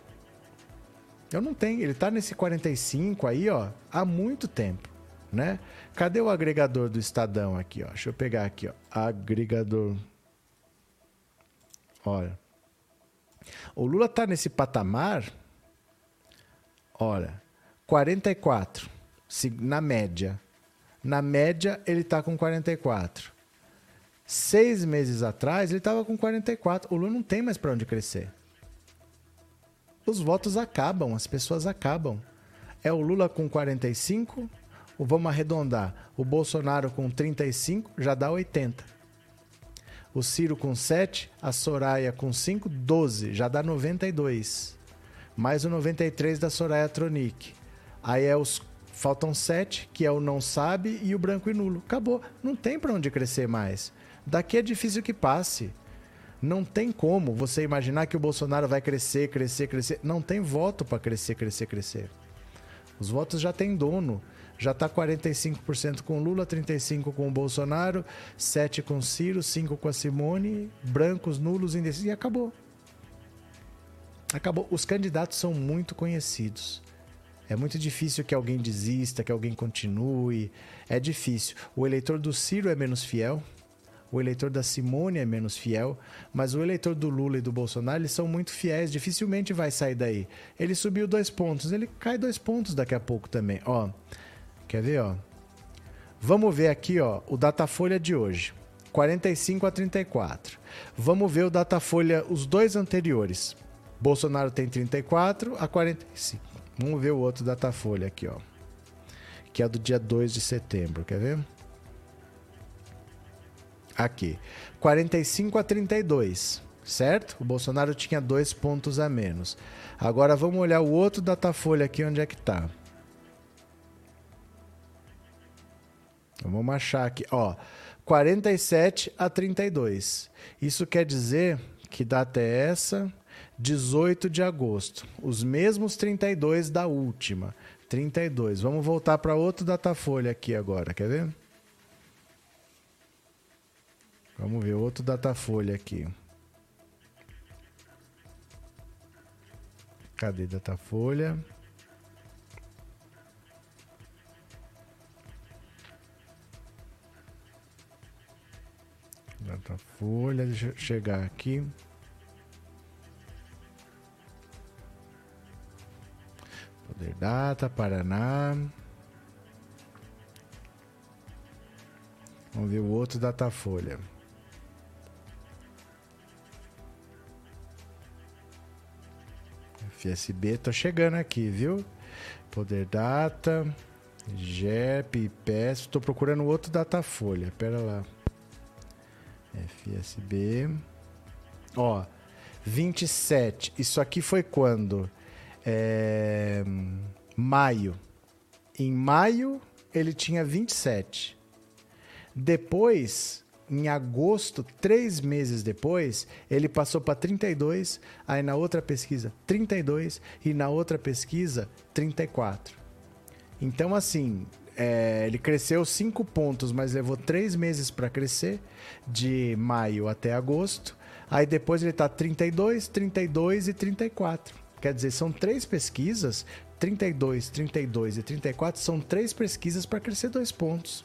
[SPEAKER 1] Eu não tenho. Ele está nesse 45 aí, ó, há muito tempo, né? Cadê o agregador do Estadão aqui, ó? Deixa eu pegar aqui, ó. Agregador. Olha. O Lula está nesse patamar, olha, 44, na média. Na média, ele está com 44. Seis meses atrás, ele estava com 44. O Lula não tem mais para onde crescer os votos acabam, as pessoas acabam. É o Lula com 45, o vamos arredondar, o Bolsonaro com 35, já dá 80. O Ciro com 7, a Soraya com 5, 12, já dá 92. Mais o 93 da Soraya Tronic. Aí é os faltam 7, que é o não sabe e o branco e nulo. Acabou, não tem para onde crescer mais. Daqui é difícil que passe. Não tem como você imaginar que o Bolsonaro vai crescer, crescer, crescer. Não tem voto para crescer, crescer, crescer. Os votos já têm dono. Já está 45% com Lula, 35% com o Bolsonaro, 7% com Ciro, 5% com a Simone, brancos, nulos, indecisos, e acabou. Acabou. Os candidatos são muito conhecidos. É muito difícil que alguém desista, que alguém continue. É difícil. O eleitor do Ciro é menos fiel, o eleitor da Simone é menos fiel, mas o eleitor do Lula e do Bolsonaro eles são muito fiéis, dificilmente vai sair daí. Ele subiu dois pontos, ele cai dois pontos daqui a pouco também. Ó, quer ver, ó? Vamos ver aqui, ó, o Datafolha de hoje. 45 a 34. Vamos ver o Datafolha, os dois anteriores. Bolsonaro tem 34 a 45. Vamos ver o outro Datafolha aqui, ó. Que é do dia 2 de setembro, quer ver? Aqui. 45 a 32, certo? O Bolsonaro tinha dois pontos a menos. Agora vamos olhar o outro Datafolha aqui, onde é que tá. Vamos achar aqui, ó. 47 a 32. Isso quer dizer que data é essa? 18 de agosto. Os mesmos 32 da última. 32. Vamos voltar para outro Datafolha aqui agora, quer ver? Vamos ver outro Datafolha aqui. Cadê Datafolha? Datafolha, deixa eu chegar aqui. Poder Data, Paraná. Vamos ver o outro Datafolha. FSB, tô chegando aqui, viu? Poder Data, GEP, IPS. Tô procurando outro Datafolha. Pera lá. FSB. Ó, 27. Isso aqui foi quando? É... Maio. Em maio, ele tinha 27. Depois, em agosto, três meses depois, ele passou para 32, aí na outra pesquisa, 32, e na outra pesquisa, 34. Então, assim, é, ele cresceu 5 pontos, mas levou 3 meses para crescer, de maio até agosto. Aí depois ele está 32, 32 e 34. Quer dizer, são três pesquisas, 32, 32 e 34, são três pesquisas para crescer dois pontos.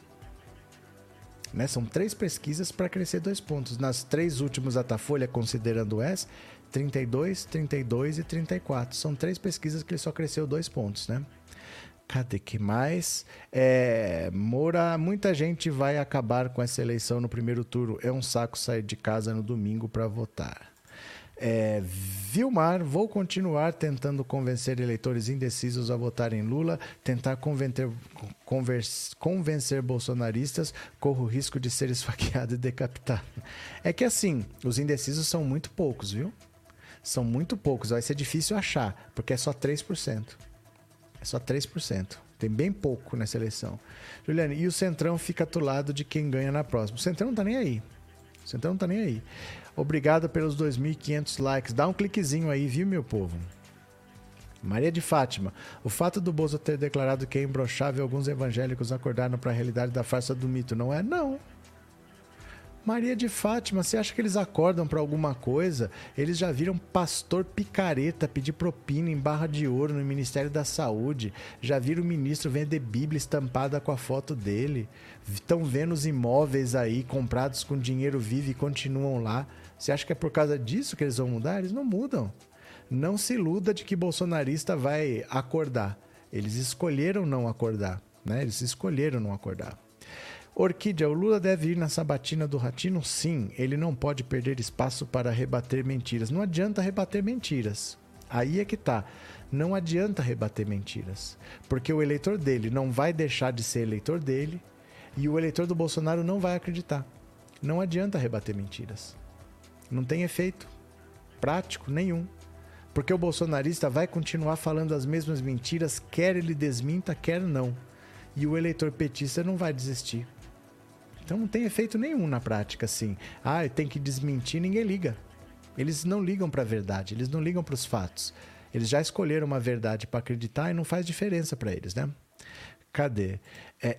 [SPEAKER 1] Né? São três pesquisas para crescer dois pontos. Nas três últimas Datafolha, considerando S, 32, 32 e 34. São três pesquisas que ele só cresceu dois pontos, né? Cadê que mais? É, Moura, muita gente vai acabar com essa eleição no primeiro turno. É um saco sair de casa no domingo para votar. É, Vilmar, vou continuar tentando convencer eleitores indecisos a votar em Lula, tentar convencer, converse, convencer bolsonaristas, corro o risco de ser esfaqueado e decapitado. É que assim, os indecisos são muito poucos, viu? São muito poucos, vai ser difícil achar, porque é só 3%. É só 3%. Tem bem pouco nessa eleição. Juliane, e o Centrão fica do lado de quem ganha na próxima. O Centrão não tá nem aí. O Centrão não tá nem aí. Obrigado pelos 2.500 likes. Dá um cliquezinho aí, viu, meu povo? Maria de Fátima. O fato do Bozo ter declarado que é imbrochável alguns evangélicos acordaram para a realidade da farsa do mito, não é? Não. Maria de Fátima, você acha que eles acordam para alguma coisa? Eles já viram pastor picareta pedir propina em barra de ouro no Ministério da Saúde. Já viram o ministro vender Bíblia estampada com a foto dele. Estão vendo os imóveis aí comprados com dinheiro vivo e continuam lá. Você acha que é por causa disso que eles vão mudar? Eles não mudam. Não se iluda de que bolsonarista vai acordar. Eles escolheram não acordar, né? Eles escolheram não acordar. Orquídea, o Lula deve ir na sabatina do Ratino? Sim, ele não pode perder espaço para rebater mentiras. Não adianta rebater mentiras. Aí é que tá. Não adianta rebater mentiras. Porque o eleitor dele não vai deixar de ser eleitor dele e o eleitor do Bolsonaro não vai acreditar. Não adianta rebater mentiras. Não tem efeito prático nenhum. Porque o bolsonarista vai continuar falando as mesmas mentiras, quer ele desminta, quer não. E o eleitor petista não vai desistir. Então não tem efeito nenhum na prática, assim. Ah, tem que desmentir, ninguém liga. Eles não ligam para a verdade, eles não ligam para os fatos. Eles já escolheram uma verdade para acreditar e não faz diferença para eles, né? Cadê? É,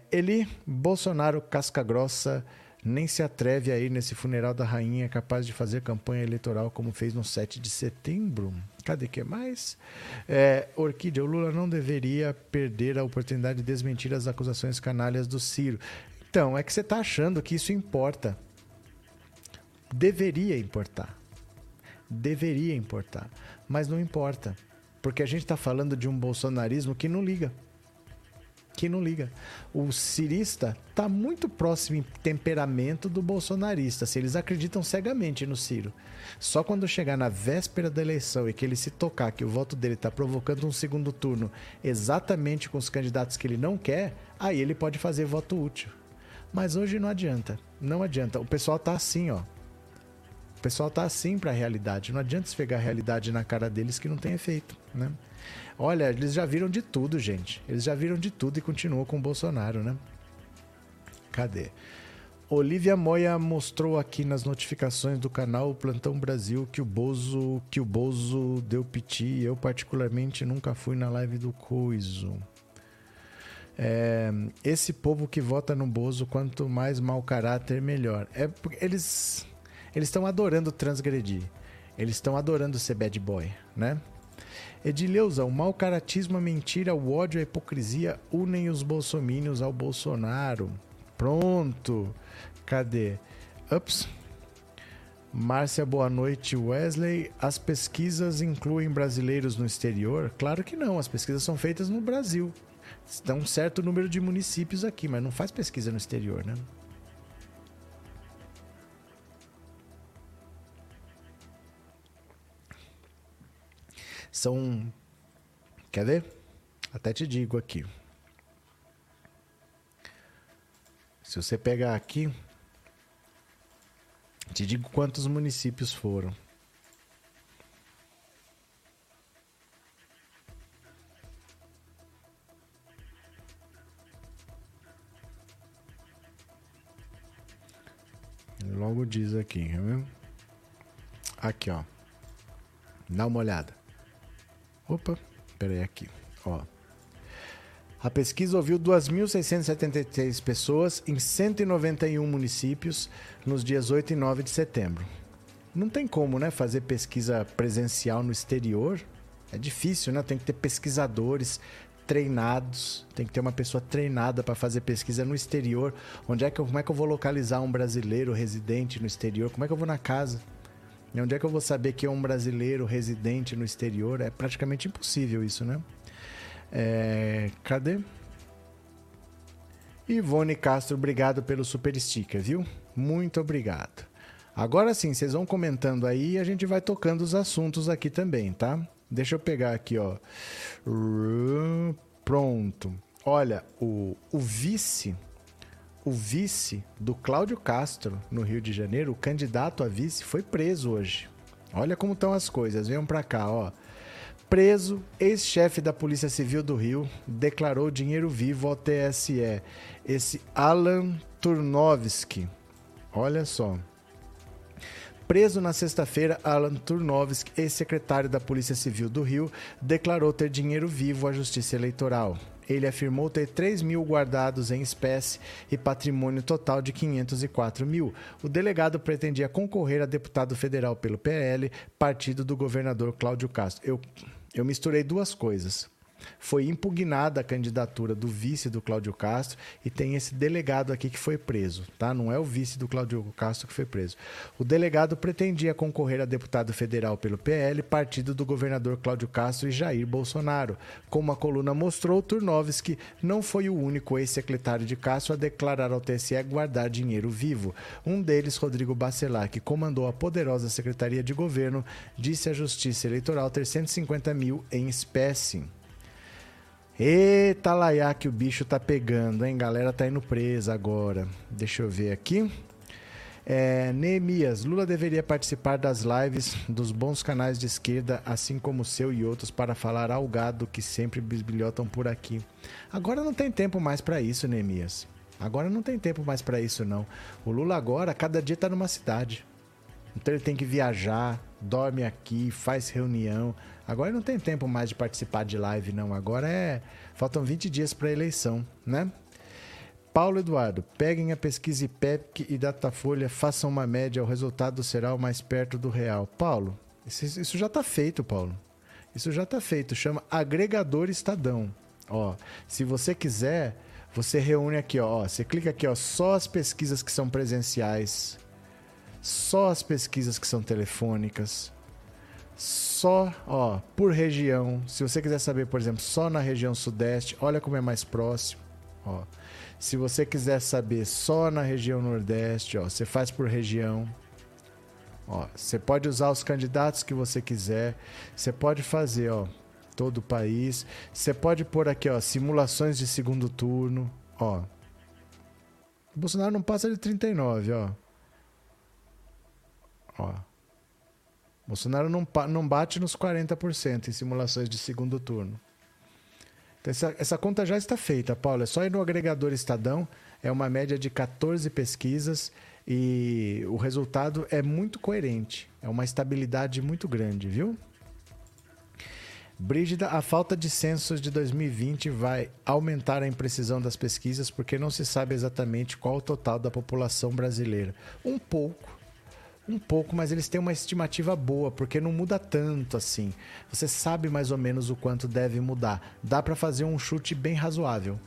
[SPEAKER 1] Bolsonaro casca grossa nem se atreve a ir nesse funeral da rainha capaz de fazer campanha eleitoral como fez no 7 de setembro. Cadê que mais? É, Orquídea, o Lula não deveria perder a oportunidade de desmentir as acusações canalhas do Ciro. Então, é que você está achando que isso importa. Deveria importar. Deveria importar. Mas não importa. Porque a gente está falando de um bolsonarismo que não liga. Que não liga. O cirista está muito próximo em temperamento do bolsonarista. Se eles acreditam cegamente no Ciro. Só quando chegar na véspera da eleição e que ele se tocar que o voto dele está provocando um segundo turno exatamente com os candidatos que ele não quer, aí ele pode fazer voto útil. Mas hoje não adianta. Não adianta. O pessoal tá assim, ó. O pessoal tá assim para a realidade. Não adianta esfregar a realidade na cara deles que não tem efeito, né? Olha, eles já viram de tudo, gente. Eles já viram de tudo e continuam com o Bolsonaro, né? Cadê? Olivia Moya mostrou aqui nas notificações do canal Plantão Brasil que o Bozo, que o Bozo deu piti. Eu particularmente nunca fui na live do Coiso. É, esse povo que vota no Bozo, quanto mais mau caráter, melhor. É eles eles estão adorando transgredir. Eles estão adorando ser bad boy, né? Edileuza, o mau caratismo, a mentira, o ódio a hipocrisia unem os bolsomínios ao Bolsonaro. Pronto. Cadê? Ups. Márcia, boa noite. Wesley, as pesquisas incluem brasileiros no exterior? Claro que não, as pesquisas são feitas no Brasil. Dá um certo número de municípios aqui, mas não faz pesquisa no exterior, né? São. Quer ver? Até te digo aqui. Se você pegar aqui, te digo quantos municípios foram. Logo diz aqui, viu? Aqui, ó. Dá uma olhada. Opa, peraí aqui, ó. A pesquisa ouviu 2.673 pessoas em 191 municípios nos dias 8 e 9 de setembro. Não tem como, né, fazer pesquisa presencial no exterior. É difícil, né? Tem que ter pesquisadores treinados, tem que ter uma pessoa treinada para fazer pesquisa no exterior. Onde é que eu, como é que eu vou localizar um brasileiro residente no exterior? Como é que eu vou na casa? E onde é que eu vou saber que é um brasileiro residente no exterior? É praticamente impossível isso, né? É, cadê? Ivone Castro, obrigado pelo super sticker, viu? Muito obrigado. Agora sim, vocês vão comentando aí e a gente vai tocando os assuntos aqui também, tá? Deixa eu pegar aqui, ó. Pronto. Olha, o, o vice, o vice do Cláudio Castro no Rio de Janeiro, o candidato a vice, foi preso hoje. Olha como estão as coisas. Venham para cá, ó. Preso, ex-chefe da Polícia Civil do Rio declarou dinheiro vivo ao TSE. Esse Alan Turnovski. Olha só. Preso na sexta-feira, Alan Turnovski, ex-secretário da Polícia Civil do Rio, declarou ter dinheiro vivo à Justiça Eleitoral. Ele afirmou ter 3 mil guardados em espécie e patrimônio total de 504 mil. O delegado pretendia concorrer a deputado federal pelo PL, partido do governador Cláudio Castro. Eu eu misturei duas coisas. Foi impugnada a candidatura do vice do Cláudio Castro e tem esse delegado aqui que foi preso, tá? Não é o vice do Cláudio Castro que foi preso. O delegado pretendia concorrer a deputado federal pelo PL, partido do governador Cláudio Castro e Jair Bolsonaro. Como a coluna mostrou, Turnovski não foi o único ex-secretário de Castro a declarar ao TSE guardar dinheiro vivo. Um deles, Rodrigo Bacelar, que comandou a poderosa Secretaria de Governo, disse à Justiça Eleitoral ter 150 mil em espécie. Eita, Laiá, que o bicho tá pegando, hein? Galera tá indo presa agora. Deixa eu ver aqui. É, Neemias, Lula deveria participar das lives dos bons canais de esquerda, assim como o seu e outros, para falar ao gado que sempre bisbilhotam por aqui. Agora não tem tempo mais para isso, Neemias. Agora não tem tempo mais para isso, não. O Lula agora, cada dia tá numa cidade. Então ele tem que viajar, dorme aqui, faz reunião. Agora não tem tempo mais de participar de live, não. Agora é. Faltam 20 dias para a eleição, né? Paulo Eduardo, peguem a pesquisa IPEC e Datafolha, façam uma média, o resultado será o mais perto do real. Paulo, isso, isso já está feito, Paulo. Isso já está feito. Chama agregador Estadão. Ó, se você quiser, você reúne aqui, ó. Você clica aqui, ó, só as pesquisas que são presenciais, só as pesquisas que são telefônicas, só, ó, por região. Se você quiser saber, por exemplo, só na região sudeste, olha como é mais próximo, ó. Se você quiser saber só na região nordeste, ó, você faz por região. Ó, você pode usar os candidatos que você quiser. Você pode fazer, ó, todo o país. Você pode pôr aqui, ó, simulações de segundo turno, ó. O Bolsonaro não passa de 39, ó. Ó. Bolsonaro não, não bate nos 40% em simulações de segundo turno. Então, essa, essa conta já está feita, Paulo. É só ir no agregador Estadão, é uma média de 14 pesquisas e o resultado é muito coerente. É uma estabilidade muito grande, viu? Brígida, a falta de censos de 2020 vai aumentar a imprecisão das pesquisas porque não se sabe exatamente qual o total da população brasileira. Um pouco, um pouco, mas eles têm uma estimativa boa, porque não muda tanto assim. Você sabe mais ou menos o quanto deve mudar. Dá para fazer um chute bem razoável.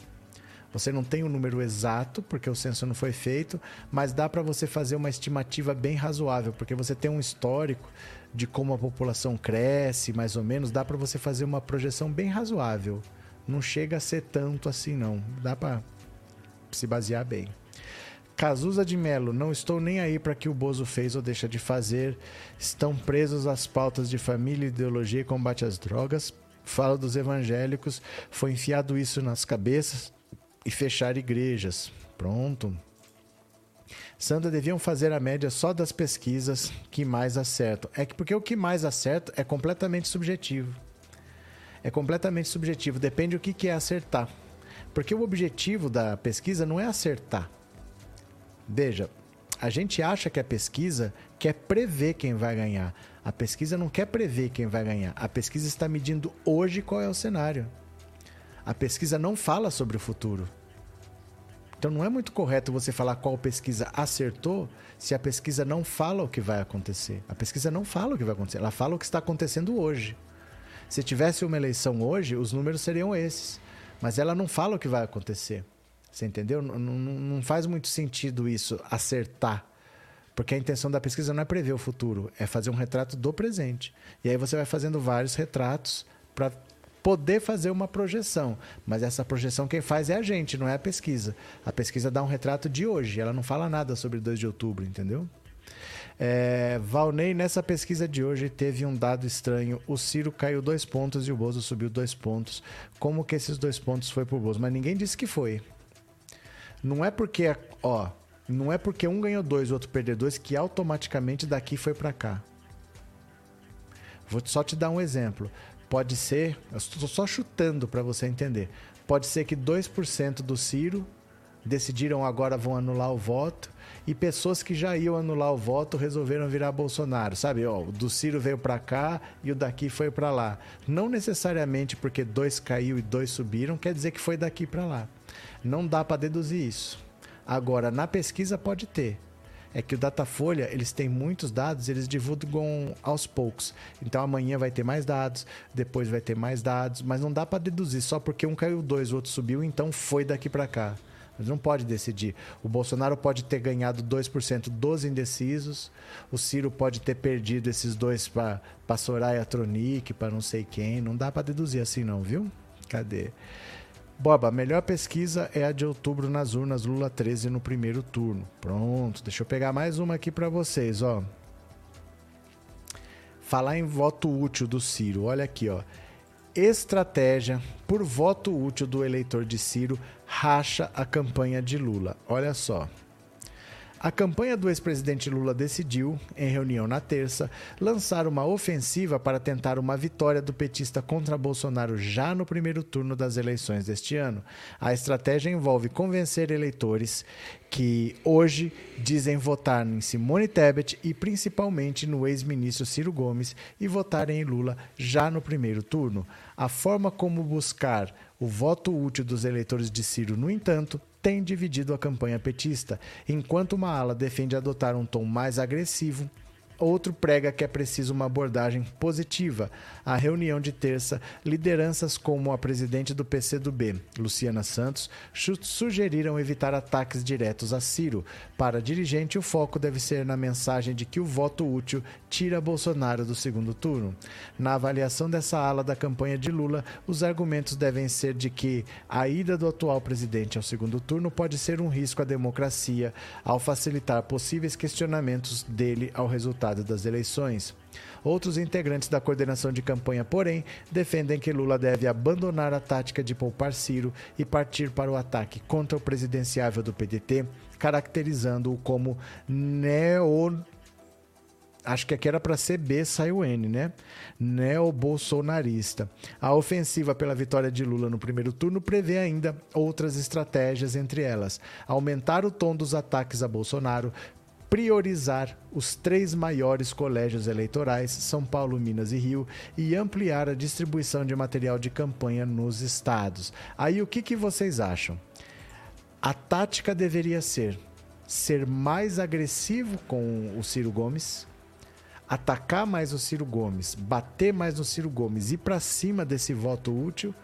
[SPEAKER 1] Você não tem o um número exato, porque o censo não foi feito, mas dá para você fazer uma estimativa bem razoável, porque você tem um histórico de como a população cresce, mais ou menos, dá para você fazer uma projeção bem razoável. Não chega a ser tanto assim, não. Dá para se basear bem. Cazuza de Melo, não estou nem aí para que o Bozo fez ou deixa de fazer. Estão presos às pautas de família, ideologia e combate às drogas. Fala dos evangélicos, foi enfiado isso nas cabeças e fechar igrejas. Pronto. Sandra, deviam fazer a média só das pesquisas que mais acertam. É que porque o que mais acerta é completamente subjetivo. É completamente subjetivo, depende que, que é acertar. Porque o objetivo da pesquisa não é acertar. Veja, a gente acha que a pesquisa quer prever quem vai ganhar. A pesquisa não quer prever quem vai ganhar. A pesquisa está medindo hoje qual é o cenário. A pesquisa não fala sobre o futuro. Então não é muito correto você falar qual pesquisa acertou se a pesquisa não fala o que vai acontecer. A pesquisa não fala o que vai acontecer, ela fala o que está acontecendo hoje. Se tivesse uma eleição hoje, os números seriam esses. Mas ela não fala o que vai acontecer. Você entendeu? Não, faz muito sentido isso, acertar. Porque a intenção da pesquisa não é prever o futuro, é fazer um retrato do presente. E aí você vai fazendo vários retratos para poder fazer uma projeção. Mas essa projeção quem faz é a gente, não é a pesquisa. A pesquisa dá um retrato de hoje, ela não fala nada sobre 2 de outubro, entendeu? É, Valnei, nessa pesquisa de hoje, teve um dado estranho. O Ciro caiu dois pontos e o Bozo subiu dois pontos. Como que esses dois pontos foi pro Bozo? Mas ninguém disse que foi. Não é porque, ó, não é porque um ganhou dois, o outro perdeu dois, que automaticamente daqui foi para cá. Vou só te dar um exemplo. Pode ser, estou só chutando para você entender. Pode ser que 2% do Ciro decidiram agora vão anular o voto e pessoas que já iam anular o voto resolveram virar Bolsonaro, sabe? Ó, o do Ciro veio para cá e o daqui foi para lá. Não necessariamente porque dois caiu e dois subiram, quer dizer que foi daqui para lá. Não dá para deduzir isso. Agora, na pesquisa pode ter. É que o Datafolha, eles têm muitos dados, eles divulgam aos poucos. Então amanhã vai ter mais dados, depois vai ter mais dados, mas não dá para deduzir só porque um caiu dois, o outro subiu, então foi daqui para cá. Mas não pode decidir. O Bolsonaro pode ter ganhado 2% dos indecisos, o Ciro pode ter perdido esses dois para Soraya Tronic, para não sei quem. Não dá para deduzir assim, não, viu? Cadê? Boba, a melhor pesquisa é a de outubro nas urnas Lula 13 no primeiro turno. Pronto, deixa eu pegar mais uma aqui para vocês, ó. Falar em voto útil do Ciro, olha aqui, ó. Estratégia por voto útil do eleitor de Ciro racha a campanha de Lula. Olha só. A campanha do ex-presidente Lula decidiu, em reunião na terça, lançar uma ofensiva para tentar uma vitória do petista contra Bolsonaro já no primeiro turno das eleições deste ano. A estratégia envolve convencer eleitores que hoje dizem votar em Simone Tebet e principalmente no ex-ministro Ciro Gomes e votarem em Lula já no primeiro turno. A forma como buscar o voto útil dos eleitores de Ciro, no entanto, tem dividido a campanha petista, enquanto uma ala defende adotar um tom mais agressivo Outro prega que é preciso uma abordagem positiva. A reunião de terça, lideranças como a presidente do PCdoB, Luciana Santos, sugeriram evitar ataques diretos a Ciro. Para a dirigente, o foco deve ser na mensagem de que o voto útil tira Bolsonaro do segundo turno. Na avaliação dessa ala da campanha de Lula, os argumentos devem ser de que a ida do atual presidente ao segundo turno pode ser um risco à democracia, ao facilitar possíveis questionamentos dele ao resultado resultado das eleições. Outros integrantes da coordenação de campanha, porém, defendem que Lula deve abandonar a tática de poupar Ciro e partir para o ataque contra o presidenciável do PDT, caracterizando-o como neo acho que aqui era para ser B, saiu N, né? Neo-bolsonarista. A ofensiva pela vitória de Lula no primeiro turno prevê ainda outras estratégias, entre elas aumentar o tom dos ataques a Bolsonaro, priorizar os três maiores colégios eleitorais, São Paulo, Minas e Rio, e ampliar a distribuição de material de campanha nos estados. Aí o que, que vocês acham? A tática deveria ser ser mais agressivo com o Ciro Gomes, atacar mais o Ciro Gomes, bater mais no Ciro Gomes, ir para cima desse voto útil,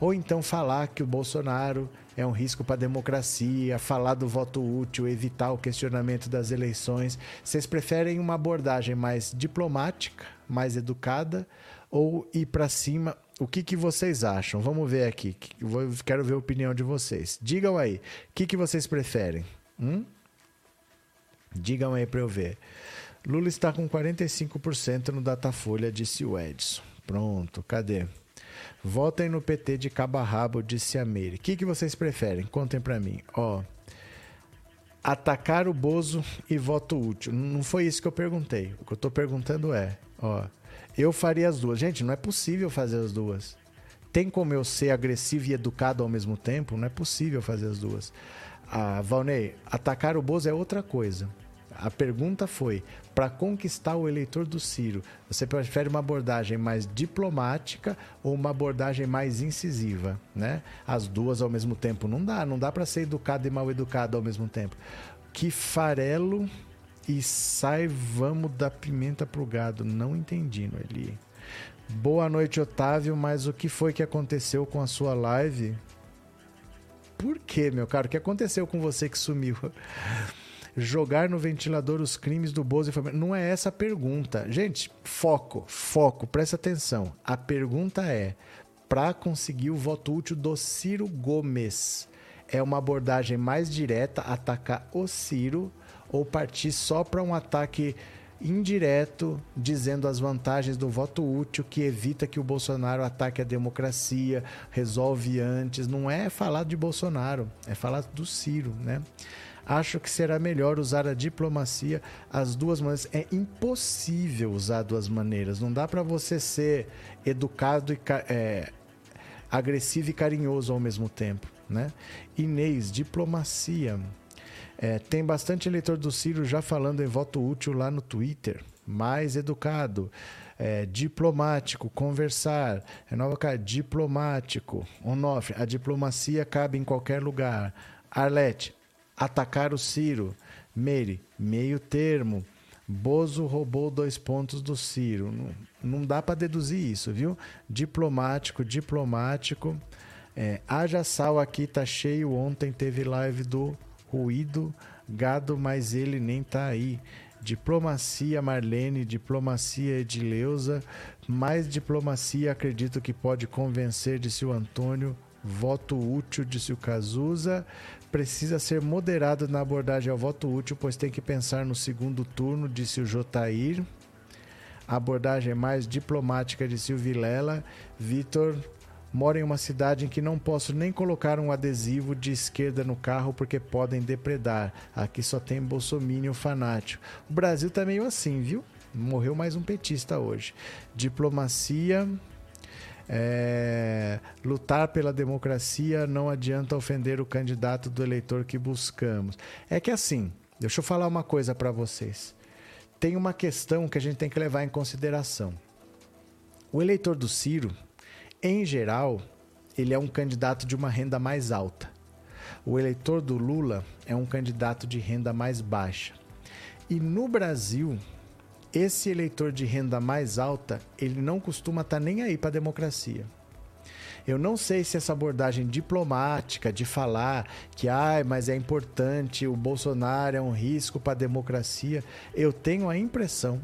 [SPEAKER 1] Ou então falar que o Bolsonaro é um risco para a democracia, falar do voto útil, evitar o questionamento das eleições. Vocês preferem uma abordagem mais diplomática, mais educada, ou ir para cima? O que, que vocês acham? Vamos ver aqui. quero ver a opinião de vocês. Digam aí. O que, que vocês preferem? Hum? Digam aí para eu ver. Lula está com 45% no Datafolha, disse o Edson. Pronto, cadê? Votem no PT de cabo a rabo, disse a Meire. O que, que vocês preferem? Contem para mim. Ó, atacar o Bozo e voto útil. Não foi isso que eu perguntei. O que eu estou perguntando é, ó, eu faria as duas. Gente, não é possível fazer as duas. Tem como eu ser agressivo e educado ao mesmo tempo? Não é possível fazer as duas. Ah, Valnei, atacar o Bozo é outra coisa. A pergunta foi: para conquistar o eleitor do Ciro, você prefere uma abordagem mais diplomática ou uma abordagem mais incisiva, né? As duas ao mesmo tempo não dá, não dá para ser educado e mal educado ao mesmo tempo. Que farelo e sai vamos da pimenta pro gado. Não entendi, Noeli. Boa noite, Otávio, mas o que foi que aconteceu com a sua live? Por que, meu caro? O que aconteceu com você que sumiu? Jogar no ventilador os crimes do Bozo e Não é essa a pergunta. Gente, foco, foco, presta atenção. A pergunta é: para conseguir o voto útil do Ciro Gomes, é uma abordagem mais direta, atacar o Ciro, ou partir só para um ataque indireto, dizendo as vantagens do voto útil, que evita que o Bolsonaro ataque a democracia, resolve antes. Não é falar de Bolsonaro, é falar do Ciro, né? Acho que será melhor usar a diplomacia as duas maneiras. É impossível usar duas maneiras. Não dá para você ser educado e é, agressivo e carinhoso ao mesmo tempo, né? Inês, diplomacia. É, tem bastante eleitor do Ciro já falando em voto útil lá no Twitter. Mais educado. É, diplomático, conversar. Renova cara, diplomático. Onofre, a diplomacia cabe em qualquer lugar. Arlete, atacar o Ciro. Meire, meio termo. Bozo roubou dois pontos do Ciro. Não, não dá para deduzir isso, viu? Diplomático, diplomático. É, haja sal aqui, tá cheio. Ontem teve live do Ruído Gado, mas ele nem tá aí. Diplomacia Marlene, diplomacia Edileuza, mais diplomacia acredito que pode convencer, disse o Antônio. Voto útil, disse o Cazuza precisa ser moderado na abordagem ao voto útil, pois tem que pensar no segundo turno, disse o Jotair. A abordagem mais diplomática, disse o Vilela. Vitor mora em uma cidade em que não posso nem colocar um adesivo de esquerda no carro porque podem depredar. Aqui só tem bolsomínio fanático. O Brasil tá meio assim, viu? Morreu mais um petista hoje. Diplomacia. É, lutar pela democracia não adianta ofender o candidato do eleitor que buscamos. É que assim, deixa eu falar uma coisa para vocês. Tem uma questão que a gente tem que levar em consideração. O eleitor do Ciro, em geral, ele é um candidato de uma renda mais alta. O eleitor do Lula é um candidato de renda mais baixa. E no Brasil, esse eleitor de renda mais alta, ele não costuma estar tá nem aí para a democracia. Eu não sei se essa abordagem diplomática de falar que, ah, mas é importante, o Bolsonaro é um risco para a democracia, eu tenho a impressão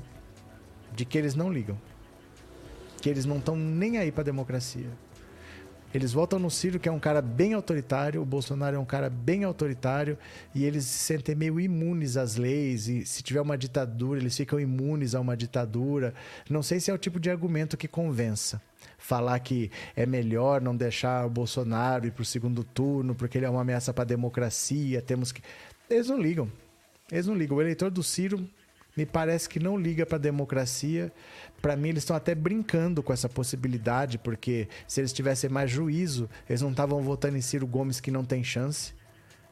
[SPEAKER 1] de que eles não ligam. Que eles não estão nem aí para a democracia. Eles votam no Ciro, que é um cara bem autoritário, o Bolsonaro é um cara bem autoritário, e eles se sentem meio imunes às leis, e se tiver uma ditadura, eles ficam imunes a uma ditadura. Não sei se é o tipo de argumento que convença. Falar que é melhor não deixar o Bolsonaro ir para o segundo turno, porque ele é uma ameaça para a democracia, temos que. Eles não ligam. Eles não ligam. O eleitor do Ciro me parece que não liga para a democracia. Para mim, eles estão até brincando com essa possibilidade, porque se eles tivessem mais juízo, eles não estavam votando em Ciro Gomes, que não tem chance.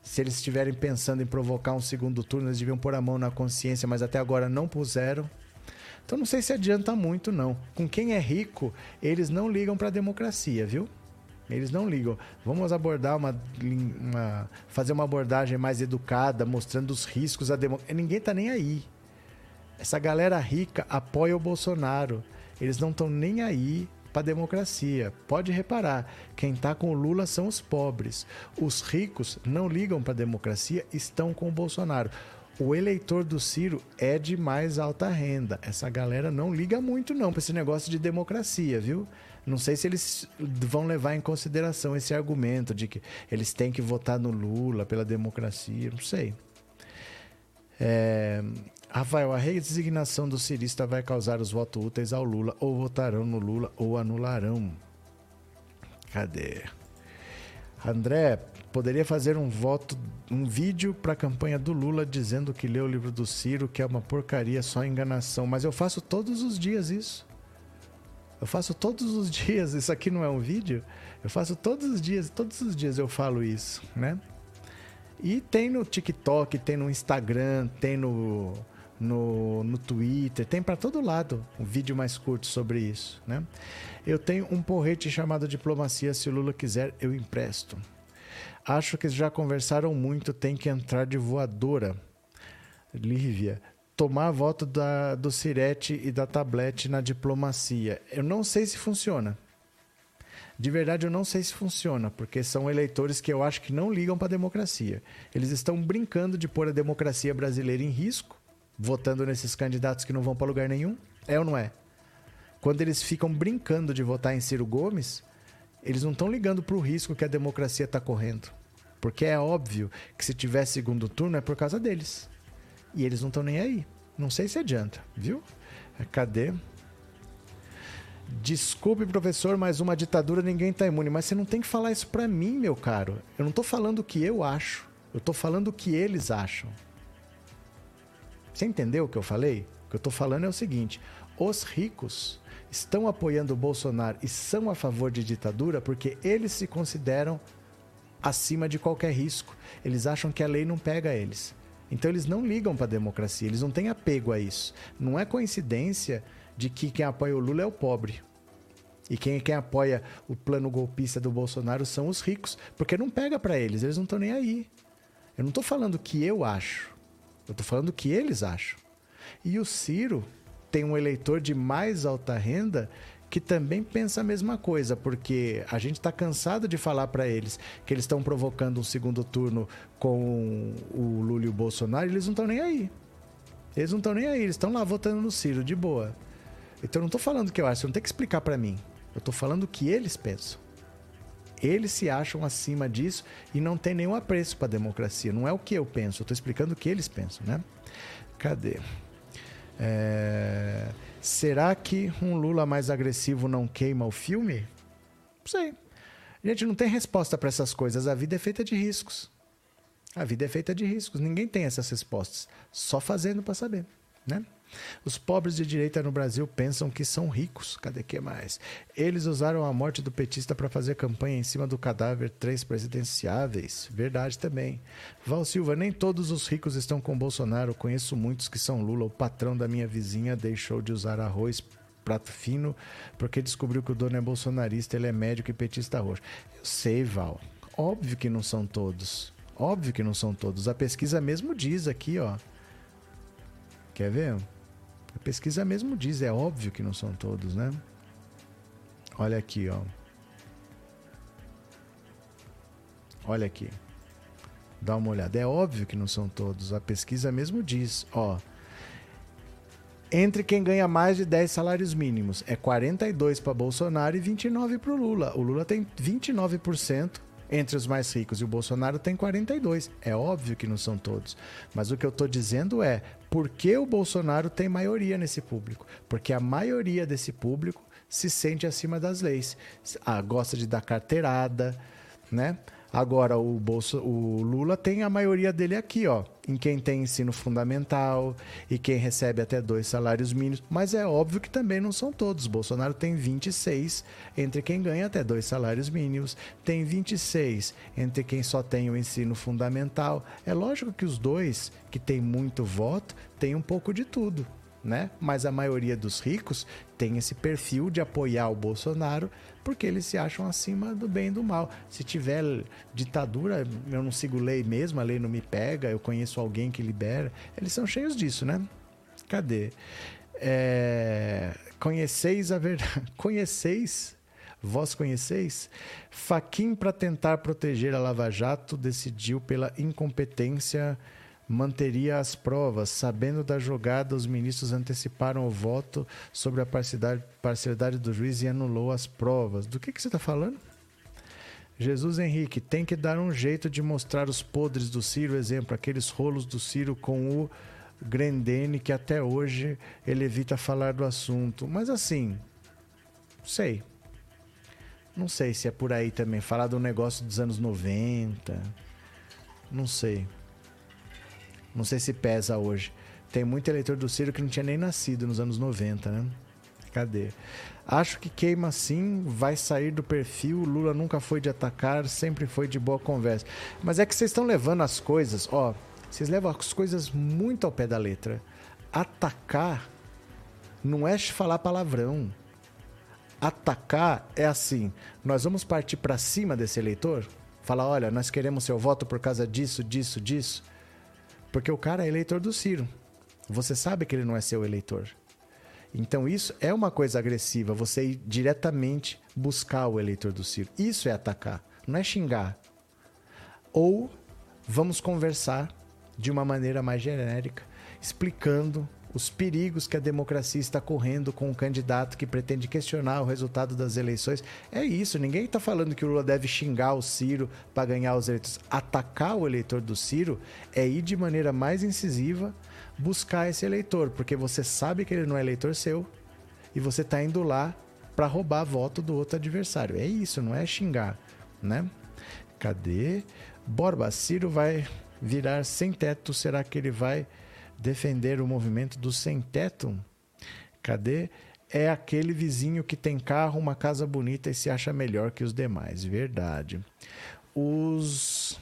[SPEAKER 1] Se eles estiverem pensando em provocar um segundo turno, eles deviam pôr a mão na consciência, mas até agora não puseram. Então não sei se adianta muito, não. Com quem é rico, eles não ligam para a democracia, viu? Eles não ligam. Vamos abordar uma, uma, fazer uma abordagem mais educada, mostrando os riscos da democracia. Ninguém tá nem aí. Essa galera rica apoia o Bolsonaro. Eles não estão nem aí para a democracia. Pode reparar, quem está com o Lula são os pobres. Os ricos não ligam para a democracia, estão com o Bolsonaro. O eleitor do Ciro é de mais alta renda. Essa galera não liga muito não para esse negócio de democracia, viu? Não sei se eles vão levar em consideração esse argumento de que eles têm que votar no Lula pela democracia, não sei. É... Rafael, a redesignação do cirista vai causar os votos úteis ao Lula, ou votarão no Lula ou anularão. Cadê? André, poderia fazer um voto, um vídeo para a campanha do Lula dizendo que leu o livro do Ciro, que é uma porcaria, só enganação. Mas eu faço todos os dias isso. Eu faço todos os dias, isso aqui não é um vídeo? Eu faço todos os dias, todos os dias eu falo isso, né? E tem no TikTok, tem no Instagram, tem no, no, no Twitter, tem para todo lado um vídeo mais curto sobre isso, né? Eu tenho um porrete chamado Diplomacia, se o Lula quiser, eu empresto. Acho que já conversaram muito, tem que entrar de voadora. Lívia, tomar voto da, do Cirete e da Tablete na diplomacia. Eu não sei se funciona. De verdade, eu não sei se funciona, porque são eleitores que eu acho que não ligam para a democracia. Eles estão brincando de pôr a democracia brasileira em risco, votando nesses candidatos que não vão para lugar nenhum. É ou não é? Quando eles ficam brincando de votar em Ciro Gomes, eles não estão ligando para o risco que a democracia está correndo. Porque é óbvio que se tiver segundo turno é por causa deles. E eles não estão nem aí. Não sei se adianta, viu? Cadê? Desculpe, professor, mas uma ditadura ninguém está imune. Mas você não tem que falar isso para mim, meu caro. Eu não estou falando o que eu acho. Eu estou falando o que eles acham. Você entendeu o que eu falei? O que eu estou falando é o seguinte: os ricos estão apoiando o Bolsonaro e são a favor de ditadura porque eles se consideram acima de qualquer risco. Eles acham que a lei não pega eles. Então eles não ligam para a democracia, eles não têm apego a isso. Não é coincidência de que quem apoia o Lula é o pobre. E quem, quem apoia o plano golpista do Bolsonaro são os ricos, porque não pega para eles, eles não estão nem aí. Eu não estou falando o que eu acho, eu estou falando o que eles acham. E o Ciro tem um eleitor de mais alta renda que também pensa a mesma coisa, porque a gente está cansado de falar para eles que eles estão provocando um segundo turno com o Lula e o Bolsonaro, e eles não estão nem aí. Eles não estão nem aí, eles estão lá votando no Ciro, de boa. Então eu não estou falando o que eu acho, você não tem que explicar para mim. Eu estou falando o que eles pensam. Eles se acham acima disso e não tem nenhum apreço para a democracia. Não é o que eu penso, eu estou explicando o que eles pensam, né? Cadê? É... Será que um Lula mais agressivo não queima o filme? Não sei. Gente, não tem resposta para essas coisas. A vida é feita de riscos. A vida é feita de riscos. Ninguém tem essas respostas. Só fazendo para saber, né? Os pobres de direita no Brasil pensam que são ricos. Cadê que mais? Eles usaram a morte do petista para fazer campanha em cima do cadáver três presidenciáveis. Verdade também. Val Silva, nem todos os ricos estão com Bolsonaro. Conheço muitos que são Lula. O patrão da minha vizinha deixou de usar arroz prato fino porque descobriu que o dono é bolsonarista, ele é médico e petista roxo. Eu sei, Val. Óbvio que não são todos. Óbvio que não são todos. A pesquisa mesmo diz aqui, ó. Quer ver? A pesquisa mesmo diz, é óbvio que não são todos, né? Olha aqui, ó. Olha aqui. Dá uma olhada. É óbvio que não são todos. A pesquisa mesmo diz, ó. Entre quem ganha mais de 10 salários mínimos, é 42 para Bolsonaro e 29 para o Lula. O Lula tem 29% entre os mais ricos e o Bolsonaro tem 42. É óbvio que não são todos. Mas o que eu estou dizendo é por que o Bolsonaro tem maioria nesse público? Porque a maioria desse público se sente acima das leis. Ah, gosta de dar carteirada, né? Agora, o, Bolso, o Lula tem a maioria dele aqui, ó, em quem tem ensino fundamental e quem recebe até dois salários mínimos. Mas é óbvio que também não são todos. Bolsonaro tem 26 entre quem ganha até dois salários mínimos, tem 26 entre quem só tem o ensino fundamental. É lógico que os dois, que têm muito voto, têm um pouco de tudo né? Mas a maioria dos ricos tem esse perfil de apoiar o Bolsonaro porque eles se acham acima do bem e do mal. Se tiver ditadura, eu não sigo lei mesmo, a lei não me pega, eu conheço alguém que libera. Eles são cheios disso, né? Cadê? É... Conheceis a verdade. Conheceis? Vós conheceis? Faquim, para tentar proteger a Lava Jato, decidiu pela incompetência manteria as provas. Sabendo da jogada, os ministros anteciparam o voto sobre a parcialidade do juiz e anulou as provas. Do que, que você está falando? Jesus Henrique tem que dar um jeito de mostrar os podres do Ciro, exemplo, aqueles rolos do Ciro com o Grendene, que até hoje ele evita falar do assunto. Mas assim, sei. Não sei se é por aí também. Falar do negócio dos anos 90. Não sei. Não sei se pesa hoje. Tem muito eleitor do Ciro que não tinha nem nascido nos anos 90, né? Cadê? Acho que queima sim, vai sair do perfil. Lula nunca foi de atacar, sempre foi de boa conversa. Mas é que vocês estão levando as coisas, ó. Vocês levam as coisas muito ao pé da letra. Atacar não é falar palavrão. Atacar é assim: nós vamos partir para cima desse eleitor, falar, olha, nós queremos seu voto por causa disso, disso, disso. Porque o cara é eleitor do Ciro. Você sabe que ele não é seu eleitor. Então isso é uma coisa agressiva, você ir diretamente buscar o eleitor do Ciro. Isso é atacar, não é xingar. Ou vamos conversar de uma maneira mais genérica, explicando os perigos que a democracia está correndo com um candidato que pretende questionar o resultado das eleições. É isso, ninguém está falando que o Lula deve xingar o Ciro para ganhar os eleitores. Atacar o eleitor do Ciro é ir de maneira mais incisiva buscar esse eleitor, porque você sabe que ele não é eleitor seu e você está indo lá para roubar voto do outro adversário. É isso, não é xingar, né? Cadê? Borba, Ciro vai virar sem teto. Será que ele vai defender o movimento do sem teto? Cadê? É aquele vizinho que tem carro, uma casa bonita e se acha melhor que os demais. Verdade. Os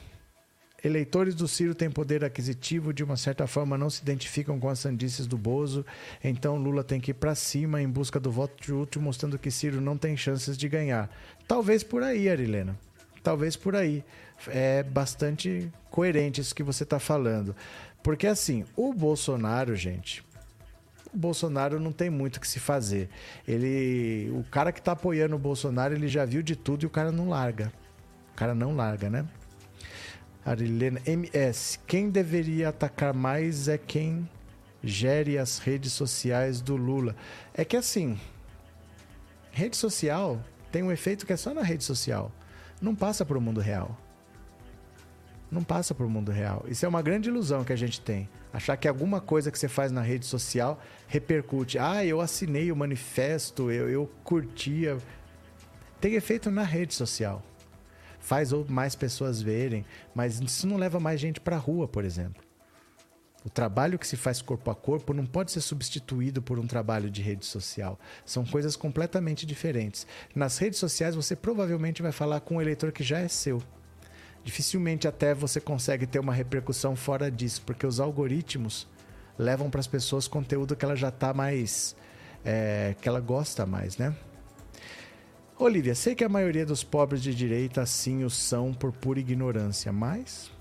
[SPEAKER 1] Eleitores do Ciro têm poder aquisitivo, de uma certa forma não se identificam com as sandices do Bozo, então Lula tem que ir para cima em busca do voto útil, mostrando que Ciro não tem chances de ganhar. Talvez por aí, Arilena. Talvez por aí. É bastante coerente isso que você está falando. Porque assim, o Bolsonaro, gente, o Bolsonaro não tem muito o que se fazer. Ele, o cara que está apoiando o Bolsonaro, ele já viu de tudo e o cara não larga. O cara não larga, né? Arilena MS. Quem deveria atacar mais é quem gere as redes sociais do Lula. É que assim, rede social tem um efeito que é só na rede social. Não passa para o mundo real. Não passa para o mundo real. Isso é uma grande ilusão que a gente tem. Achar que alguma coisa que você faz na rede social repercute. Ah, eu assinei o manifesto, eu, eu curtia. Tem efeito na rede social faz mais pessoas verem, mas isso não leva mais gente para a rua, por exemplo. O trabalho que se faz corpo a corpo não pode ser substituído por um trabalho de rede social. São coisas completamente diferentes. Nas redes sociais, você provavelmente vai falar com um eleitor que já é seu. Dificilmente até você consegue ter uma repercussão fora disso, porque os algoritmos levam para as pessoas conteúdo que ela já está mais. É, que ela gosta mais, né? Olivia, sei que a maioria dos pobres de direita assim o são por pura ignorância, mas.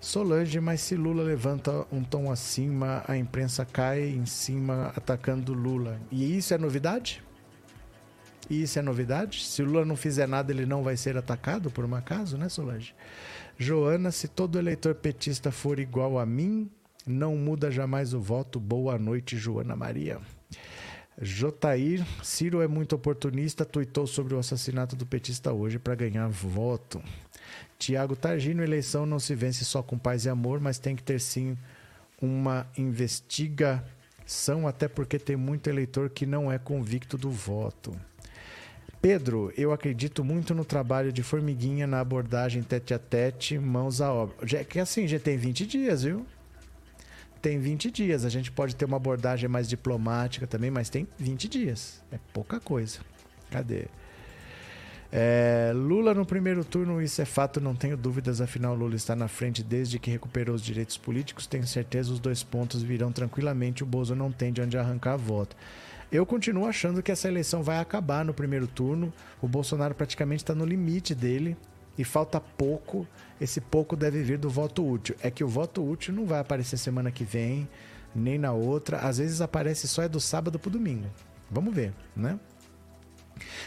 [SPEAKER 1] Solange, mas se Lula levanta um tom acima, a imprensa cai em cima atacando Lula. E isso é novidade? E isso é novidade? Se Lula não fizer nada, ele não vai ser atacado por um acaso, né, Solange? Joana, se todo eleitor petista for igual a mim, não muda jamais o voto. Boa noite, Joana Maria. Jotair, Ciro é muito oportunista, tuitou sobre o assassinato do petista hoje para ganhar voto. Tiago Targino, eleição não se vence só com paz e amor, mas tem que ter sim uma investigação, até porque tem muito eleitor que não é convicto do voto. Pedro, eu acredito muito no trabalho de formiguinha na abordagem tete a tete, mãos à obra. Já, que assim, já tem 20 dias, viu? tem 20 dias. A gente pode ter uma abordagem mais diplomática também, mas tem 20 dias. É pouca coisa. Cadê? É, Lula no primeiro turno, isso é fato, não tenho dúvidas. Afinal, Lula está na frente desde que recuperou os direitos políticos. Tenho certeza os dois pontos virão tranquilamente. O Bozo não tem de onde arrancar a voto. Eu continuo achando que essa eleição vai acabar no primeiro turno. O Bolsonaro praticamente está no limite dele e falta pouco. Esse pouco deve vir do voto útil. É que o voto útil não vai aparecer semana que vem, nem na outra. Às vezes aparece só é do sábado para domingo. Vamos ver, né?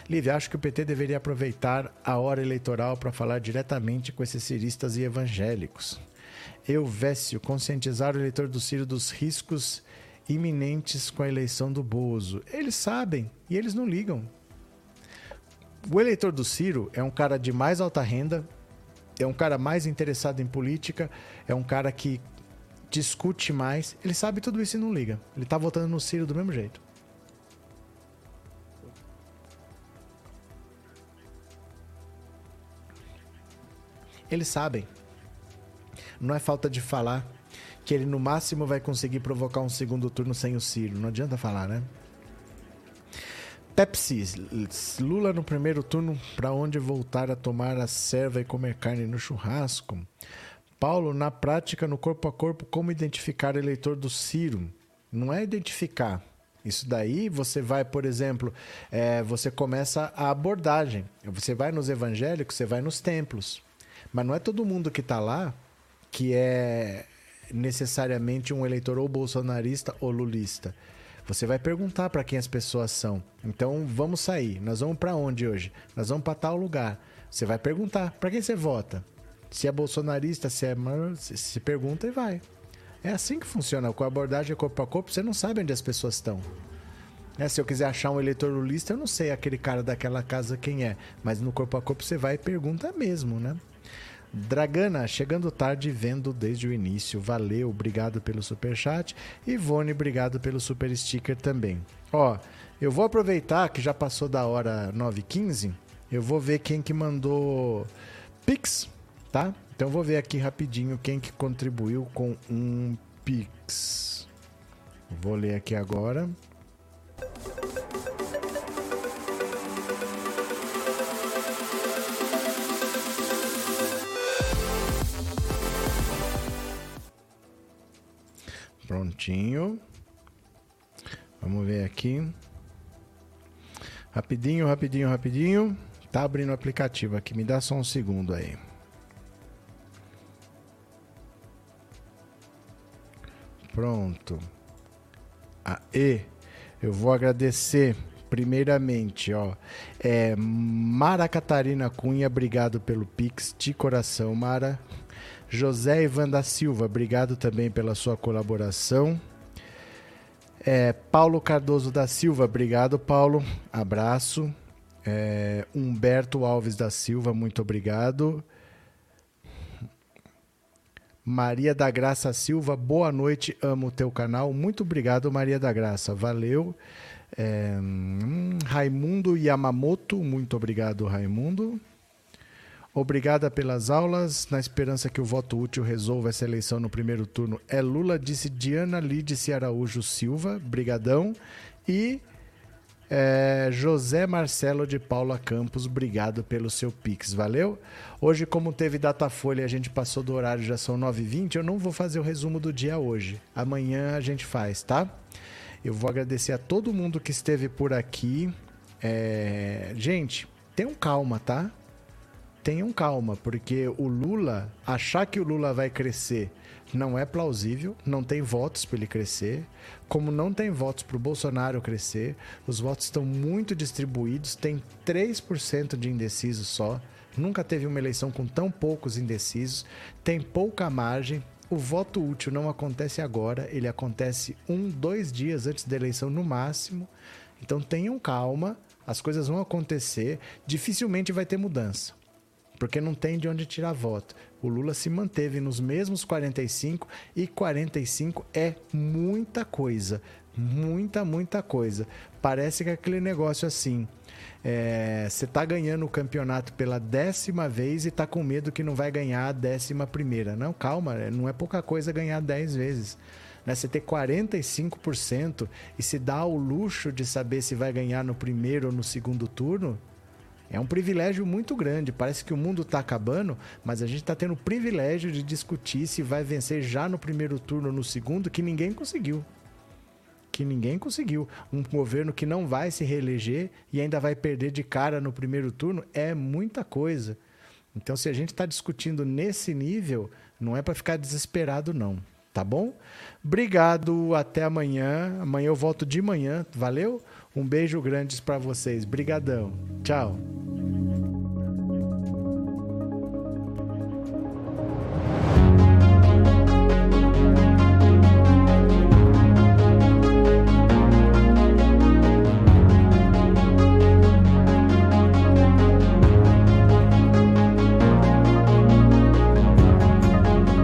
[SPEAKER 1] Lívia, acho que o PT deveria aproveitar a hora eleitoral para falar diretamente com esses ciristas e evangélicos. Eu, Vécio, conscientizar o eleitor do Ciro dos riscos iminentes com a eleição do Bozo. Eles sabem e eles não ligam. O eleitor do Ciro é um cara de mais alta renda, é um cara mais interessado em política, é um cara que discute mais. Ele sabe tudo isso e não liga. Ele está votando no Ciro do mesmo jeito. Eles sabem. Não é falta de falar que ele no máximo vai conseguir provocar um segundo turno sem o Ciro. Não adianta falar, né? Pepsi, Lula no primeiro turno, para onde voltar a tomar a serva e comer carne no churrasco? Paulo, na prática, no corpo a corpo, como identificar eleitor do Ciro? Não é identificar. Isso daí você vai, por exemplo, é, você começa a abordagem. Você vai nos evangélicos, você vai nos templos. Mas não é todo mundo que está lá que é necessariamente um eleitor ou bolsonarista ou lulista. Você vai perguntar para quem as pessoas são. Então vamos sair. Nós vamos para onde hoje? Nós vamos para tal lugar. Você vai perguntar para quem você vota. Se é bolsonarista, se é. Se pergunta e vai. É assim que funciona. Com a abordagem corpo a corpo, você não sabe onde as pessoas estão. É, se eu quiser achar um eleitor lulista, eu não sei aquele cara daquela casa quem é. Mas no corpo a corpo você vai e pergunta mesmo, né? Dragana, chegando tarde, vendo desde o início. Valeu, obrigado pelo super chat. Ivone, obrigado pelo super sticker também. Ó, eu vou aproveitar que já passou da hora 9h15. Eu vou ver quem que mandou Pix, tá? Então vou ver aqui rapidinho quem que contribuiu com um Pix. Vou ler aqui agora. Prontinho. Vamos ver aqui. Rapidinho, rapidinho, rapidinho. Tá abrindo o aplicativo aqui. Me dá só um segundo aí. Pronto. Aê. Eu vou agradecer primeiramente, ó. É, Mara Catarina Cunha, obrigado pelo Pix de coração, Mara. José Ivan da Silva, obrigado também pela sua colaboração. É, Paulo Cardoso da Silva, obrigado, Paulo. Abraço. É, Humberto Alves da Silva, muito obrigado. Maria da Graça Silva, boa noite, amo o teu canal. Muito obrigado, Maria da Graça, valeu. É, hum, Raimundo Yamamoto, muito obrigado, Raimundo. Obrigada pelas aulas. Na esperança que o voto útil resolva essa eleição no primeiro turno. É Lula, disse Diana Lídice Araújo Silva. Brigadão. E é, José Marcelo de Paula Campos, obrigado pelo seu Pix, valeu? Hoje, como teve Datafolha e a gente passou do horário, já são 9h20, eu não vou fazer o resumo do dia hoje. Amanhã a gente faz, tá? Eu vou agradecer a todo mundo que esteve por aqui. É... Gente, tenham calma, tá? Tenham calma, porque o Lula, achar que o Lula vai crescer não é plausível, não tem votos para ele crescer, como não tem votos para o Bolsonaro crescer, os votos estão muito distribuídos, tem 3% de indecisos só, nunca teve uma eleição com tão poucos indecisos, tem pouca margem, o voto útil não acontece agora, ele acontece um, dois dias antes da eleição no máximo, então tenham calma, as coisas vão acontecer, dificilmente vai ter mudança porque não tem de onde tirar voto. O Lula se manteve nos mesmos 45 e 45 é muita coisa. Muita, muita coisa. Parece que é aquele negócio assim. É, você está ganhando o campeonato pela décima vez e está com medo que não vai ganhar a décima primeira. Não, calma, é, não é pouca coisa ganhar 10 vezes. Né? Você ter 45% e se dá o luxo de saber se vai ganhar no primeiro ou no segundo turno, é um privilégio muito grande. Parece que o mundo está acabando, mas a gente está tendo o privilégio de discutir se vai vencer já no primeiro turno ou no segundo, que ninguém conseguiu. Que ninguém conseguiu. Um governo que não vai se reeleger e ainda vai perder de cara no primeiro turno é muita coisa. Então, se a gente está discutindo nesse nível, não é para ficar desesperado, não. tá bom? Obrigado, até amanhã. Amanhã eu volto de manhã, valeu? Um beijo grande para vocês. Brigadão. Tchau.